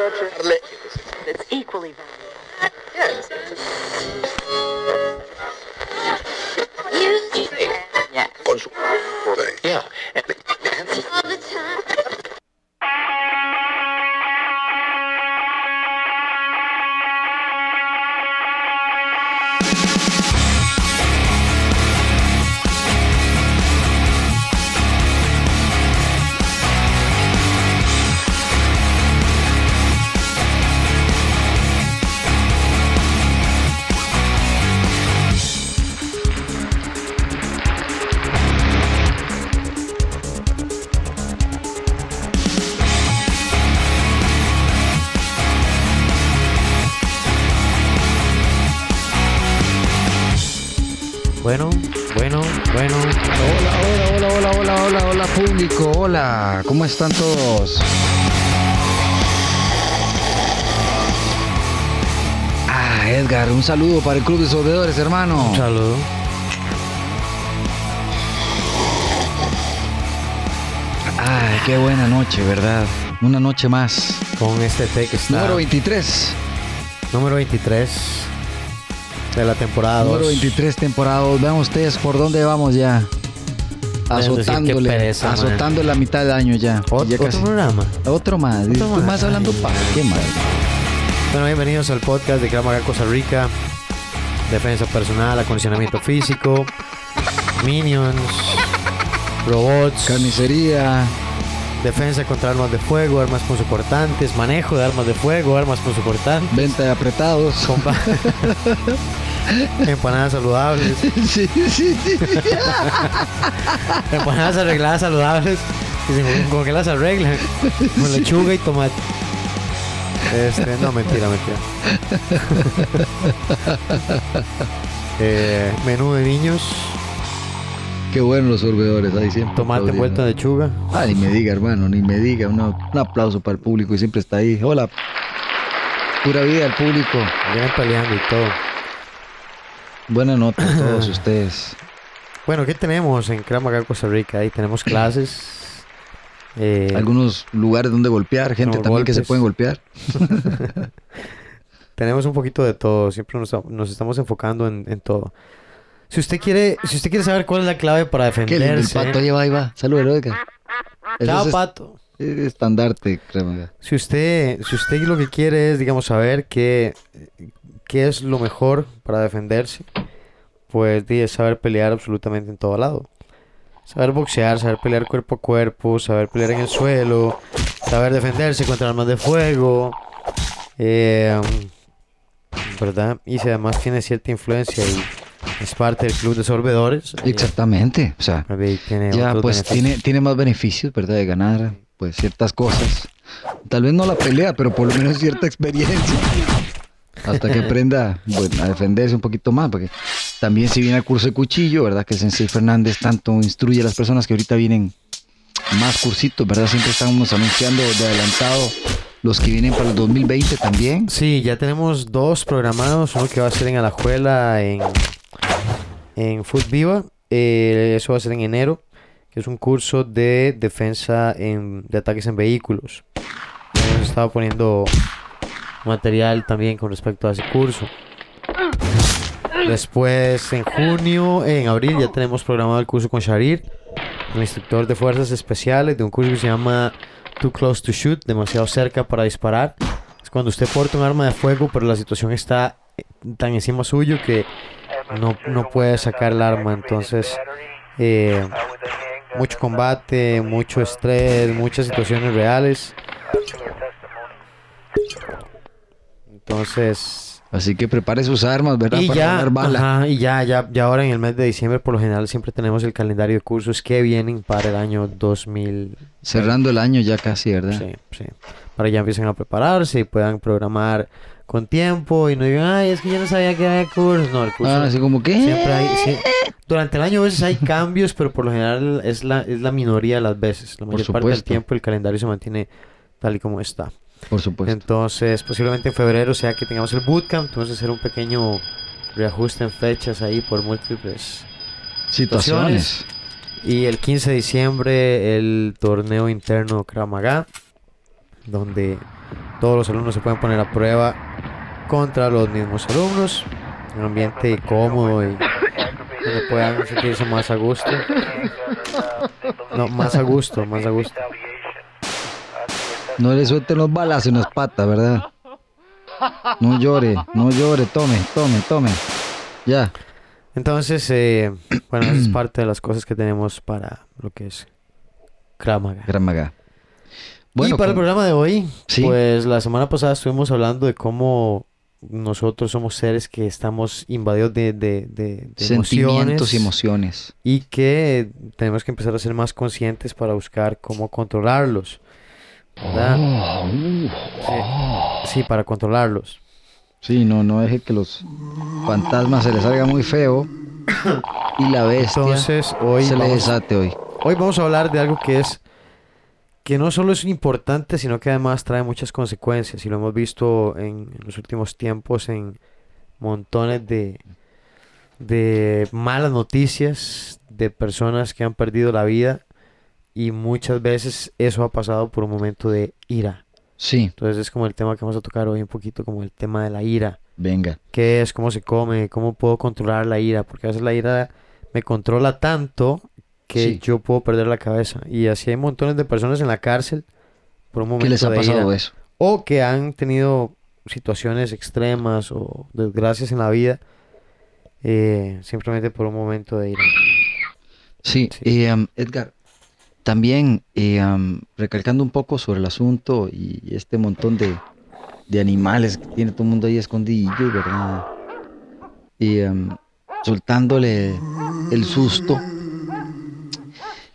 It's that's equally valuable. Yes. Están todos? Ah, Edgar, un saludo para el Club de Soldadores, hermano. Un saludo. Ay, qué buena noche, ¿verdad? Una noche más. Con este take está. Número 23. número 23 de la temporada 2. Número 23 temporada. Vean ustedes por dónde vamos ya. Azotándole, pereza, azotando la mitad del año ya. Ot- Ya otro casi- programa. Otro más. Otro Tú más. más hablando para qué más. Bueno, bienvenidos al podcast de Kramaga Costa Rica. Defensa personal, acondicionamiento físico, minions, robots, Carnicería. defensa contra armas de fuego, armas punzocortantes, manejo de armas de fuego, armas punzocortantes, Venta de apretados. empanadas saludables, sí, sí, sí. empanadas arregladas saludables. ¿con qué las arreglan? Con lechuga y tomate. Este, no, mentira, mentira. Eh, menú de niños, Qué buenos los sorbedores ahí siempre. tomate envuelto en lechuga. Ah, ni me diga, hermano, ni me diga. Una- un aplauso para el público y siempre está ahí. Hola. Pura vida al público. Vienen peleando y todo. Buenas noches a todos ustedes. Bueno, ¿qué tenemos en Kramaga, Costa Rica? Ahí tenemos clases. eh, Algunos lugares donde golpear, gente también que se pueden golpear. tenemos un poquito de todo. Siempre nos, nos estamos enfocando en, en todo. Si usted quiere, si usted quiere saber cuál es la clave para Qué lindo, el defenderse, pato lleva ahí va. Edgar. Eso Chao, es pato. es estandarte, créeme. Si usted, si usted lo que quiere es, digamos, saber qué, qué es lo mejor para defenderse, pues di, es saber pelear absolutamente en todo lado. Saber boxear, saber pelear cuerpo a cuerpo, saber pelear en el suelo, saber defenderse contra armas de fuego, eh, ¿verdad? Y si además tiene cierta influencia y es parte del club de sorbedores, eh, Exactamente. O sea, tiene ya pues tiene, tiene más beneficios, ¿verdad? De ganar pues ciertas cosas. Tal vez no la pelea, pero por lo menos cierta experiencia. Hasta que aprenda a defenderse un poquito más, porque también si viene al curso de cuchillo, ¿verdad? Que Sensei Fernández tanto instruye a las personas que ahorita vienen más cursitos, ¿verdad? Siempre estamos anunciando de adelantado los que vienen para el 2020 también. Sí, ya tenemos dos programados, uno que va a ser en Alajuela en, en Food Viva, eh, eso va a ser en enero, que es un curso de defensa en- de ataques en vehículos. Hemos estado poniendo material también con respecto a ese curso. Después, en junio, en abril, ya tenemos programado el curso con Sharir, el instructor de fuerzas especiales, de un curso que se llama Too Close to Shoot, demasiado cerca para disparar. Es cuando usted porta un arma de fuego, pero la situación está eh, tan encima suyo que no, no puede sacar el arma. Entonces, eh, mucho combate, mucho estrés, muchas situaciones reales. Entonces, Así que prepare sus armas, ¿verdad? y para ya, bala. ajá, y ya, ya, ya ahora en el mes de diciembre, por lo general, siempre tenemos el calendario de cursos que vienen para el año 2000. Cerrando el año ya casi, ¿verdad? Sí, sí. Para que ya empiecen a prepararse y puedan programar con tiempo y no digan, ay, es que yo no sabía que había cursos. No, el curso Ah, así como que... siempre hay. sí. Durante el año a veces hay cambios, pero por lo general es la, es la minoría de las veces. La Por mayor parte del tiempo el calendario se mantiene tal y como está. Por supuesto. Entonces, posiblemente en febrero sea que tengamos el bootcamp, entonces hacer un pequeño reajuste en fechas ahí por múltiples Situaciones. Y el 15 de diciembre el torneo interno Krav Maga. donde todos los alumnos se pueden poner a prueba contra los mismos alumnos. Un ambiente cómodo y donde puedan sentirse más a gusto. No, más a gusto, más a gusto. No le suelten los balas en las patas, ¿verdad? No llore, no llore, tome, tome, tome. Ya. Entonces, eh, bueno, esa es parte de las cosas que tenemos para lo que es Krav Maga. Gran Maga. y para el programa de hoy, Sí. pues la semana pasada estuvimos hablando de cómo nosotros somos seres que estamos invadidos de, de, de- de sentimientos emociones y emociones. y que tenemos que empezar a ser más conscientes para buscar cómo controlarlos. ¿Verdad? Sí, sí, para controlarlos. Sí, no, no deje que los fantasmas se les salga muy feo y la bestia Entonces, hoy se le vamos, desate hoy. hoy vamos a hablar de algo que es que no solo es importante, sino que además trae muchas consecuencias. Y lo hemos visto en, en los últimos tiempos en montones de, de malas noticias de personas que han perdido la vida. Y muchas veces eso ha pasado por un momento de ira. Sí, Entonces es como el tema que vamos a tocar hoy un poquito, como el tema de la ira. venga. ¿Qué es? ¿Cómo se come? ¿Cómo puedo controlar la ira? Porque a veces la ira me controla tanto que Sí. yo puedo perder la cabeza. Y así hay montones de personas en la cárcel por un momento ¿Qué les ha de pasado ira. eso? O que han tenido situaciones extremas o desgracias en la vida eh, simplemente por un momento de ira. Sí, Sí. eh, um, Edgar, también eh, um, recalcando un poco sobre el asunto y este montón de, de animales que tiene todo el mundo ahí escondidillos, ¿verdad? Y um, soltándole el susto.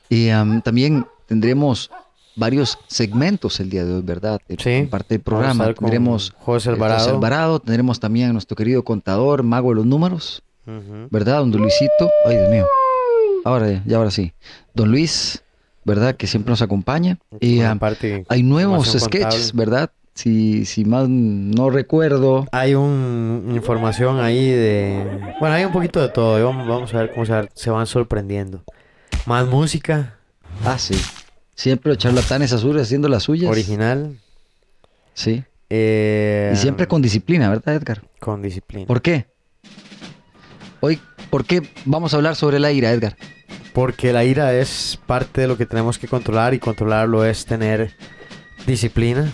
Y um, también tendremos varios segmentos el día de hoy, ¿verdad? Sí, en parte del programa tendremos José el José Alvarado. Alvarado, tendremos también a nuestro querido contador, mago de los números. ¿verdad? Don Luisito. Ay, Dios mío. Ahora, ya ahora sí. Don Luis, ¿verdad? Que siempre nos acompaña. Y la ah, parte- hay nuevos sketches, contable. ¿verdad? Si, si más no recuerdo. Hay un, información ahí de... Bueno, hay un poquito de todo. y vamos, vamos a ver cómo se, se van sorprendiendo. Más música Ah, sí. Siempre los charlatanes azules haciendo las suyas. original. Sí. eh, Y siempre con disciplina, ¿verdad, Edgar? con disciplina. ¿Por qué? Hoy, ¿por qué vamos a hablar sobre la ira, Edgar? Porque la ira es parte de lo que tenemos que controlar y controlarlo es tener disciplina.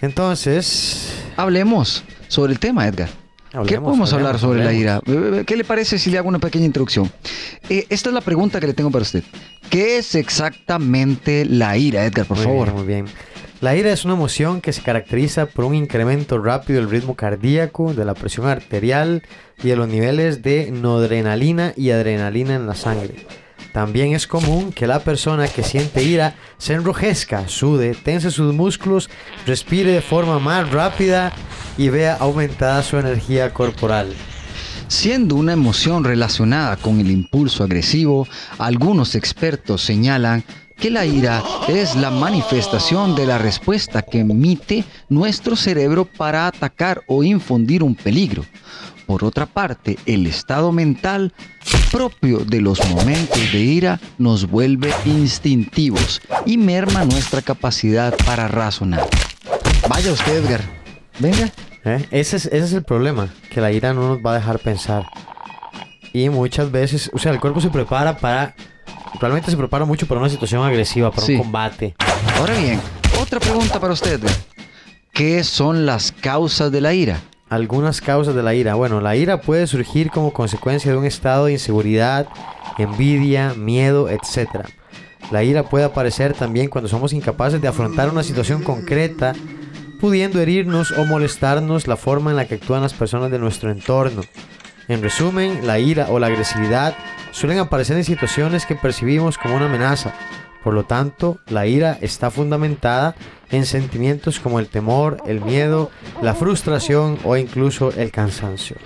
Entonces, Hablemos sobre el tema, Edgar. ¿Qué hablemos, podemos hablar sobre hablemos. la ira? ¿Qué le parece si le hago una pequeña introducción? Eh, esta es la pregunta que le tengo para usted. ¿Qué es exactamente la ira, Edgar, por Muy favor? bien, muy bien. La ira es una emoción que se caracteriza por un incremento rápido del ritmo cardíaco, de la presión arterial y de los niveles de noradrenalina y adrenalina en la sangre. También es común que la persona que siente ira se enrojezca, sude, tense sus músculos, respire de forma más rápida y vea aumentada su energía corporal. Siendo una emoción relacionada con el impulso agresivo, algunos expertos señalan que la ira es la manifestación de la respuesta que emite nuestro cerebro para atacar o infundir un peligro. Por otra parte, el estado mental propio de los momentos de ira nos vuelve instintivos y merma nuestra capacidad para razonar. Vaya usted, Edgar. Venga. ¿Eh? Ese, es, ese es el problema, que la ira no nos va a dejar pensar. Y muchas veces, o sea, el cuerpo se prepara para, realmente se prepara mucho para una situación agresiva, para Sí. un combate. Ahora bien, otra pregunta para usted. ¿Qué son las causas de la ira? Algunas causas de la ira. Bueno, la ira puede surgir como consecuencia de un estado de inseguridad, envidia, miedo, etc. La ira puede aparecer también cuando somos incapaces de afrontar una situación concreta, pudiendo herirnos o molestarnos la forma en la que actúan las personas de nuestro entorno. En resumen, la ira o la agresividad suelen aparecer en situaciones que percibimos como una amenaza. Por lo tanto, la ira está fundamentada en sentimientos como el temor, el miedo, la frustración o incluso el cansancio.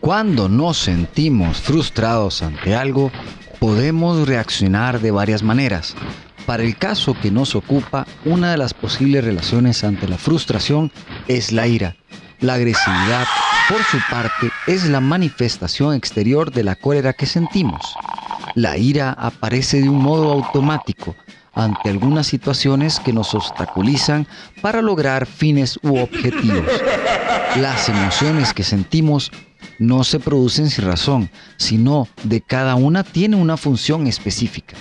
Cuando nos sentimos frustrados ante algo, podemos reaccionar de varias maneras. Para el caso que nos ocupa, una de las posibles relaciones ante la frustración es la ira. La agresividad, por su parte, es la manifestación exterior de la cólera que sentimos. La ira aparece de un modo automático, ante algunas situaciones que nos obstaculizan para lograr fines u objetivos. Las emociones que sentimos no se producen sin razón, sino de cada una tiene una función específica.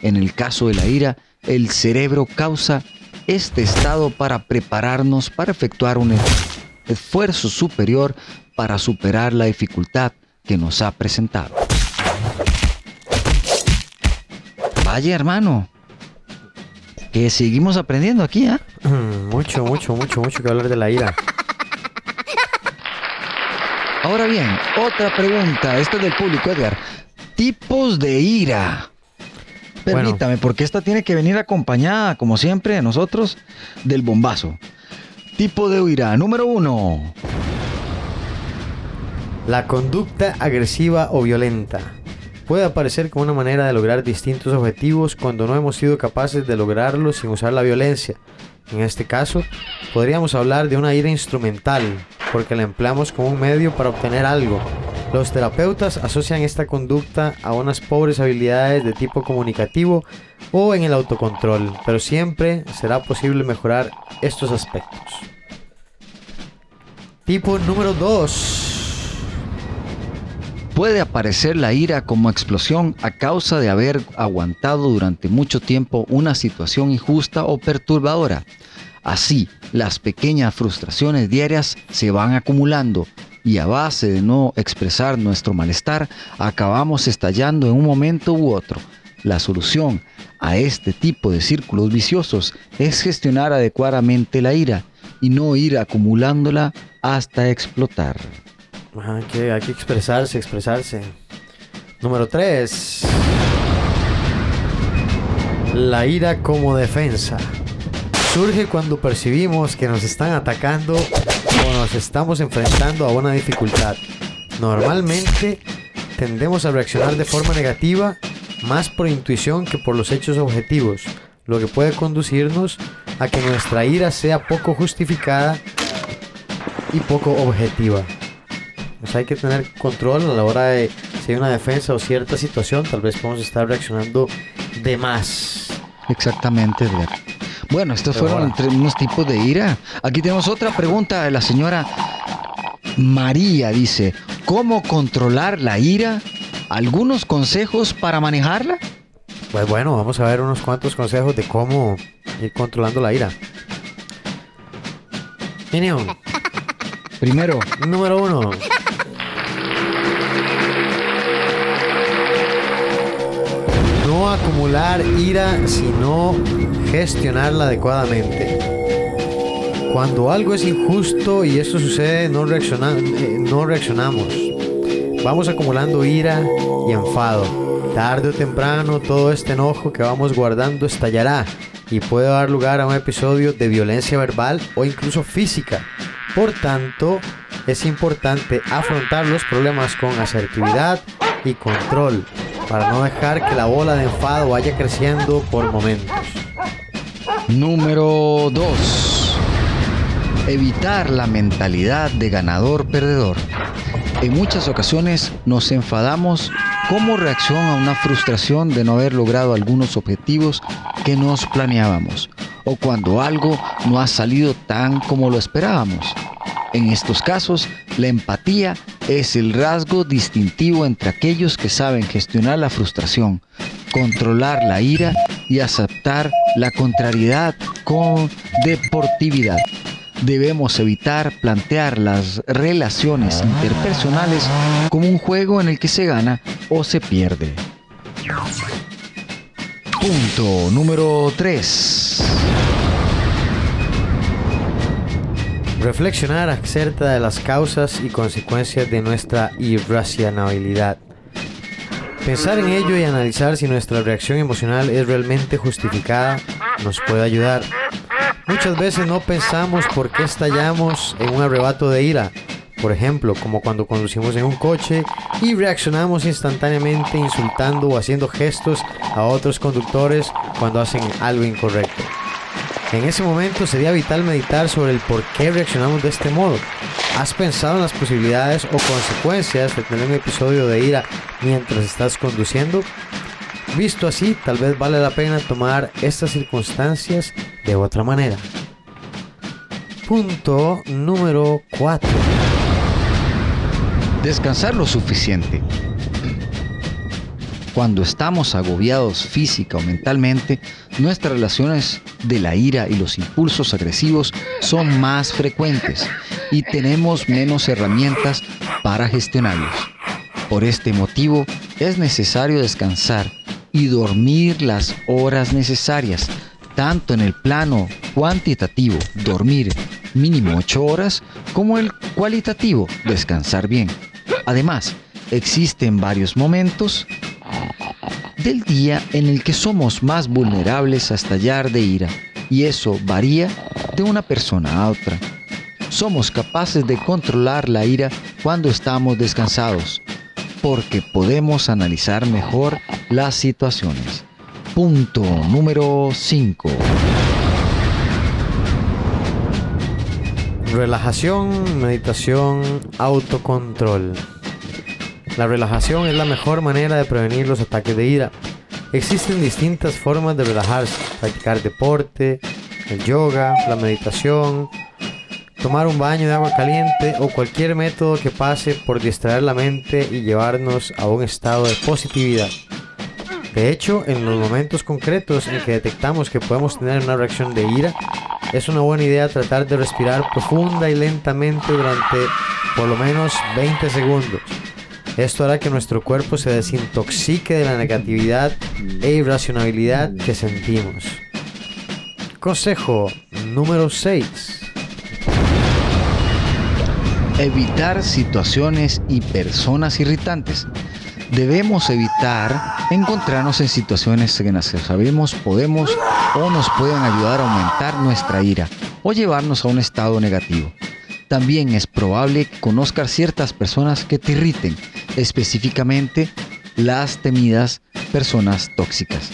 En el caso de la ira, el cerebro causa este estado para prepararnos para efectuar un esfuerzo superior para superar la dificultad que nos ha presentado. Vaya hermano, que seguimos aprendiendo aquí, ¿ah? Mucho, mucho, mucho, mucho que hablar de la ira. Ahora bien, otra pregunta, esta es del público, Edgar. Tipos de ira. Bueno. Permítame, porque esta tiene que venir acompañada, como siempre, de nosotros, del bombazo. Tipo de ira, número uno. La conducta agresiva o violenta puede aparecer como una manera de lograr distintos objetivos cuando no hemos sido capaces de lograrlo sin usar la violencia. En este caso, podríamos hablar de una ira instrumental, porque la empleamos como un medio para obtener algo. Los terapeutas asocian esta conducta a unas pobres habilidades de tipo comunicativo o en el autocontrol, pero siempre será posible mejorar estos aspectos. Tipo número 2. Puede aparecer la ira como explosión a causa de haber aguantado durante mucho tiempo una situación injusta o perturbadora. Así, las pequeñas frustraciones diarias se van acumulando y a base de no expresar nuestro malestar, acabamos estallando en un momento u otro. La solución a este tipo de círculos viciosos es gestionar adecuadamente la ira y no ir acumulándola hasta explotar. Que hay que expresarse, expresarse. Número 3. La ira como defensa. Surge cuando percibimos que nos están atacando o nos estamos enfrentando a una dificultad. Normalmente tendemos a reaccionar de forma negativa más por intuición que por los hechos objetivos, lo que puede conducirnos a que nuestra ira sea poco justificada y poco objetiva. Pues hay que tener control a la hora de si hay una defensa o cierta situación, tal vez podemos estar reaccionando de más. Exactamente, Edgar. Bueno, estos Pero fueron entre unos tipos de ira. Aquí tenemos otra pregunta de la señora María. Dice, ¿cómo controlar la ira? ¿Algunos consejos para manejarla? Pues bueno, vamos a ver unos cuantos consejos de cómo ir controlando la ira. Primero, número uno. No acumular ira, sino gestionarla adecuadamente. Cuando algo es injusto y eso sucede, no, reacciona- eh, no reaccionamos. Vamos acumulando ira y enfado. Tarde o temprano todo este enojo que vamos guardando estallará y puede dar lugar a un episodio de violencia verbal o incluso física. Por tanto, es importante afrontar los problemas con asertividad y control para no dejar que la bola de enfado vaya creciendo por momentos. número 2. Evitar la mentalidad de ganador-perdedor. En muchas ocasiones nos enfadamos como reacción a una frustración de no haber logrado algunos objetivos que nos planeábamos o cuando algo no ha salido tan como lo esperábamos. En estos casos, la empatía es el rasgo distintivo entre aquellos que saben gestionar la frustración, controlar la ira y aceptar la contrariedad con deportividad. Debemos evitar plantear las relaciones interpersonales como un juego en el que se gana o se pierde. Punto número 3. Reflexionar acerca de las causas y consecuencias de nuestra irracionalidad. Pensar en ello y analizar si nuestra reacción emocional es realmente justificada nos puede ayudar. Muchas veces no pensamos por qué estallamos en un arrebato de ira. Por ejemplo, como cuando conducimos en un coche y reaccionamos instantáneamente insultando o haciendo gestos a otros conductores cuando hacen algo incorrecto. En ese momento sería vital meditar sobre el por qué reaccionamos de este modo. ¿Has pensado en las posibilidades o consecuencias de tener un episodio de ira mientras estás conduciendo? Visto así, tal vez vale la pena tomar estas circunstancias de otra manera. Punto número 4. Descansar lo suficiente. Cuando estamos agobiados física o mentalmente, nuestras relaciones de la ira y los impulsos agresivos son más frecuentes y tenemos menos herramientas para gestionarlos. Por este motivo, es necesario descansar y dormir las horas necesarias, tanto en el plano cuantitativo, dormir mínimo 8 horas, como el cualitativo, descansar bien. Además, existen varios momentos del día en el que somos más vulnerables a estallar de ira, y eso varía de una persona a otra. Somos capaces de controlar la ira cuando estamos descansados, porque podemos analizar mejor las situaciones. Punto número 5. Relajación, meditación, autocontrol. La relajación es la mejor manera de prevenir los ataques de ira. Existen distintas formas de relajarse, practicar deporte, el yoga, la meditación, tomar un baño de agua caliente o cualquier método que pase por distraer la mente y llevarnos a un estado de positividad. De hecho, en los momentos concretos en que detectamos que podemos tener una reacción de ira, es una buena idea tratar de respirar profunda y lentamente durante por lo menos 20 segundos. Esto hará que nuestro cuerpo se desintoxique de la negatividad e irracionalidad que sentimos. Consejo número 6. Evitar situaciones y personas irritantes. Debemos evitar encontrarnos en situaciones que sabemos podemos o nos pueden ayudar a aumentar nuestra ira o llevarnos a un estado negativo. También es probable que conozcas ciertas personas que te irriten, específicamente las temidas personas tóxicas.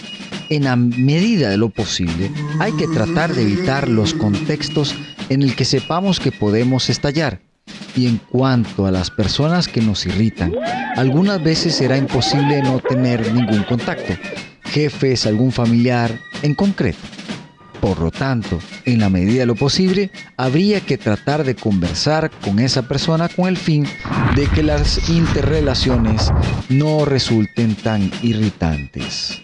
En la medida de lo posible, hay que tratar de evitar los contextos en el que sepamos que podemos estallar. Y en cuanto a las personas que nos irritan, algunas veces será imposible no tener ningún contacto, jefes, algún familiar en concreto. Por lo tanto, en la medida de lo posible, habría que tratar de conversar con esa persona con el fin de que las interrelaciones no resulten tan irritantes.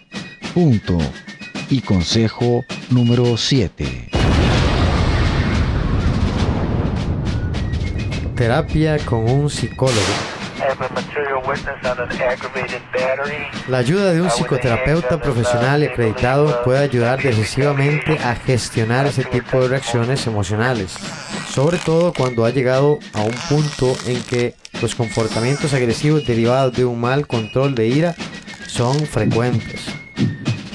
Punto. Y consejo número 7. Terapia con un psicólogo. La ayuda de un psicoterapeuta profesional y acreditado puede ayudar decisivamente a gestionar ese tipo de reacciones emocionales, sobre todo cuando ha llegado a un punto en que los comportamientos agresivos derivados de un mal control de ira son frecuentes.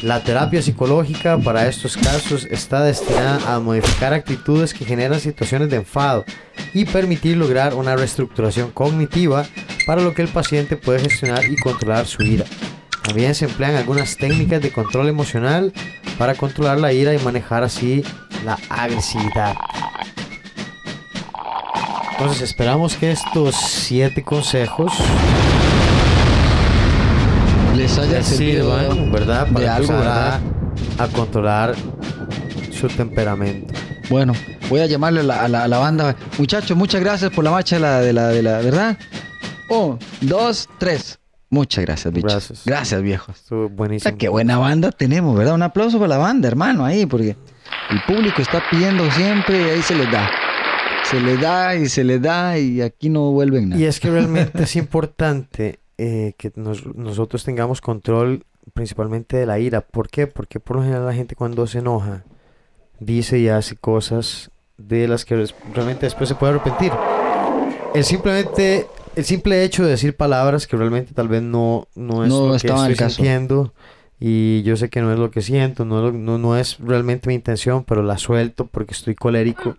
La terapia psicológica para estos casos está destinada a modificar actitudes que generan situaciones de enfado y permitir lograr una reestructuración cognitiva para lo que el paciente puede gestionar y controlar su ira. También se emplean algunas técnicas de control emocional para controlar la ira y manejar así la agresividad. Entonces esperamos que estos siete consejos Les haya les servido sirvan, ¿verdad? de Para algo, empezar ¿verdad? a, a controlar su temperamento. Bueno, voy a llamarle a la, a la- a la banda. Muchachos, muchas gracias por la marcha de la, de la, de la ¿verdad? Un, dos, tres. Muchas gracias, bichos. Gracias. Gracias, viejos. Estuvo O buenísimo. sea, qué buena banda tenemos, ¿verdad? Un aplauso para la banda, hermano, ahí, porque el público está pidiendo siempre y ahí se les da. Se les da y se les da y aquí no vuelven nada. Y es que realmente es importante eh, que nos- nosotros tengamos control principalmente de la ira. ¿Por qué? Porque por lo general la gente cuando se enoja dice y hace cosas de las que realmente después se puede arrepentir. El simplemente el simple hecho de decir palabras que realmente tal vez no, no es No lo que estoy sintiendo y yo sé que no es lo que siento, no, no, no es realmente mi intención, pero la suelto porque estoy colérico.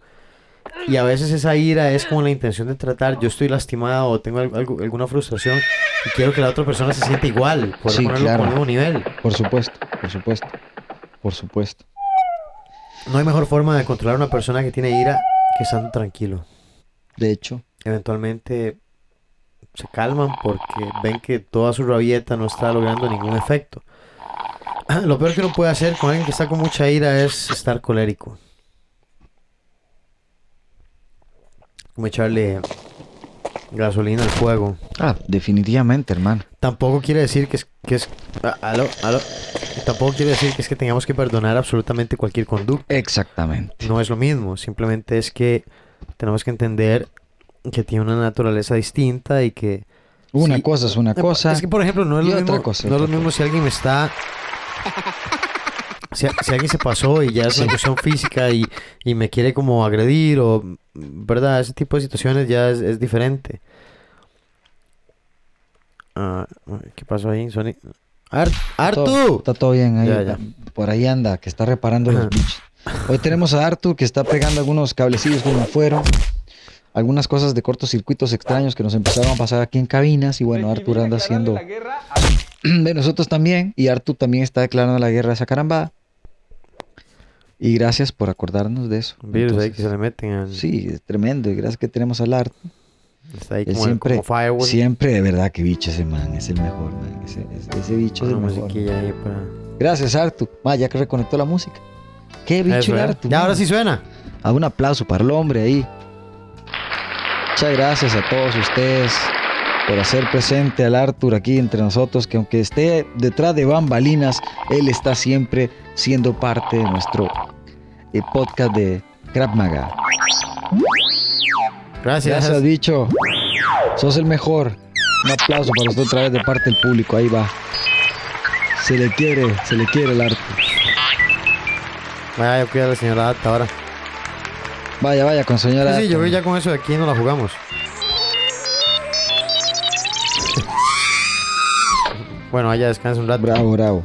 Y a veces esa ira es como la intención de tratar, yo estoy lastimado o tengo algo- alguna frustración y quiero que la otra persona se sienta igual, por Sí, ponerlo claro. mismo nivel. Por supuesto, por supuesto. Por supuesto. No hay mejor forma de controlar a una persona que tiene ira que estando tranquilo. De hecho, Eventualmente se calman porque ven que toda su rabieta no está logrando ningún efecto. Lo peor que uno puede hacer con alguien que está con mucha ira es estar colérico. Como echarle gasolina al fuego. Ah, definitivamente, hermano. Tampoco quiere decir que es que es ah, aló, aló. Tampoco quiere decir que es que tengamos que perdonar absolutamente cualquier conducta. Exactamente. No es lo mismo, simplemente es que tenemos que entender que tiene una naturaleza distinta y que Una Sí. cosa es una cosa. Es que, por ejemplo, no es lo mismo, cosa, no es lo mismo si alguien me está... Si, si alguien se pasó y ya es una cuestión física y, y me quiere como agredir o... ¿Verdad? Ese tipo de situaciones ya es, es diferente. Ah, ¿Qué pasó ahí, Sony? Ar ¡Artu! Está todo bien ahí. Ya, ya. Por ahí anda, que está reparando los Ajá. bichos. Hoy tenemos a Arthur que está pegando algunos cablecillos como fueron. Algunas cosas de cortocircuitos extraños que nos empezaron a pasar aquí en cabinas. Y bueno, Arthur anda haciendo de nosotros también. Y Arthur también está declarando la guerra a esa carambada. Y gracias por acordarnos de eso. Virus ahí que se le meten al... Sí, es tremendo. Y gracias que tenemos al Arthur. Está ahí como, siempre, como siempre de verdad que bicho ese man. Es el mejor, man. Ese, ese- ese bicho es el Una mejor. musiquilla ahí para... Gracias, Artu. Ma, ya que reconectó la música. Qué bicho Eso, el. Artu. Ya, ahora sí suena. Ah, un aplauso para el hombre ahí. Muchas gracias a todos ustedes por hacer presente al Arthur aquí entre nosotros, que aunque esté detrás de bambalinas, él está siempre siendo parte de nuestro eh, podcast de Crap Maga. Gracias. Gracias, bicho. Sos el mejor. Un aplauso para usted otra vez de parte del público. Ahí va. Se le quiere, se le quiere el Arthur. Vaya, yo cuido a la señora Data ahora. Vaya, vaya, con señora. Sí, sí, yo creo ya con eso de aquí no la jugamos. Bueno, allá descansa un rato. Bravo, bravo.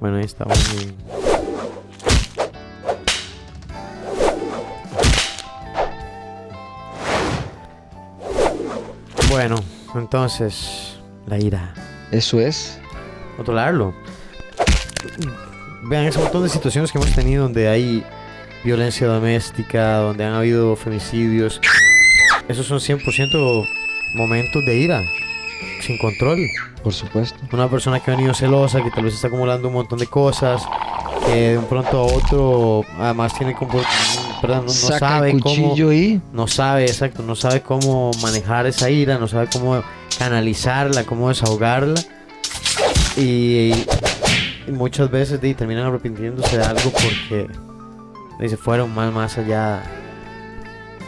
Bueno, ahí está. muy- Bueno, entonces, la ira. Eso es. controlarlo. Vean ese montón de situaciones que hemos tenido donde hay violencia doméstica, donde han habido femicidios. Esos son 100% momentos de ira, sin control. Por supuesto. Una persona que ha venido celosa, que tal vez está acumulando un montón de cosas, que de un pronto a otro, además tiene como, perdón, no, Saca sabe el cómo, y no sabe, exacto, no sabe cómo manejar esa ira, no sabe cómo canalizarla, cómo desahogarla. Y, y muchas veces terminan arrepintiéndose de algo porque se fueron más, más allá.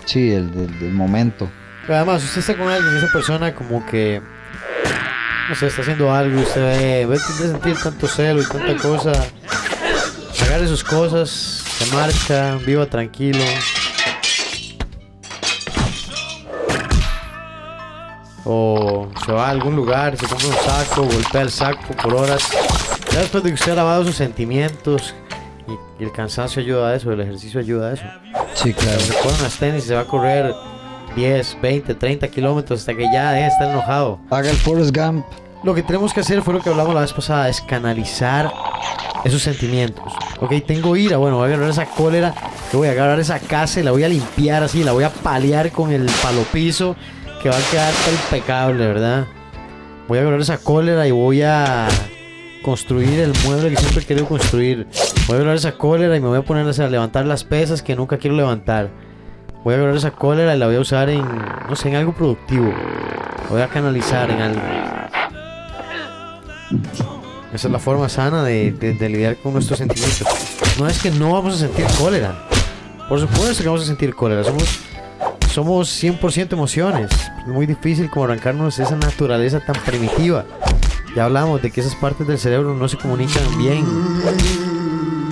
sí, el del, del momento. Pero además, usted está con alguien, esa persona como que, no sé, está haciendo algo y usted ve, ve de sentir tanto celo y tanta cosa. Agarre sus cosas, se marcha, viva tranquilo. O se va a algún lugar, se compra un saco, golpea el saco por horas. Ya después de que usted ha lavado sus sentimientos y, y el cansancio ayuda a eso, el ejercicio ayuda a eso. Sí, claro. Se pone unas tenis y se va a correr 10, 20, 30 kilómetros hasta que ya deje de estar enojado. Haga el Forrest Gump. Lo que tenemos que hacer fue lo que hablamos la vez pasada, es canalizar esos sentimientos. Ok, tengo ira, bueno, voy a agarrar esa cólera, yo voy a agarrar esa casa y la voy a limpiar así, la voy a paliar con el palo piso, que va a quedar impecable, ¿verdad? Voy a agarrar esa cólera y voy a construir el mueble que siempre he querido construir. Voy a agarrar esa cólera y me voy a poner a levantar las pesas que nunca quiero levantar. Voy a agarrar esa cólera y la voy a usar en, no sé, en algo productivo. Voy a canalizar en algo. Esa es la forma sana de, de- de lidiar con nuestros sentimientos. No es que no vamos a sentir cólera. Por supuesto que vamos a sentir cólera. Somos, somos 100% emociones. Es muy difícil como arrancarnos esa naturaleza tan primitiva. Ya hablamos de que esas partes del cerebro no se comunican bien.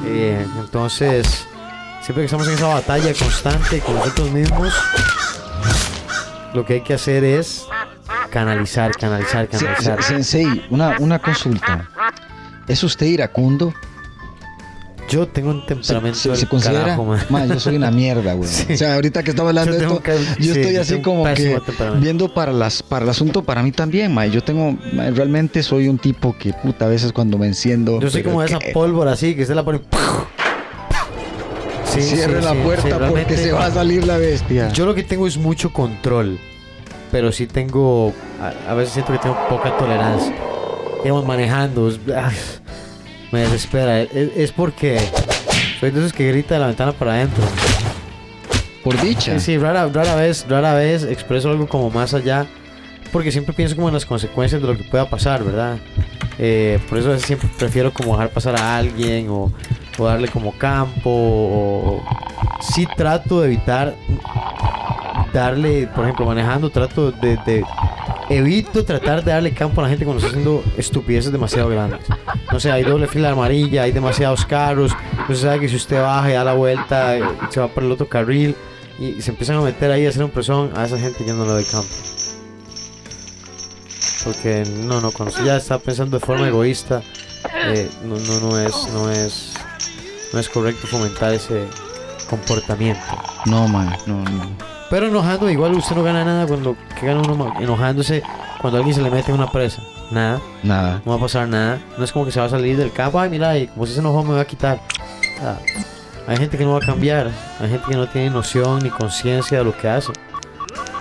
Eh, entonces, siempre que estamos en esa batalla constante con nosotros mismos, lo que hay que hacer es canalizar, canalizar, Se- canalizar. se- Sensei, una, una consulta. ¿Es usted iracundo? Yo tengo un ¿Se, temperamento se- del se considera? carajo, man. Ma, yo soy una mierda, güey. Sí. O sea, ahorita que estamos hablando de esto, que- yo sí, estoy yo así como que viendo para las para el asunto para mí también, ma. Yo tengo, ma, realmente soy un tipo que puta a veces cuando me enciendo. Yo soy como esa pólvora así, que se la pone. Sí, Cierre sí, la puerta porque se va a salir la bestia. Yo lo que tengo es mucho control, pero sí tengo, a, a veces siento que tengo poca tolerancia. digamos, manejando. es- ah, me desespera. Es, es porque soy de esos que grita de la ventana para adentro. Por dicha. Sí, sí, rara, rara vez, rara vez expreso algo como más allá, porque siempre pienso como en las consecuencias de lo que pueda pasar, ¿verdad? Eh, por eso siempre prefiero como dejar pasar a alguien o, darle como campo o, sí trato de evitar darle, por ejemplo, manejando, trato de, de- evito tratar de darle campo a la gente cuando está haciendo estupideces demasiado grandes. No sé, hay doble fila amarilla, hay demasiados carros, entonces sabe que si usted baja y da la vuelta, eh, se va por el otro carril y se empiezan a meter ahí a hacer un presión, a esa gente yo no le doy campo. Porque no, no, ya está pensando de forma egoísta, eh, no, no, no es, no es, no es correcto fomentar ese comportamiento. No, man, no, no. Pero enojando, igual usted no gana nada cuando que gana uno enojándose cuando alguien se le mete en una presa. Nada, Nada. no va a pasar nada. No es como que se va a salir del campo, ay mira, y como si se enojó me va a quitar. Ah, hay gente que no va a cambiar, hay gente que no tiene noción ni conciencia de lo que hace.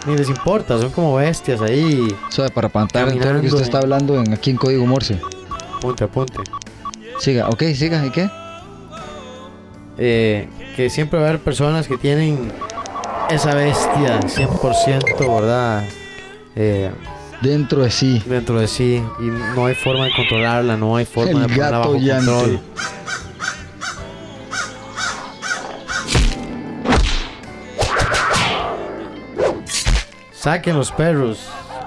Ni les importa, son como bestias ahí. Suave, para pantar todo lo que usted está hablando en, aquí en código Morse. Punte, apunte. Siga, ok, siga, ¿y qué? eh, que siempre va a haber personas que tienen esa bestia 100%, ¿verdad? Eh, Dentro de sí. dentro de sí y no hay forma de controlarla, no hay forma El de ponerla bajo control. Saquen los perros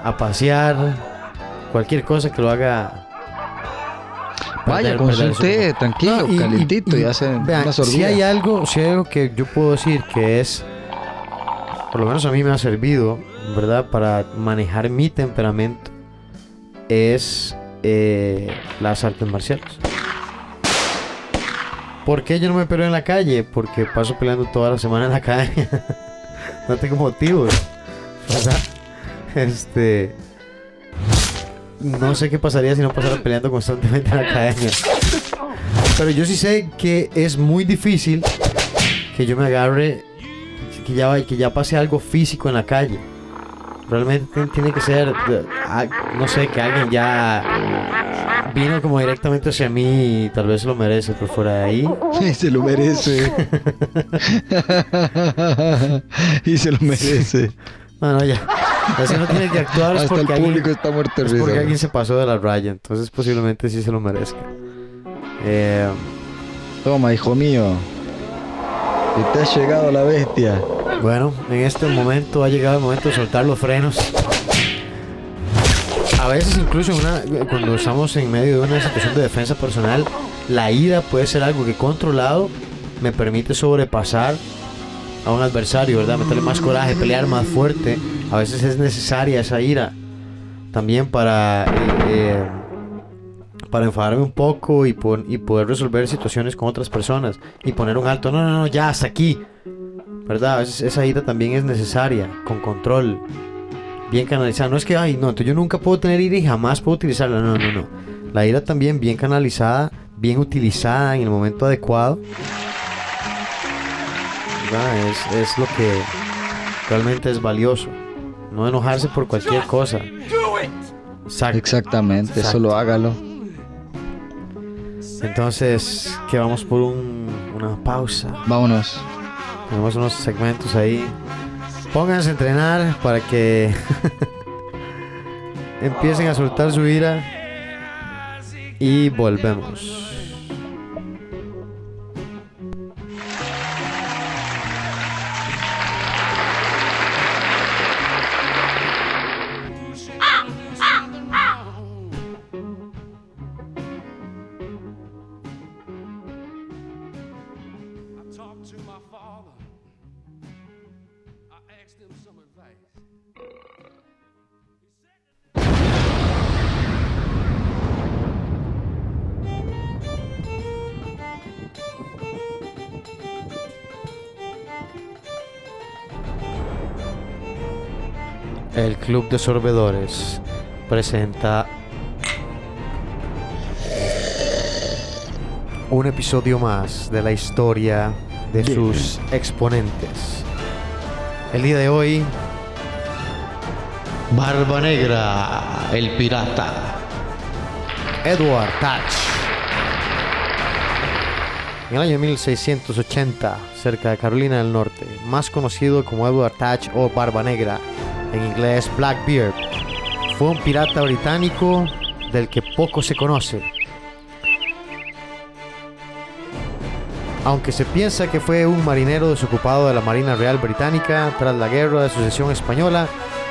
a pasear, cualquier cosa que lo haga. Vaya, perder- con su perder su- té, tranquilo, No, y- y- calientito, y, y, hace vean, una si hay algo, si hay algo que yo puedo decir que es, por lo menos a mí me ha servido, ¿verdad? Para manejar mi temperamento, es eh, las artes marciales. ¿Por qué yo no me peleo en la calle? Porque paso peleando toda la semana en la calle. no tengo motivos, ¿verdad? Este... No sé qué pasaría si no pasara peleando constantemente en la academia. Pero yo sí sé que es muy difícil que yo me agarre, que ya, que ya pase algo físico en la calle. Realmente ti- tiene que ser, ah, no sé, que alguien ya vino como directamente hacia mí y tal vez lo merece, pero fuera de ahí. se lo merece. y se lo merece. No, no, ya. Así no tiene que actuar es Hasta el porque, alguien, público está muerto es porque alguien se pasó de la raya. Entonces posiblemente sí se lo merezca. Eh, Toma, hijo mío. Que te ha llegado la bestia. Bueno, en este momento ha llegado el momento de soltar los frenos. A veces incluso una- cuando estamos en medio de una situación de defensa personal, la ira puede ser algo que controlado me permite sobrepasar a un adversario, ¿verdad? Meterle más coraje, pelear más fuerte. A veces es necesaria esa ira también para, eh, eh, para enfadarme un poco y, pon- y poder resolver situaciones con otras personas y poner un alto. No, no, no, ya hasta aquí. ¿verdad? A veces esa ira también es necesaria, con control, bien canalizada. No es que, ay, no, yo nunca puedo tener ira y jamás puedo utilizarla. No, no, no. La ira también bien canalizada, bien utilizada en el momento adecuado. ¿Verdad? Es, es lo que realmente es valioso. No enojarse por cualquier cosa. Exacto. Exactamente, Exacto. solo hágalo. Entonces, que vamos por un- una pausa. Vámonos. Tenemos unos segmentos ahí. Pónganse a entrenar para que empiecen a soltar su ira. Y volvemos. Club de Sorbedores presenta un episodio más de la historia de sus exponentes. El día de hoy, Barba Negra, el pirata. Edward Touch. En el año 1680, cerca de Carolina del Norte, más conocido como Edward Touch o Barba Negra, en inglés Blackbeard, fue un pirata británico del que poco se conoce. Aunque se piensa que fue un marinero desocupado de la Marina Real Británica tras la Guerra de Sucesión Española,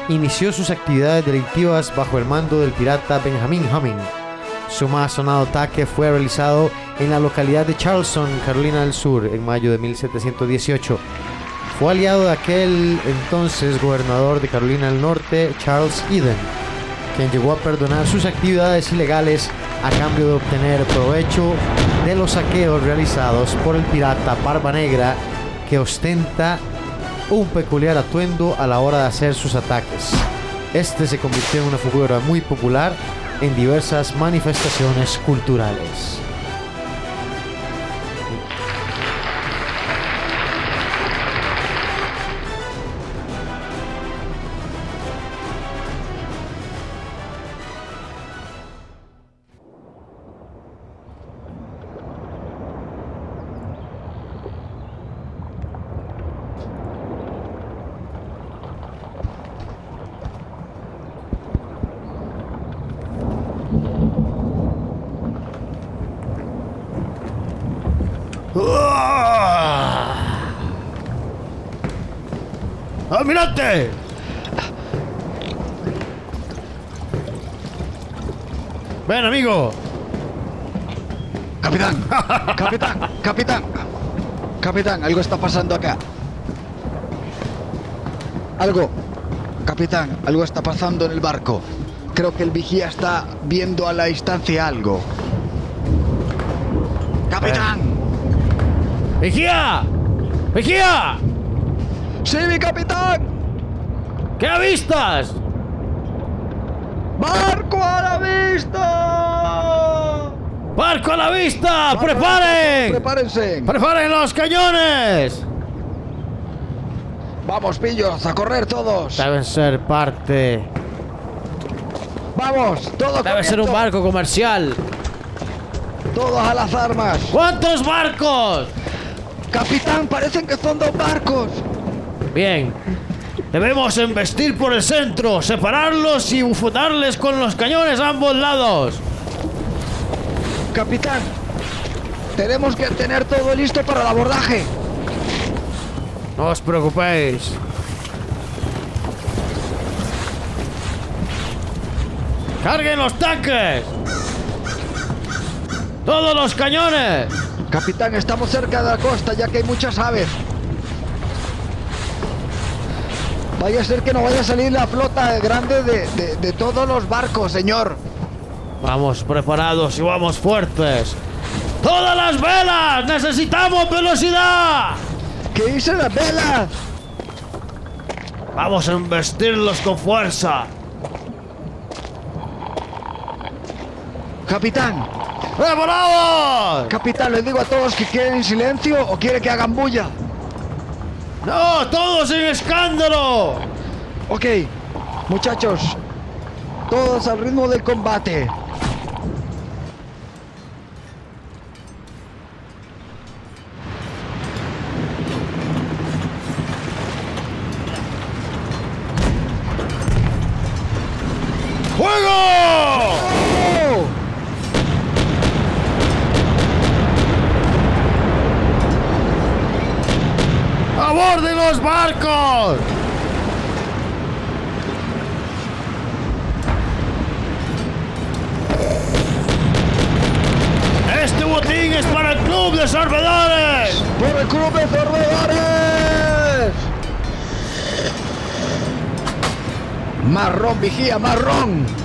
inició sus actividades delictivas bajo el mando del pirata Benjamin Humming. Su más sonado ataque fue realizado en la localidad de Charleston, Carolina del Sur, en mayo de 1718. Fue aliado de aquel entonces gobernador de Carolina del Norte, Charles Eden, quien llegó a perdonar sus actividades ilegales a cambio de obtener provecho de los saqueos realizados por el pirata Barba Negra que ostenta un peculiar atuendo a la hora de hacer sus ataques. Este se convirtió en una figura muy popular en diversas manifestaciones culturales. Capitán, algo está pasando acá. Algo. Capitán, algo está pasando en el barco. Creo que el vigía está viendo a la distancia algo. Capitán. ¡Vigía! ¡Vigía! Sí, mi capitán. ¿Qué avistas? Barco a la vista. ¡Barco a la vista! ¡Preparen! Prepárense. ¡Preparen los cañones! Vamos, pillos, a correr todos. Deben ser parte. Vamos, todos. Debe ser un barco comercial. Todos a las armas. ¿Cuántos barcos? Capitán, parecen que son dos barcos. Bien. Debemos embestir por el centro, separarlos y bufotarles con los cañones a ambos lados. Capitán, tenemos que tener todo listo para el abordaje. No os preocupéis. ¡Carguen los tanques! ¡Todos los cañones! Capitán, estamos cerca de la costa ya que hay muchas aves. Vaya a ser que no vaya a salir la flota grande de, de- de todos los barcos, señor. Vamos preparados y vamos fuertes. ¡Todas las velas! ¡Necesitamos velocidad! ¿Qué hice la vela? Vamos a embestirlos con fuerza. Capitán, ¡Preparados! capitán, les digo a todos que quieren silencio o quiere que hagan bulla. ¡No! ¡Todos en escándalo! Ok, muchachos, todos al ritmo del combate. Barcos! ¡Este botín es para el club de sorbedores! ¡Por el club de sorbedores! Marrón, vigía, marrón.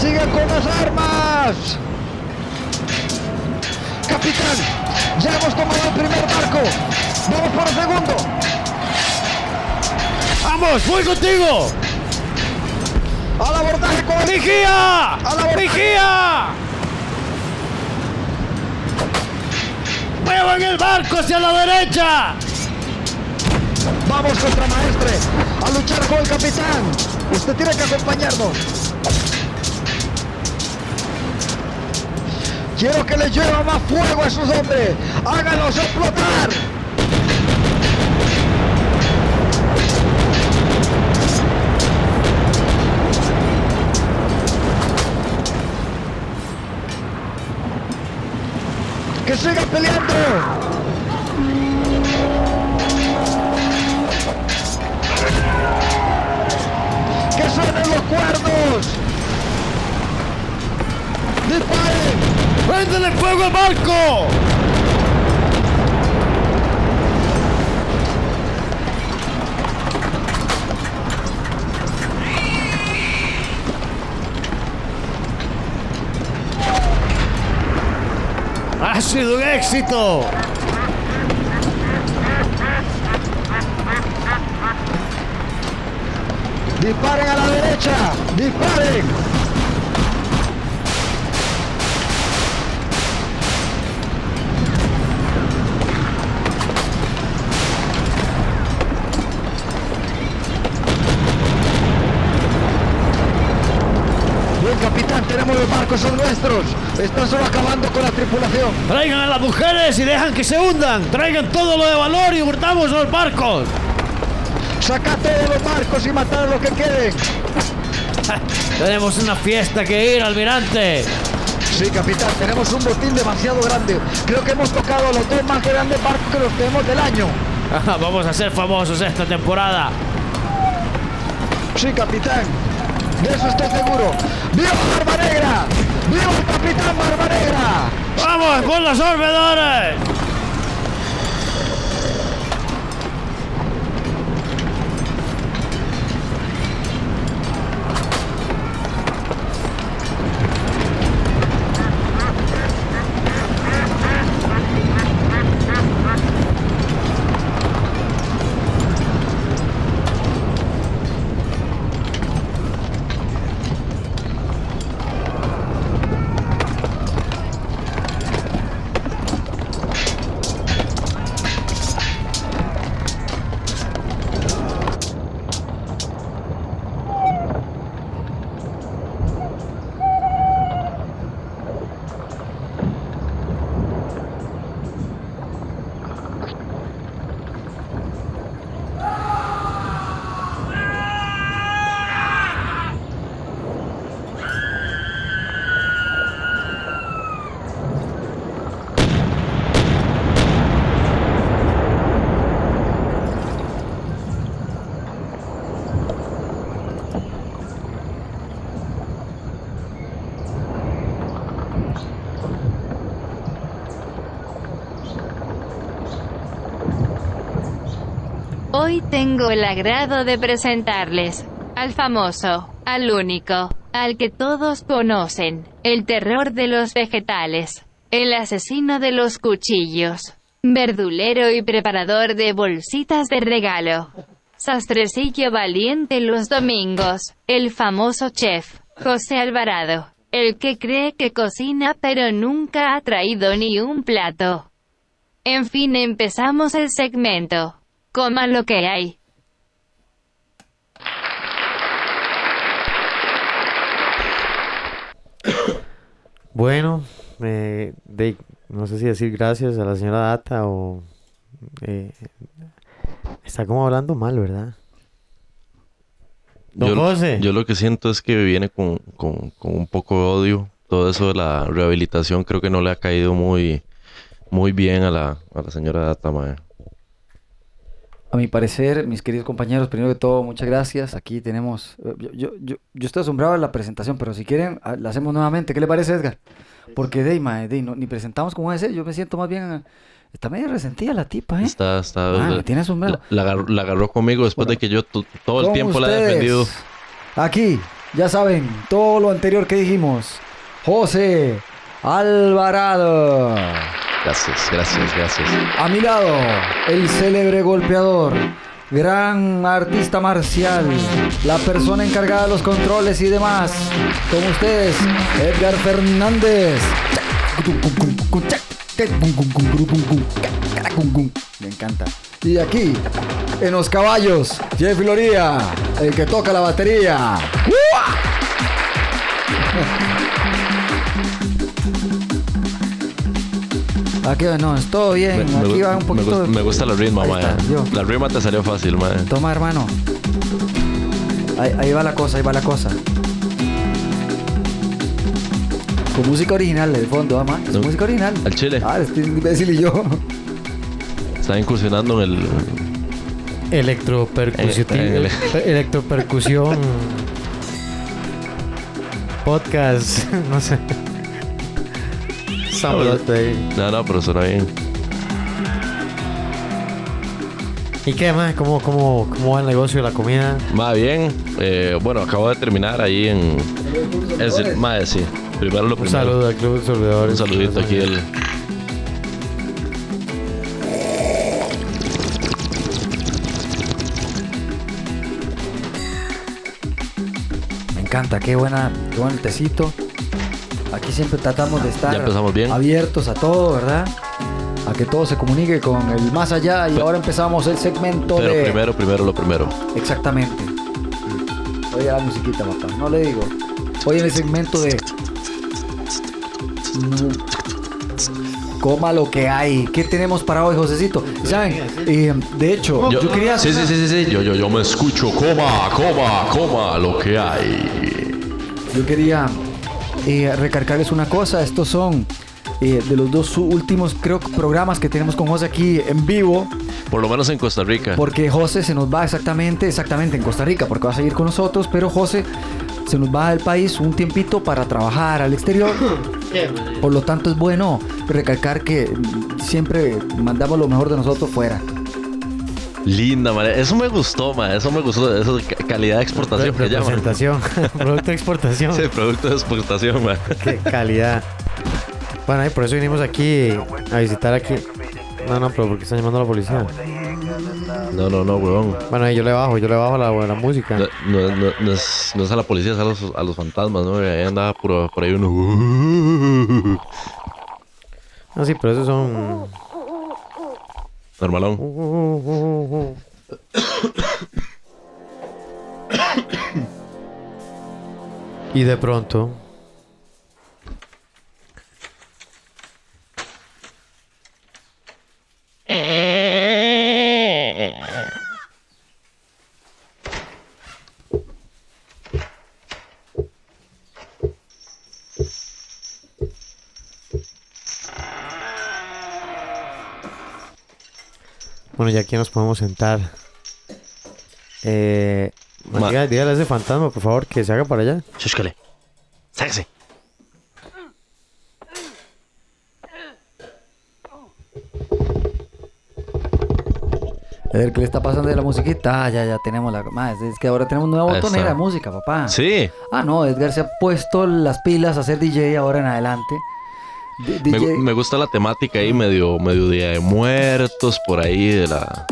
¡Sigan con las armas! ¡Capitán! ¡Ya hemos tomado el primer barco! ¡Vamos por el segundo! ¡Vamos! ¡Voy contigo! ¡Al abordaje con ¡Vigía! abordaje! ¡Vigía! ¡Muevan el barco hacia la derecha! Vamos, contramaestre, a luchar con el capitán. Usted tiene que acompañarnos. Quiero que le llueva más fuego a esos hombres. Háganlos explotar. Que sigan peleando. ¡Que suenen los cuernos! ¡Disparen! ¡Préndele fuego barco! ¡Ha sido un éxito! ¡Disparen a la derecha! ¡Disparen! Están solo acabando con la tripulación. Traigan a las mujeres y dejan que se hundan. Traigan todo lo de valor y hurtamos los barcos. Saca todos los barcos y matar a los que queden. Tenemos una fiesta que ir, almirante. Sí, capitán, tenemos un botín demasiado grande. Creo que hemos tocado los dos más grandes barcos que los tenemos del año. Vamos a ser famosos esta temporada. Sí, capitán. De eso estoy seguro. ¡Viva Barba Negra! ¡Viva capitán Barba! ¡Vamos por los sorbedores! Tengo el agrado de presentarles al famoso, al único, al que todos conocen, el terror de los vegetales, el asesino de los cuchillos, verdulero y preparador de bolsitas de regalo. Sastrecillo valiente los domingos, el famoso chef, José Alvarado, el que cree que cocina pero nunca ha traído ni un plato. En fin, empezamos el segmento. Coma lo que hay. Bueno, eh, de- no sé si decir gracias a la señora Data o... eh, está como hablando mal, ¿verdad? Don Yo, José. yo lo que siento es que viene con, con- con un poco de odio. Todo eso de la rehabilitación creo que no le ha caído muy, muy bien a la, a la señora Data, mae. A mi parecer, mis queridos compañeros, primero que todo, muchas gracias. Aquí tenemos. eh, Yo, yo, yo, yo estoy asombrado de la presentación, pero si quieren, ah, la hacemos nuevamente. ¿Qué le parece, Edgar? Porque de, ahí, mae, de no- ni presentamos como ese. Yo me siento más bien. eh, Está medio resentida la tipa, ¿eh? Está, está, Ah, la, tiene asombrado. la agarró, la agarró conmigo después de que yo to- todo el tiempo la he defendido. Aquí, ya saben, todo lo anterior que dijimos. José Alvarado. Gracias, gracias, gracias. A mi lado, el célebre golpeador, gran artista marcial, la persona encargada de los controles y demás. Con ustedes, Edgar Fernández. Me encanta. Y aquí, en los caballos, Jeff Loría, el que toca la batería. Aquí no, es todo bien. Me, me Aquí va un me poquito. me gusta la ritma, Ahí mae. está, yo. La ritma te salió fácil, mae. Toma, hermano. Ahí, ahí va la cosa, ahí va la cosa. Con música original de fondo, ama. Es No. música original. Al chile. Ah, este imbécil y yo. Está incursionando en el... Electropercusión. En- en el- Electropercusión. Podcast. No sé. Ahí. No, no, pero suena bien. ¿Y qué más? ¿Cómo, cómo, ¿Cómo va el negocio de la comida? Va bien. Eh, bueno, acabo de terminar ahí en... Es el, mae, sí. Primero lo Un primero. saludo al Club de. Un saludito aquí del... Me encanta, qué buena, qué buen tecito. Aquí siempre tratamos de estar bien. abiertos a todo, ¿verdad? A que todo se comunique con el más allá. Y ahora empezamos el segmento Pero de. primero, primero lo primero. Exactamente. Oye la musiquita, papá. No le digo. Hoy en el segmento de. Mm, Coma lo que hay. ¿Qué tenemos para hoy, Josecito? ¿Saben? Eh, de hecho, yo, quería. Sí, sí, sí, sí, sí. Yo, yo, yo me escucho. Coma, coma, coma lo que hay. Yo quería eh, recargarles una cosa. Estos son eh, de los dos últimos, creo, programas que tenemos con José aquí en vivo. Por lo menos en Costa Rica. Porque José se nos va exactamente, exactamente en Costa Rica, porque va a seguir con nosotros, pero José se nos va del país un tiempito para trabajar al exterior. Por lo tanto es bueno recalcar que siempre mandamos lo mejor de nosotros fuera. Linda, madre. Eso me gustó, ma. Eso me gustó. Eso de ca- calidad de exportación que llaman. Representación. Producto de exportación. Sí, producto de exportación, ma. Qué calidad. Bueno, y por eso vinimos aquí a visitar aquí. No, no, pero porque están llamando a la policía. No, no, no, weón. Bueno, ahí yo le bajo, yo le bajo la, la música. No, no, no, no es, no es a la policía, es a los, a los fantasmas, ¿no? Ahí andaba por, por ahí uno. Ah, sí, pero esos son. Normalón. Y de pronto. Bueno, ya aquí nos podemos sentar. Eh, Ma- diga- dígale a ese fantasma, por favor, que se haga para allá. Chúscale. Sáquese. A ver, ¿qué le está pasando de la musiquita? Ah, ya, ya tenemos la... Más, es que ahora tenemos nueva botonera de música, papá. Sí. Ah, no, Edgar se ha puesto las pilas a ser DJ ahora en adelante. D- Me, DJ... gu- me gusta la temática ahí, medio, medio Día de Muertos, por ahí de la...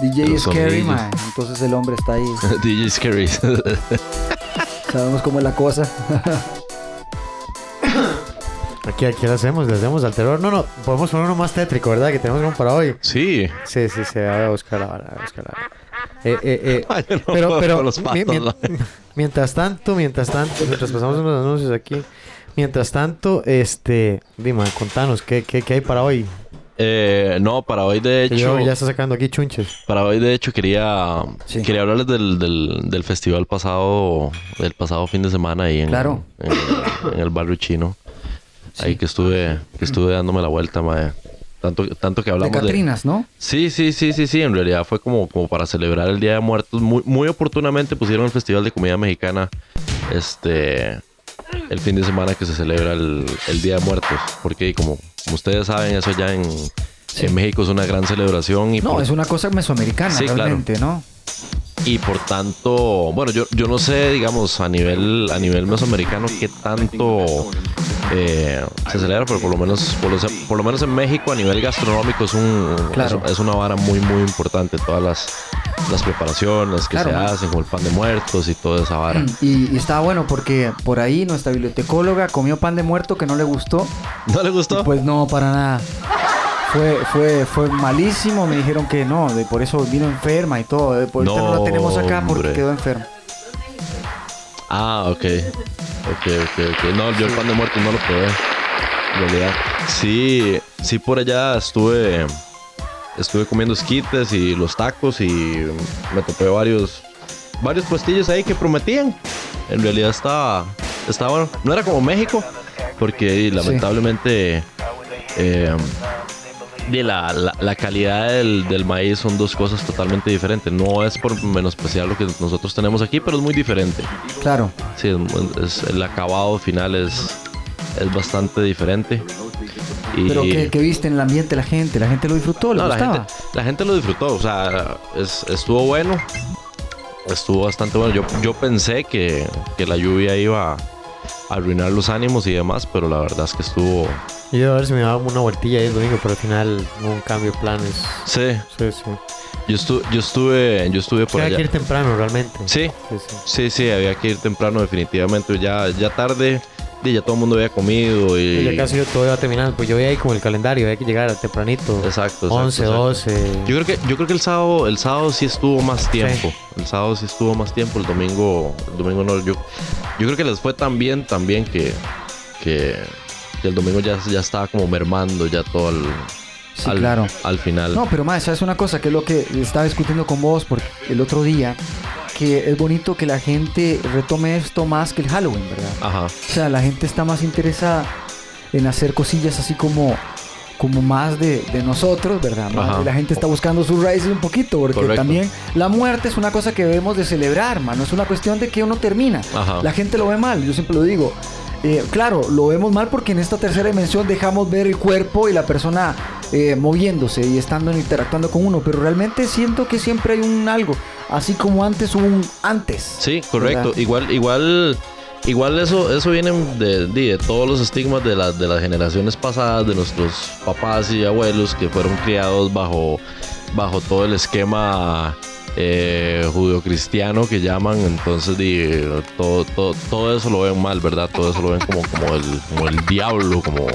DJ Scary, mae. Entonces el hombre está ahí. DJ Scary. Sabemos cómo es la cosa. Aquí, aquí lo hacemos, le hacemos al terror. No, no, podemos poner uno más tétrico, ¿verdad? Que tenemos uno para hoy. sí. Sí, sí, sí, voy a buscar ahora, voy a buscar ahora. Eh, eh, eh, Ay, no pero, pero, los mientras tanto, mientras tanto, mientras pasamos unos anuncios aquí, mientras tanto, este, Dima, contanos, ¿qué, qué, qué hay para hoy? Eh, no, para hoy de hecho... yo ya está sacando aquí chunches. Para hoy, de hecho, quería, Sí. quería hablarles del, del, del festival pasado, del pasado fin de semana ahí en, Claro. en, en el barrio chino. Ahí que estuve, que estuve dándome la vuelta, mae. Tanto, tanto que hablamos de... Catrinas, ¿no? Sí, sí, sí, sí, sí. En realidad fue como, como para celebrar el Día de Muertos. Muy, muy oportunamente pusieron el Festival de Comida Mexicana este el fin de semana que se celebra el, el Día de Muertos. Porque como, como ustedes saben, eso ya en, en México es una gran celebración. Y No, por- es una cosa mesoamericana Sí, claro. realmente, ¿no? y por tanto, bueno, yo, yo no sé, digamos, a nivel, a nivel mesoamericano qué tanto eh, se celebra, pero por lo menos, por lo, por lo menos en México a nivel gastronómico es un Claro. es, es una vara muy muy importante. Todas las, las preparaciones que Claro, se man. hacen, como el pan de muertos y toda esa vara. Y, y estaba bueno porque por ahí nuestra bibliotecóloga comió pan de muerto que no le gustó. ¿No le gustó? Pues no, para nada. Fue, fue, fue malísimo. Me dijeron que no, de por eso vino enferma y todo. De por no, No, la tenemos acá porque hombre. quedó enferma. Ah, ok. Ok, ok, ok. No, yo el pan de muertos no lo probé. En realidad. Sí, sí por allá estuve. Estuve comiendo esquites y los tacos y me topé varios. Varios puestillos ahí que prometían. En realidad estaba. Estaba bueno. No era como México. Porque lamentablemente. eh, y la, la- la calidad del, del maíz son dos cosas totalmente diferentes. No es por menospreciar lo que nosotros tenemos aquí, pero es muy diferente. Claro. Sí, es- es- el acabado final es, es bastante diferente. Y, Pero ¿qué, qué viste en el ambiente la gente? ¿La gente lo disfrutó? ¿Le no, la gustaba? gente, la gente lo disfrutó, o sea, es- estuvo bueno. Estuvo bastante bueno. Yo, yo pensé que, que la lluvia iba a arruinar los ánimos y demás, pero la verdad es que estuvo... Yo iba a ver si me daba una vueltilla ahí el domingo, pero al final hubo un cambio de planes. Sí, Sí, sí. yo, estu- yo estuve, yo estuve por Hay que allá. ir temprano realmente. Sí, Sí, sí. sí, sí, había que ir temprano definitivamente. Ya, ya tarde, y ya todo el mundo había comido y... Y ya casi todo iba terminando. Pues yo veía ahí como el calendario, había que llegar tempranito. Exacto, exacto, 11, exacto. 12. Yo creo que yo creo que el sábado el sábado sí estuvo más tiempo. El sábado sí estuvo más tiempo. El domingo el domingo no. Yo, yo creo que les fue tan bien también que que, que el domingo ya, ya estaba como mermando ya todo al Sí, al, claro. al final. No, pero más, ¿sabes una cosa? Que es lo que estaba discutiendo con vos porque el otro día, que es bonito que la gente retome esto más que el Halloween, ¿verdad? Ajá. O sea, la gente está más interesada en hacer cosillas así como, como más de, de nosotros, ¿verdad? Más Ajá. de la gente está buscando sus raíces un poquito, porque Correcto. también la muerte es una cosa que debemos de celebrar, man. No es una cuestión de que uno termina. Ajá. La gente lo ve mal, yo siempre lo digo. Eh, claro, lo vemos mal porque en esta tercera dimensión dejamos ver el cuerpo y la persona eh, moviéndose y estando interactuando con uno, pero realmente siento que siempre hay un algo, así como antes hubo un antes. Sí, correcto. ¿verdad? Igual igual igual eso eso viene de, de, todos los estigmas de las de las generaciones pasadas de nuestros papás y abuelos que fueron criados bajo bajo todo el esquema eh, judeocristiano que llaman entonces todo, todo, todo eso lo ven mal verdad todo eso lo ven como como el como el diablo como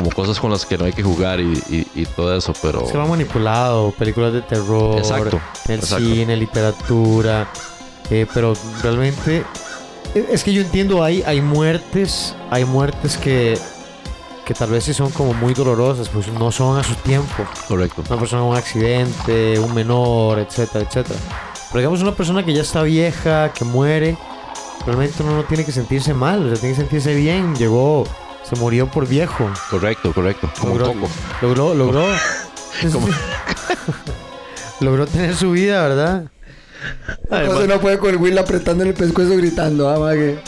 como cosas con las que no hay que jugar y, y- y todo eso pero Se va manipulado, películas de terror, Exacto, el exacto. cine, literatura, eh, pero realmente e- es que yo entiendo hay hay muertes, hay muertes que que tal vez sí son como muy dolorosas, pues no son a su tiempo. correcto Una persona un accidente, un menor, etcétera, etcétera. Pero digamos una persona que ya está vieja, que muere, realmente uno no tiene que sentirse mal, o sea, tiene que sentirse bien. Llegó, se murió por viejo. correcto correcto como logró, Coco logró, logró, logró tener su vida, ¿verdad? Entonces no puede con el Will apretando el pescuezo gritando, ah, mague.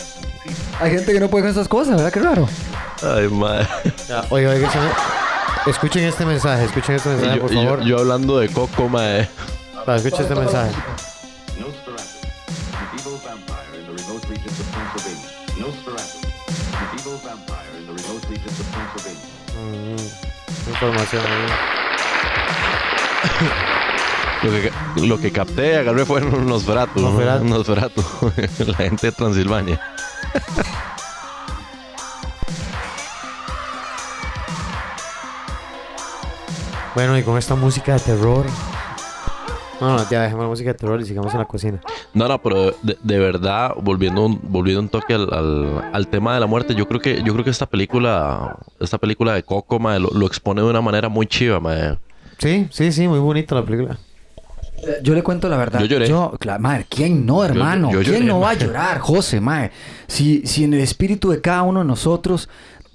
Hay gente que no puede con esas cosas, ¿verdad? Qué raro. ay madre Oiga, escuchen este mensaje, escuchen este mensaje, yo, por favor. yo hablando de Coco mae Va, escuchen este mensaje. Información ahí. Lo que, lo que capté, agarré fueron unos. Nosferatu. Unos bratos. La gente de Transilvania. Bueno, y con esta música de terror. No, no, ya dejemos la música de terror y sigamos en la cocina. No, no, pero de, de verdad, volviendo un, volviendo un toque al, al- al tema de la muerte, yo creo que, yo creo que esta película, esta película de Coco, mae, lo, lo expone de una manera muy chiva, mae. Sí, sí, sí, muy bonita la película. Yo le cuento la verdad. Yo lloré. claro, madre, ¿quién no, hermano? yo ¿Quién lloré, no va a madre. llorar, José, madre? Si, si en el espíritu de cada uno de nosotros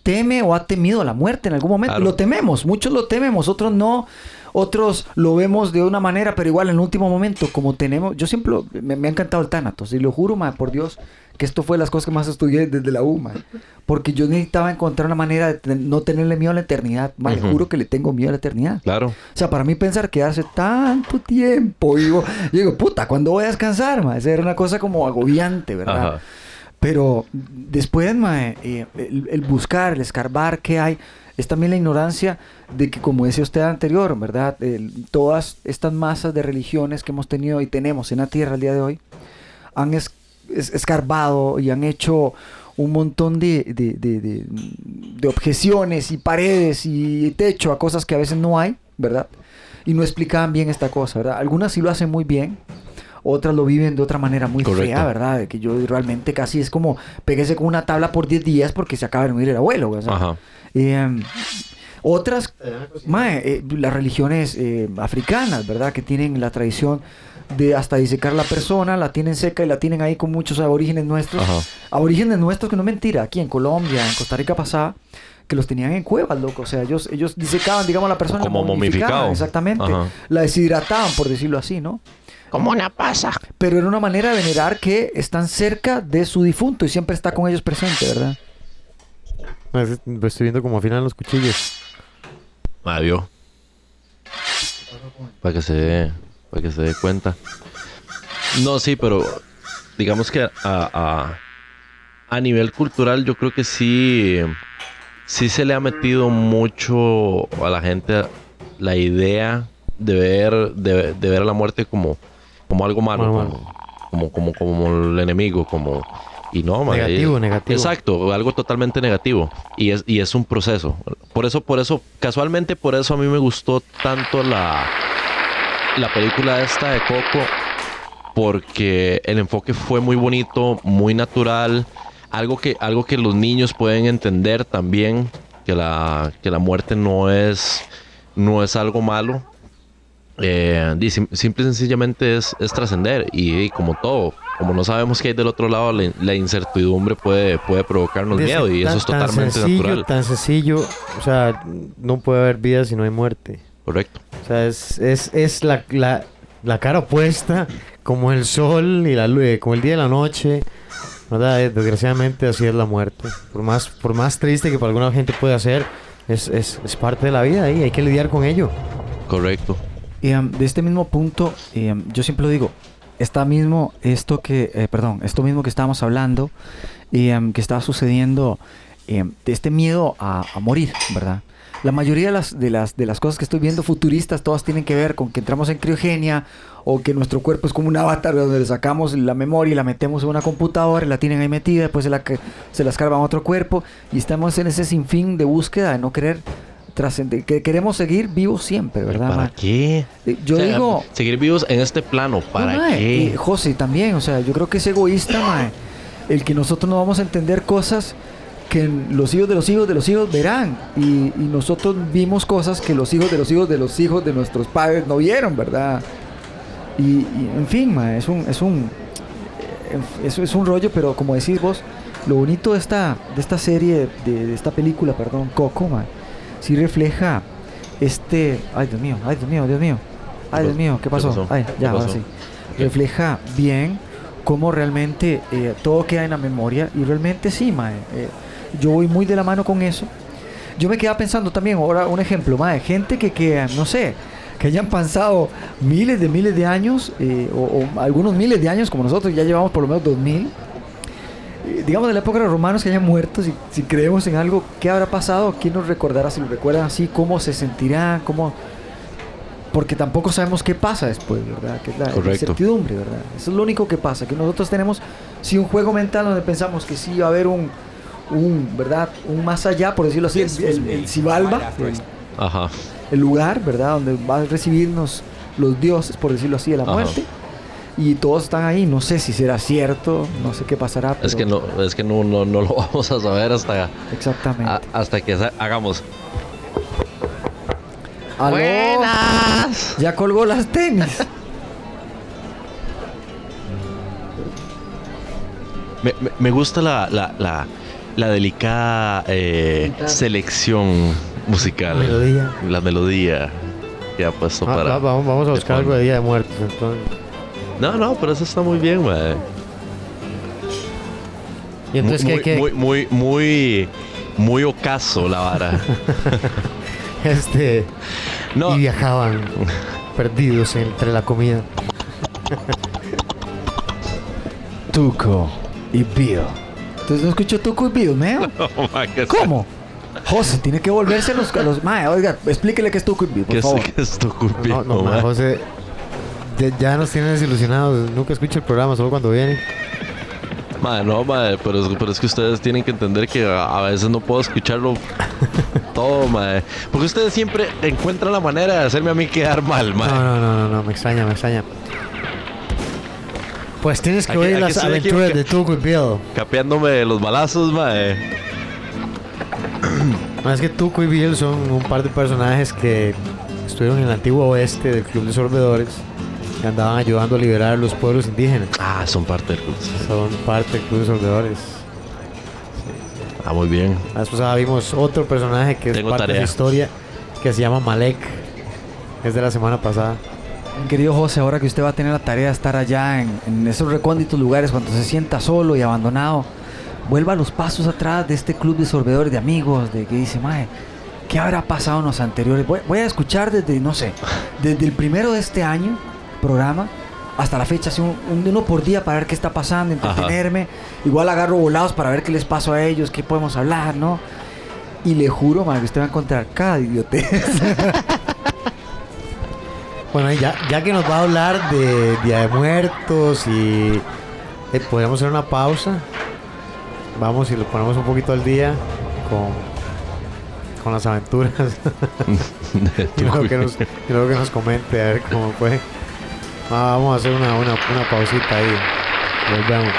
teme o ha temido la muerte en algún momento, Claro. lo tememos, muchos lo tememos, otros no. Otros lo vemos de una manera, pero igual en el último momento, como tenemos, yo siempre lo- me, me ha encantado el Tánatos y lo juro, madre, por Dios, que esto fue de las cosas que más estudié desde la U, madre. porque yo necesitaba encontrar una manera de no tenerle miedo a la eternidad, madre, Ujú. juro que le tengo miedo a la eternidad. Claro. O sea, para mí pensar que hace tanto tiempo, digo, yo digo, puta, ¿cuándo voy a descansar, ma? Esa era una cosa como agobiante, ¿verdad? Ajá. Pero después, ma, eh, el, el buscar, el escarbar que hay, es también la ignorancia de que, como decía usted anterior, ¿verdad? Todas estas masas de religiones que hemos tenido y tenemos en la tierra al día de hoy, han es- es- escarbado y han hecho un montón de, de- de- de- objeciones y paredes y techo a cosas que a veces no hay, ¿verdad? Y no explicaban bien esta cosa, ¿verdad? Algunas sí lo hacen muy bien, otras lo viven de otra manera muy Correcto. fea, ¿verdad? De que yo realmente casi es como peguese con una tabla por 10 días porque se acaba de morir el abuelo, o sea. Eh, otras, mae, eh, las religiones eh, africanas, ¿verdad? Que tienen la tradición de hasta disecar la persona, la tienen seca y la tienen ahí con muchos aborígenes nuestros. Ajá. Aborígenes nuestros que no es mentira, aquí en Colombia, en Costa Rica pasaba, que los tenían en cuevas, loco. O sea, ellos, ellos disecaban, digamos, a la persona. Como momificado. Exactamente. Ajá. La deshidrataban, por decirlo así, ¿no? Como una pasa. Pero era una manera de venerar que están cerca de su difunto y siempre está con ellos presente, ¿verdad? Lo estoy viendo como afilan los cuchillos. Vio. Para que se dé, para que se dé cuenta. No, sí, pero digamos que a, a, a nivel cultural yo creo que sí, sí se le ha metido mucho a la gente la idea de ver, de, de ver a la muerte como, como algo malo, como, como, como el enemigo, como... Y no, man, Negativo, eh, negativo. Exacto, algo totalmente negativo. Y es, y es un proceso. Por eso, por eso, casualmente por eso a mí me gustó tanto la, la película esta de Coco. Porque el enfoque fue muy bonito, muy natural. Algo que, algo que los niños pueden entender también. Que la, que la muerte no es, no es algo malo. Eh, simple y sencillamente es, es trascender. Y, y como todo, como no sabemos qué hay del otro lado, la, la incertidumbre puede, puede provocarnos miedo. Y tan- eso es tan totalmente sencillo, natural. Tan sencillo, o sea, no puede haber vida si no hay muerte. Correcto. O sea, es, es, es la, la, la cara opuesta, como el sol y la luz, como el día y la noche. ¿verdad? Eh, Desgraciadamente así es la muerte. Por más, por más triste que para alguna gente pueda ser, es, es, es parte de la vida y hay que lidiar con ello. Correcto. Y um, de este mismo punto, um, yo siempre lo digo, está mismo esto que, eh, perdón, esto mismo que estábamos hablando y um, que estaba sucediendo, em, de este miedo a, morir, ¿verdad? La mayoría de las, de, las, de las cosas que estoy viendo futuristas, todas tienen que ver con que entramos en criogenia o que nuestro cuerpo es como un avatar donde le sacamos la memoria y la metemos en una computadora y la tienen ahí metida, después se la, se la escarban a otro cuerpo y estamos en ese sinfín de búsqueda de no querer trascender, que queremos seguir vivos siempre, ¿verdad? ¿Para ma? qué? Eh, Yo O sea, digo, Seguir vivos en este plano. ¿Para no, mae, qué? eh, José también, o sea, yo creo que es egoísta, mae, el que nosotros no vamos a entender cosas que los hijos de los hijos de los hijos verán. Y, y nosotros vimos cosas que los hijos de los hijos de los hijos de nuestros padres no vieron, ¿verdad? Y, y, en fin, mae, es un, es un, eh, es, es un rollo, pero como decís vos, lo bonito de esta, de esta serie, de, de esta película, perdón, Coco, mae, sí refleja este, ay Dios mío, ay Dios mío, Dios mío, ay Dios mío, ¿qué ¿Qué pasó? Refleja bien cómo realmente eh, todo queda en la memoria y realmente sí, mae, eh, yo voy muy de la mano con eso. Yo me quedaba pensando también, ahora un ejemplo, mae, gente que, que no sé, que hayan pasado miles de miles de años, eh, o, o algunos miles de años como nosotros, ya llevamos por lo menos dos mil, digamos de la época de los romanos que hayan muerto, si, si creemos en algo, ¿qué habrá pasado? ¿Quién nos recordará si lo recuerdan así? ¿Cómo se sentirán? ¿Cómo? porque tampoco sabemos qué pasa después, ¿verdad? Que es la Correcto. incertidumbre, ¿verdad? Eso es lo único que pasa, que nosotros tenemos, sí, un juego mental donde pensamos que sí va a haber un, un ¿verdad? Un más allá, por decirlo así, el, el, el Xibalba, el, Ajá. el lugar, ¿verdad? Donde va a recibirnos los dioses, por decirlo así, de la Ajá. Y todos están ahí, no sé si será cierto, no sé qué pasará. Es que no, es que no, no, no lo vamos a saber hasta, Exactamente. a- hasta que hagamos. Aló, Ya colgó las tenis. Me, me- me gusta la, la, la, la delicada eh, selección musical. Melodía. La melodía que ha puesto Ah, para. va- vamos, vamos a buscar algo de Día de Muertos, entonces. No, no, pero eso está muy bien, mae. Y entonces, muy, ¿qué, qué? muy, muy, muy, muy ocaso la vara. Este, No, y viajaban perdidos entre la comida. Tuco y Bill. Entonces no escucho Tuco y Bill, ¿no? oh, mae, ¿qué es- ¿Cómo? José, tiene que volverse a los... A los mae, oiga, explíquele qué es Tuco y Bill, por ¿Qué es, favor. qué es tu culpito, No, no, mae? ma, José. Ya, ya nos tienen desilusionados. Nunca escucha el programa, solo cuando viene. Mae, no, mae, pero, es- pero es que ustedes tienen que entender que a, a veces no puedo escucharlo todo, mae. Porque ustedes siempre encuentran la manera de hacerme a mí quedar mal, mae. No, no, no, no, no, me extraña, me extraña. Pues tienes que Aquí- oír aquí las aventuras de Tuco y Bill. Capeándome los balazos, mae. No, es que Tuco y Bill son un par de personajes que estuvieron en el antiguo oeste del Club de Sorbedores que andaban ayudando a liberar a los pueblos indígenas. Ah, son parte del club. Son parte del Club de Sorbedores. Ah, muy bien. La pasada vimos otro personaje que es parte de la historia que se llama Malek. Es de la semana pasada. Querido José, ahora que usted va a tener la tarea de estar allá en, en esos recónditos lugares cuando se sienta solo y abandonado, vuelva a los pasos atrás de este club de sorbedores de amigos, de que dice, mae, ¿qué habrá pasado en los anteriores? Voy, voy a escuchar desde, no sé, desde el primero de este año, programa, hasta la fecha, así un, un- uno por día para ver qué está pasando, entretenerme. Igual agarro volados para ver qué les pasó a ellos, qué podemos hablar, ¿no? Y le juro, mae, que usted va a encontrar cada idiotez. Bueno, ya, ya que nos va a hablar de Día de Muertos y eh, podríamos hacer una pausa. Vamos y lo ponemos un poquito al día con, con las aventuras. y, luego que nos, y luego que nos comente a ver cómo fue. Ah, vamos a hacer una, una, pausita ahí. Volvemos.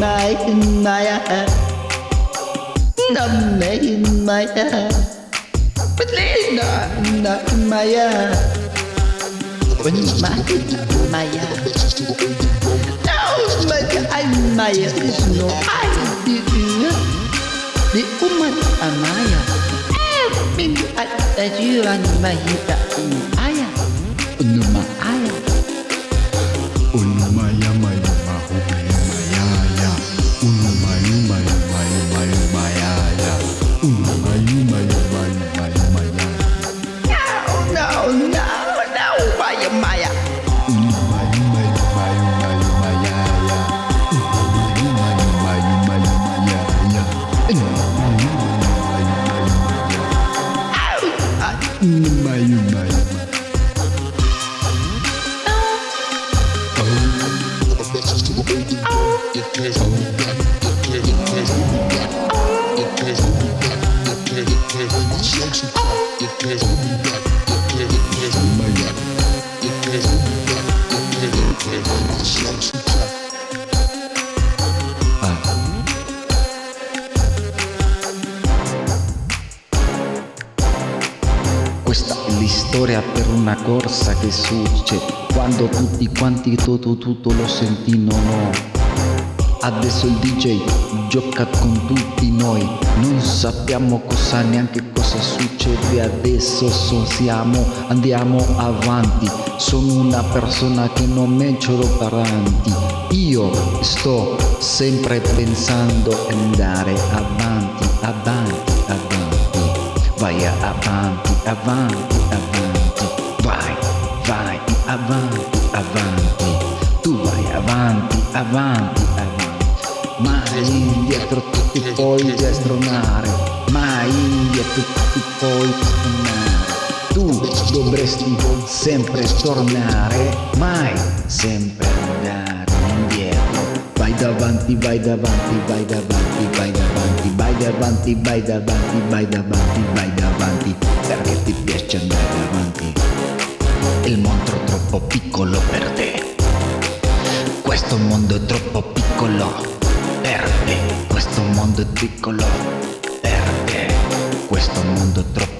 my in my head. Not me in my head. But please not not in my head. When you my in my head. No, but I'm my is no I did not. The woman Amaya. Everything I that you and my head in my head. Quando tutti quanti tutto tutto lo sentivano adesso il DJ gioca con tutti noi. Non sappiamo cosa neanche cosa succede adesso, so- siamo, andiamo avanti. Sono una persona che non me ciolo avanti. Io sto sempre pensando andare avanti, avanti, avanti. Vai avanti, avanti, avanti. Avanti, avanti. Tu vai avanti, avanti, avanti. Mai indietro tu ti puoi destronare. Mai indietro tu ti puoi destronare. Tu dovresti sempre tornare, mai sempre andare indietro. Vai davanti, vai davanti, vai davanti, vai davanti, vai davanti, vai davanti, vai davanti, vai davanti, perché ti piace andare avanti. Il mondo troppo piccolo per te. Questo mondo è troppo piccolo per te. Questo mondo è piccolo per te. Questo mondo è troppo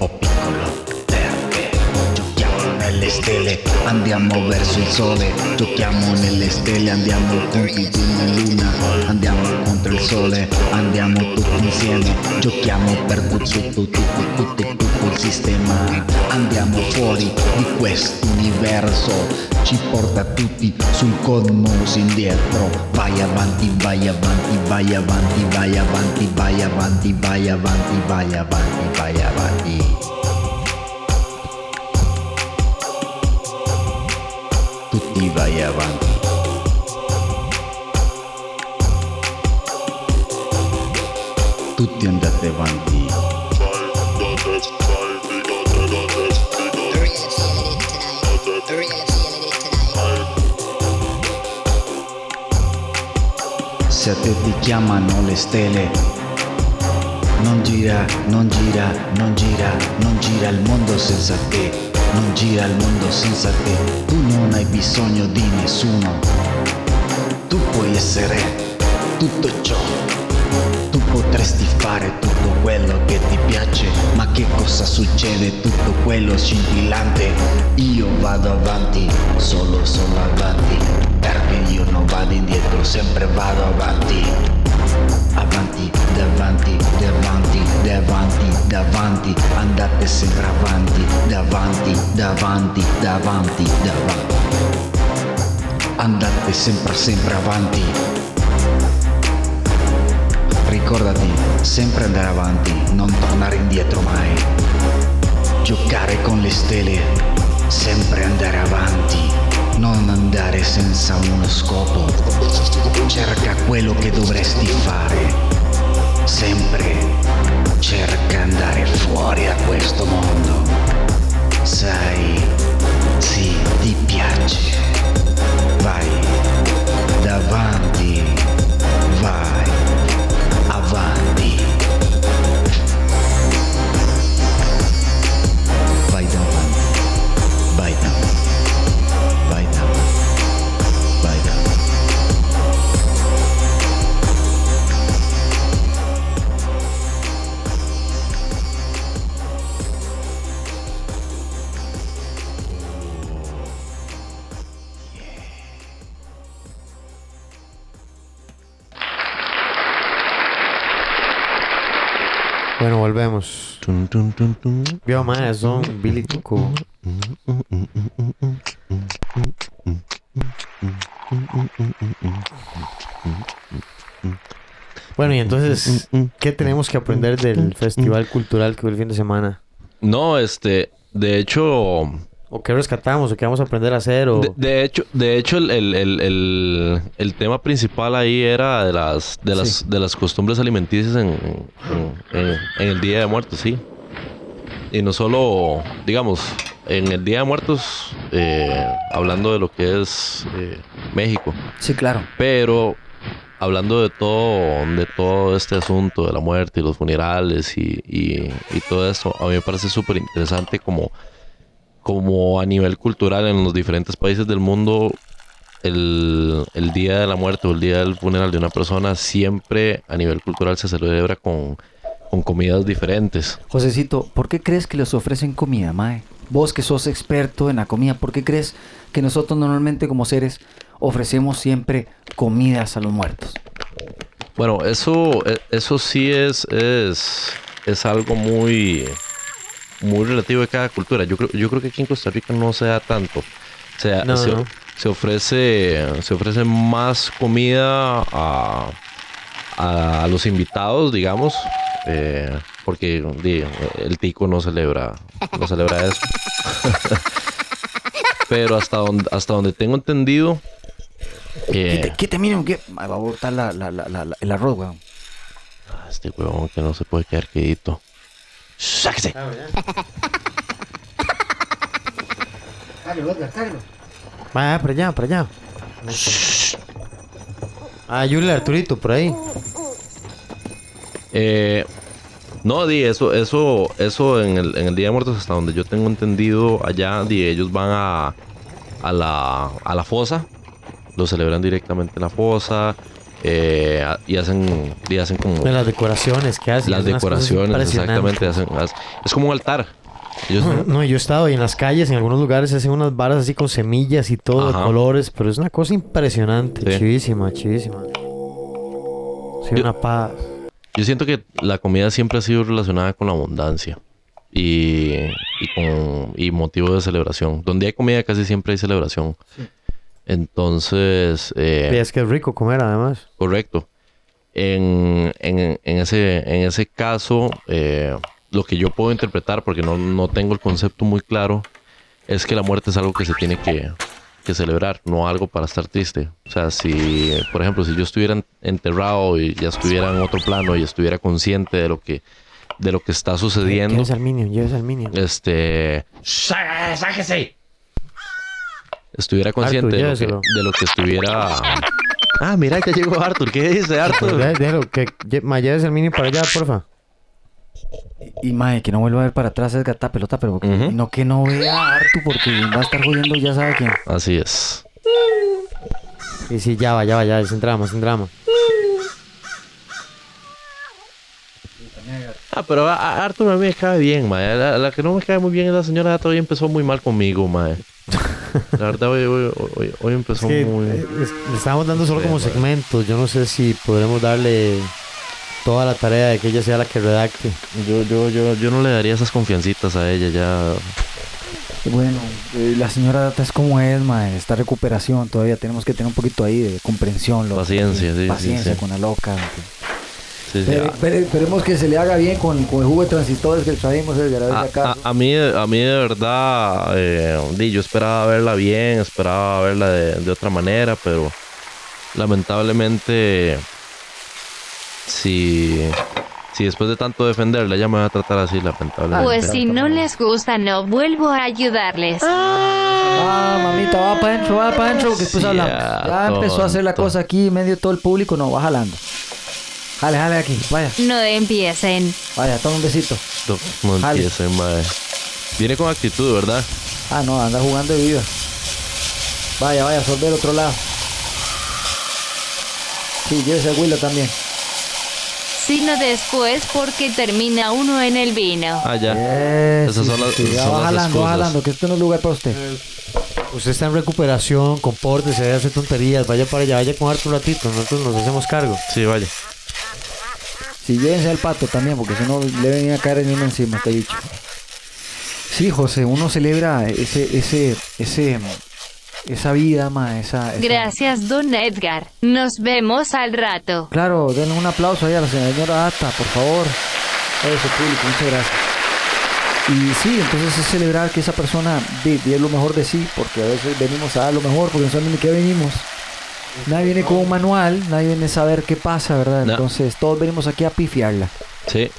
Nelle stelle, andiamo verso il sole. Giochiamo nelle stelle, andiamo conti in luna. Andiamo contro il sole, andiamo tutti insieme. Giochiamo per tutto, tutto, tutto, tutto, il sistema. Andiamo fuori di questo universo. Ci porta tutti sul cosmos indietro. Vai avanti, vai avanti, vai avanti, vai avanti, vai avanti, vai avanti, vai avanti, vai avanti. Vai avanti. Tutti andate avanti. Se a te ti chiamano le stelle, non gira, non gira, non gira, non gira il mondo senza te, non gira il mondo senza te, tu non hai bisogno di nessuno, tu puoi essere tutto ciò, tu potresti fare tutto quello che ti piace, ma che cosa succede? Tutto quello scintillante, io vado avanti, solo solo avanti, perché io non vado indietro, sempre vado avanti. Davanti, davanti, davanti, davanti, andate sempre avanti, davanti, davanti, davanti, davanti. Andate sempre, sempre avanti. Ricordati, sempre andare avanti, non tornare indietro mai. Giocare con le stelle, sempre andare avanti, non andare senza uno scopo. Cerca quello che dovresti fare. Sempre cerca andare fuori da questo mondo. Sai, sì, ti piace. Vai davanti, vai avanti. Bueno, volvemos. Vio, mae, son Billy Tuco. Bueno, y entonces, ¿qué tenemos que aprender del festival cultural que fue el fin de semana? No, este, de hecho, ¿O qué rescatamos? ¿O qué vamos a aprender a hacer? ¿O de, de hecho, de hecho, el, el- el- el- tema principal ahí era de las, de las, Sí. de las costumbres alimenticias en, en- en- en el Día de Muertos, sí. Y no solo, digamos, en el Día de Muertos, eh, hablando de lo que es eh, México, Sí, claro. pero hablando de todo, de todo este asunto de la muerte y los funerales y, y- y todo esto, a mí me parece súper interesante como, como a nivel cultural en los diferentes países del mundo, el, el día de la muerte o el día del funeral de una persona siempre a nivel cultural se celebra con, con comidas diferentes. Josecito, ¿por qué crees que les ofrecen comida, Mae? Vos que sos experto en la comida, ¿por qué crees que nosotros normalmente como seres ofrecemos siempre comidas a los muertos? Bueno, eso, e- eso sí es, es, es algo muy, muy relativo de cada cultura. Yo creo, yo creo que aquí en Costa Rica no se da tanto. O sea, No, se, no. se ofrece, se ofrece más comida a, a, a los invitados, digamos, eh, porque el tico no celebra, no celebra eso. Pero hasta donde, hasta donde tengo entendido, eh, ¿Qué te, qué te miren? ¿Qué? Ay, va a botar la, la, la, la- la- el arroz, weón. Este huevón que no se puede quedar quedito. ¡Sáquese! Vaya, para allá, para allá. Ah, Yuli Arturito, por ahí. Eh, no, di, eso, eso, eso en el, en el Día de Muertos, hasta donde yo tengo entendido, allá, di, ellos van a, a, la, a la fosa, lo celebran directamente en la fosa, eh, y hacen, y hacen como De las decoraciones que hacen. las decoraciones, exactamente, hacen, es como un altar. Ellos, No, no, yo he estado y en las calles, en algunos lugares, hacen unas varas así con semillas y todo, de colores, pero es una cosa impresionante, Sí. chivísima, chivísima. Sí, Yo- una paz. Yo siento que la comida siempre ha sido relacionada con la abundancia y, y con y motivo de celebración. Donde hay comida casi siempre hay celebración. Entonces, eh, Y es que es rico comer, además. correcto. En, en- en ese, en ese caso, eh, lo que yo puedo interpretar, porque no, no tengo el concepto muy claro, es que la muerte es algo que se tiene que, que celebrar, no algo para estar triste. O sea, si, por ejemplo, si yo estuviera en- enterrado y ya estuviera en otro plano y estuviera consciente de lo que, de lo que está sucediendo, Llévese al Minion, llévese al Minion. este, estuviera consciente de, lo que, de lo que estuviera... Ah, mira, ya llegó Arthur. ¿Qué dice Arthur? Dé- déjalo, que, lle- ma, llévese al Minion para allá, porfa. Y, mae, que no vuelva a ver para atrás es gata pelota, pero que- Ujú. no que no vea a Artu porque va a estar jodiendo ya sabe quién. Así es. Y sí, ya va, ya va, ya, sin drama, sin drama. Ah, pero a, a Arthur a mí me cae bien, mae. La, la que no me cae muy bien es la señora todavía empezó muy mal conmigo, mae. La verdad, hoy, hoy, hoy, hoy empezó Es que, muy... eh, es- le estamos dando solo como segmentos. Yo no sé si podremos darle toda la tarea de que ella sea la que redacte. Yo, yo, yo, yo no le daría esas confiancitas a ella ya. Bueno, eh, la señora Data es como es, mae. Esta recuperación todavía tenemos que tener un poquito ahí de comprensión. loco. Paciencia, sí, sí, Paciencia sí. con la loca. Sí, sí. Pero- pero esperemos que se le haga bien con, con el jugo de transistores que traímos Edgar, a ver A, si acaso. a- a mí, a mí de verdad, eh, di, yo esperaba verla bien, esperaba verla de, de otra manera, pero lamentablemente, si, si después de tanto defenderla ella me va a tratar así, lamentablemente. Pues si no les gusta, no vuelvo a ayudarles. Ah, mamita, va para adentro, va para adentro, que después Sí, hablamos. Ya empezó a hacer la cosa aquí medio todo el público, no, va jalando. Jale, jale aquí, vaya, No empiecen. vaya, toma un besito. No, no Jale. empiecen, mae. Viene con actitud, ¿verdad? Ah, no, anda jugando de vida. Vaya, vaya, sorbe el otro lado. Sí, llévese a Willa también. Sino después porque termina uno en el vino. Ah, ya. Eh, Esas sí, son las- sí, son va las jalando, va excusas. jalando, que esto no es lugar para usted. Usted está en recuperación, compórtese, hace tonterías, vaya para allá, vaya con harto un ratito, nosotros nos hacemos cargo. Sí, vaya. Sí, llévense al pato también, porque si no le venía a caer en uno encima, este bicho. Sí, José, uno celebra ese, ese, ese, esa vida, ma, esa, esa- Gracias, don Edgar. Nos vemos al rato. Claro, denle un aplauso ahí a la señora Ata, por favor. Eso, público, muchas gracias. Y sí, entonces es celebrar que esa persona dé lo mejor de sí, porque a veces venimos a dar lo mejor, porque no sabemos ni qué venimos. Nadie viene con un manual, nadie viene a saber qué pasa, ¿verdad? No. Entonces todos venimos aquí a pifiarla. Sí.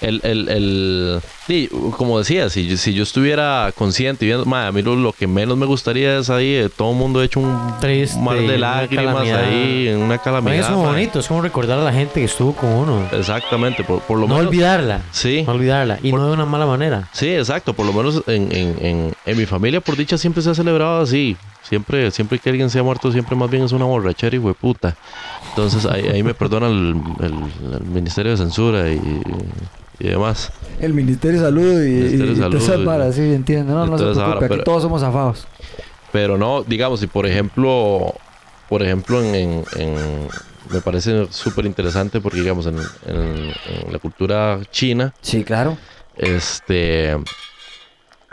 El, el, el... Sí, como decía, si yo, si yo estuviera consciente y viendo... mae, a mí lo, lo que menos me gustaría es ahí, eh, todo el mundo hecho un Triste, mar de lágrimas ahí, en una calamidad. es como mae. bonito, es como recordar a la gente que estuvo con uno. Exactamente, por, por lo No menos... olvidarla. Sí. No olvidarla. Y no de una mala manera. Sí, exacto. Por lo menos en, en, en, en mi familia, por dicha, siempre se ha celebrado así. Siempre, siempre que alguien se ha muerto, siempre más bien es una borrachera y hueputa. Entonces ahí, ahí me perdona el, el- el Ministerio de Censura y, y demás. El Ministerio de Salud y, Ministerio de y- y Salud todas varas, sí, entiendo. No, no se preocupe, vara, aquí pero- todos somos zafados. Pero no, digamos, si por ejemplo, por ejemplo, en, en, en- me parece súper interesante porque, digamos, en, en- en la cultura china, Sí, claro. este,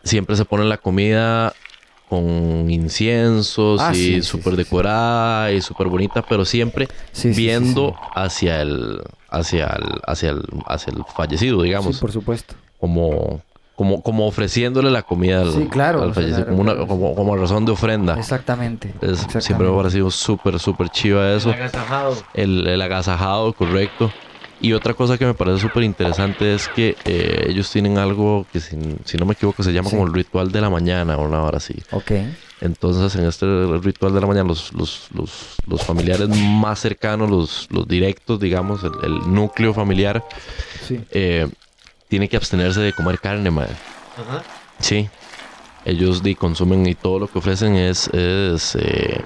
siempre se pone la comida con inciensos Ah, y sí, súper sí, sí. decorada y súper bonita, pero siempre Sí, sí, sí, viendo sí. hacia el hacia el hacia el hacia el fallecido, digamos, Sí, por supuesto. como como como ofreciéndole la comida al, Sí, claro, al o sea, fallecido, como una como, como razón de ofrenda. Exactamente. Es- siempre me ha parecido súper, súper chiva eso. El, el agasajado, correcto. Y otra cosa que me parece súper interesante es que eh, ellos tienen algo que, si, si no me equivoco, se llama Sí. como el ritual de la mañana o una hora así. Ok. Entonces, en este ritual de la mañana, los, los, los, los familiares más cercanos, los, los directos, digamos, el, el núcleo familiar, Sí. eh, tiene que abstenerse de comer carne, madre. Sí. Ellos di, consumen y todo lo que ofrecen es, es, eh,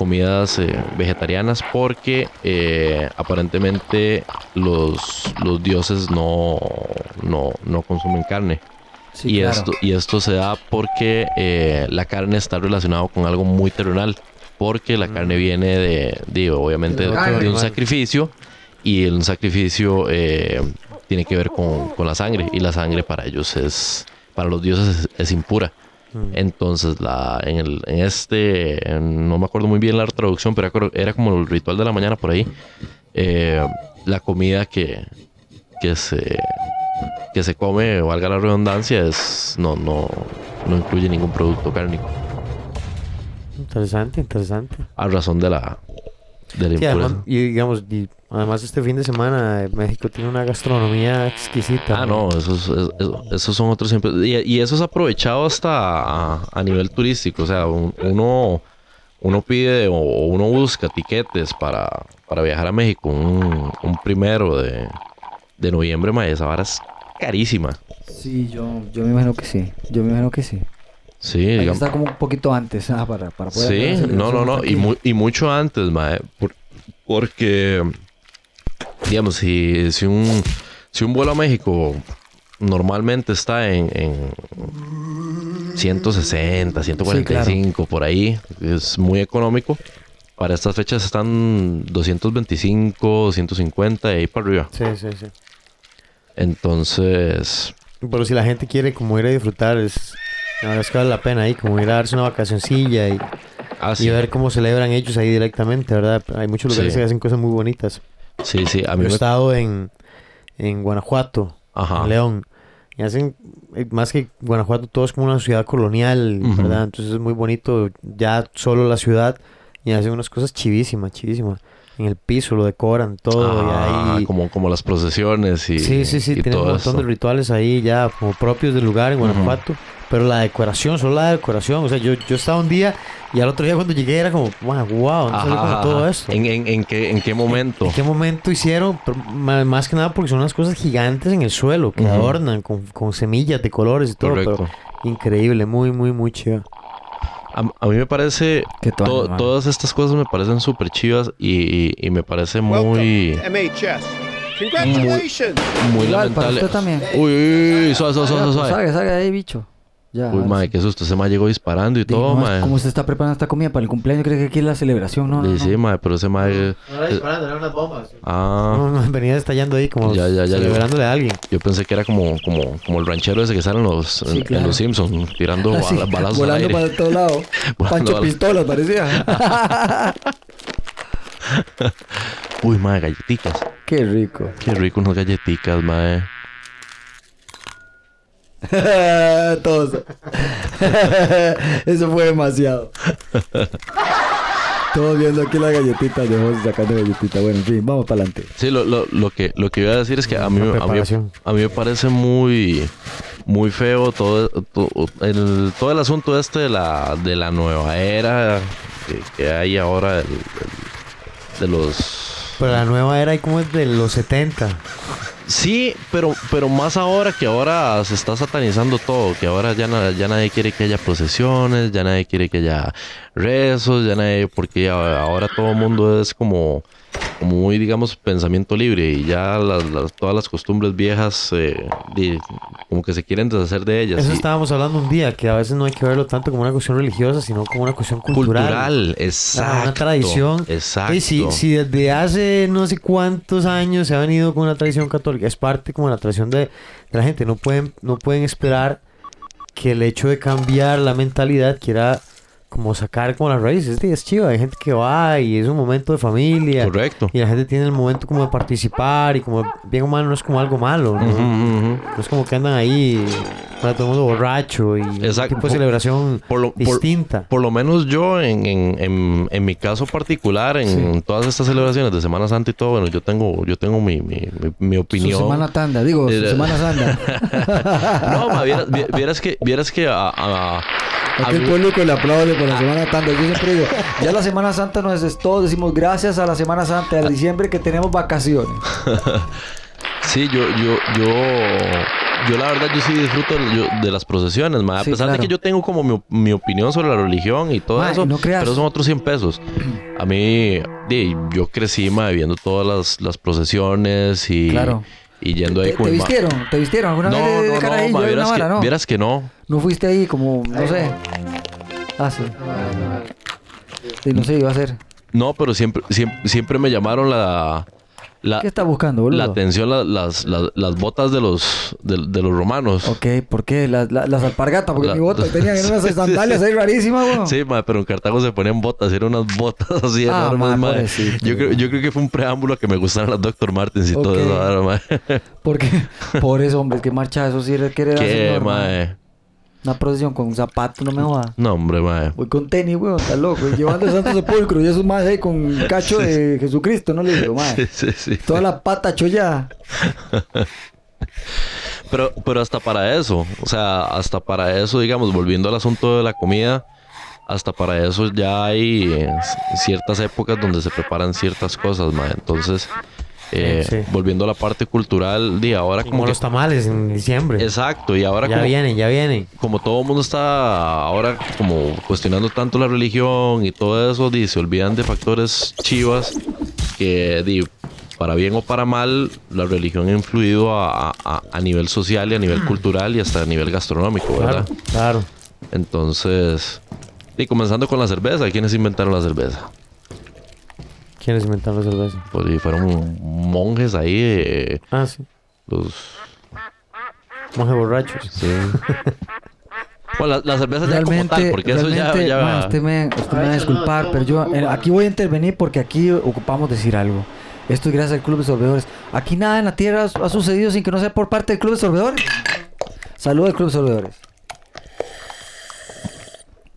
comidas eh, vegetarianas porque eh, aparentemente los, los dioses no, no, no consumen carne. Sí, y, claro. esto, y esto se da porque eh, la carne está relacionada con algo muy terrenal. Porque la carne viene de, de, obviamente, De un sacrificio. Y el sacrificio tiene que ver con, con la sangre. Y la sangre para ellos es, para los dioses es, es impura. Entonces, la, en, el, en este, en- no me acuerdo muy bien la traducción, pero era, era como el ritual de la mañana por ahí. eh, la comida que, que se que se come, valga la redundancia, es no, no, no incluye ningún producto cárnico. Interesante, interesante. A razón de la, de la Sí, impureza. además, y digamos, y además este fin de semana eh, México tiene una gastronomía exquisita. Ah, no, esos, es- es- esos son otros siempre. Y, y eso es aprovechado hasta a, a nivel turístico. O sea, un- uno, uno pide o, o uno busca tiquetes para, para viajar a México un, un primero de, de noviembre, ma, esa vara es carísima. Sí, yo, yo me imagino que sí. Yo me imagino que sí. Sí, Hay que digamos. estar como un poquito antes ah, para, para poder Sí, no, no, no. Y, mu- y mucho antes, mae. por- porque, digamos, si, si, un, si un vuelo a México normalmente está en, en 160, 145, por ahí, es muy económico. Para estas fechas están 225, 250 y ahí para arriba. Sí, sí, sí. Entonces, Pero si la gente quiere como ir a disfrutar, es, verdad es que vale la pena ahí, como ir a darse una vacacioncilla y, ah, y ver cómo celebran ellos ahí directamente, ¿verdad? Hay muchos lugares Sí. que hacen cosas muy bonitas. sí, sí, a Yo he me... estado en, en Guanajuato, Ajá. en León. Y hacen, eh, más que Guanajuato, todo es como una ciudad colonial. ¿verdad? Entonces es muy bonito ya solo la ciudad y hacen unas cosas chivísimas, chivísimas. En el piso lo decoran todo Ah, y ahí... como, como las procesiones y Sí, sí, sí, tienen un montón eso. de rituales ahí ya como propios del lugar en Guanajuato. Pero la decoración, solo la decoración. O sea, yo, yo estaba un día y al otro día cuando llegué era como, wow, wow, no salió como todo esto. ¿En, en, en qué, ¿En qué momento? ¿En qué momento hicieron? Pero más que nada porque son unas cosas gigantes en el suelo que Ujú. adornan con, con semillas de colores y todo. Correcto. Pero increíble, muy, muy, muy chido. A, a mí me parece... Tuanis, to- todas estas cosas me parecen súper chivas y, y- y me parece muy... MHS. Congratulations. Muy Igual, para lamentable. usted también. Uy, uy, uy, suave, suave, suave, suave. salga, salga de ahí, bicho. Ya. Uy, madre, sí. qué susto. Ese mae llegó disparando y todo, no, mae. ¿Cómo se está preparando esta comida para el cumpleaños? ¿Cree que aquí es la celebración? No, no, Sí, no. sí, mae, pero ese mae... unas bombas. Ah, No, no, venía estallando ahí como Ya, ya, ya, celebrándole a alguien. yo pensé que era como, como, como el ranchero ese que sale en los, en, en claro. los Simpsons, tirando Ah, bala- balazos al Volando aire. para todos lados. Pancho Pistolas parecía. Uy, mae, galletitas. Qué rico. Qué rico unas galletitas, mae. Todos. Eso fue demasiado. Todos viendo aquí las galletitas de José sacando galletitas. Bueno, en fin, vamos para adelante. Sí, lo, lo, lo que, lo que iba a decir es que a mí, a mí, a mí me parece muy, muy feo todo, todo, el, todo el asunto este de la, de la nueva era que, que hay ahora del- del- de los... Pero la nueva era ahí como es de los 70. Sí, pero, pero más ahora que ahora se está satanizando todo, que ahora ya, ya nadie quiere que haya procesiones, ya nadie quiere que haya rezos, ya nadie, porque ahora todo el mundo es como como muy, digamos, pensamiento libre y ya las, las- todas las costumbres viejas, eh, como que se quieren deshacer de ellas. Eso y- estábamos hablando un día, que a veces no hay que verlo tanto como una cuestión religiosa, sino como una cuestión cultural. cultural, Ah, exacto. una tradición. Exacto. Y si, si desde hace no sé cuántos años se ha venido con una tradición católica, es parte como de la tradición de, de la gente. No pueden, no pueden esperar que el hecho de cambiar la mentalidad quiera como sacar como las raíces. Sí, Es chido, hay gente que va y es un momento de familia. Correcto. Y la gente tiene el momento como de participar y como bien humano no es como algo malo. ¿no? Es como que andan ahí para todo el mundo borracho y Exacto. tipo de celebración Por lo, distinta. Por, lo menos yo, en, en, en, en mi caso particular, en todas estas celebraciones de Semana Santa y todo, bueno, yo tengo, yo tengo mi, mi, mi, mi Su opinión. semana tanda, digo, su Eh, semana sanda. No, ma, vieras, vi- vieras que, vieras que a, a- a Aquí el público le aplaude por la Semana Santa. Yo siempre digo, ya la Semana Santa no es todo. Decimos gracias a la Semana Santa de diciembre que tenemos vacaciones. Sí, yo, yo, yo, yo la verdad yo sí disfruto de, yo- de las procesiones, ma. a Sí, pesar claro. de que yo tengo como mi, mi opinión sobre la religión y todo Ma, eso, no creas. pero son otros 100 pesos. A mí, di, yo crecí, ma, viendo todas las, las procesiones y, Claro. y yendo ahí ¿Te, con te vistieron? ¿Te vistieron alguna No, vez de, de no, no, carajillo? ma, de vieras, que, vara, no? vieras que no. ¿No fuiste ahí como, no sé? Ah, sí. Sí, no sé, iba a ser. No, pero siempre, siempre, siempre me llamaron la, la, ¿Qué está buscando, boludo? la atención la- las, las, las botas de los, de, de los romanos. Ok, ¿por qué? Las, las, las alpargatas, porque La- mi bota tenían unas sandalias ahí rarísimas, weón. Sí, ma, pero en Cartago se ponían botas, eran unas botas así Ah, enormes, ma, ma. pobrecito, Yo creo, yo creo que fue un preámbulo a que me gustaran las Dr. Martens y todo eso. ahora, ma. Porque, pobres hombres, que marcha eso sí quiere dar ¿Qué, señor, ma? Una procesión con un zapato, no me jodas. No, hombre, ma. Voy con tenis, weón, está loco. y Llevando el Santo Sepulcro y esos más ahí con cacho de Jesucristo, no le digo, más. Sí, sí, sí. Toda la pata chollada. Pero, pero hasta para eso, o sea, hasta para eso, digamos, volviendo al asunto de la comida, hasta para eso ya hay eh, ciertas épocas donde se preparan ciertas cosas, ma. Entonces, eh, Sí, volviendo a la parte cultural, de ahora como, Como que- los tamales en diciembre. Exacto, y ahora ya como, vienen, ya vienen. como todo el mundo está ahora como cuestionando tanto la religión y todo eso, di, se olvidan de factores chivas que di, para bien o para mal, la religión ha influido a, a- a nivel social y a nivel cultural y hasta a nivel gastronómico, Claro, ¿verdad? claro. Entonces, y comenzando con la cerveza, ¿quiénes inventaron la cerveza? ¿Quiénes inventaron la cerveza? Pues y fueron monjes ahí, eh, Ah, sí. los... Monjes borrachos. Sí. Bueno, la, la cerveza ya como tal, Realmente, porque eso ya... realmente, ya usted, me, usted me va a disculpar, pero yo eh, aquí voy a intervenir porque aquí ocupamos decir algo. Esto es gracias al Club de Sorbedores. Aquí nada en la tierra ha sucedido sin que no sea por parte del Club de Sorbedores. Saludos al Club de Sorbedores.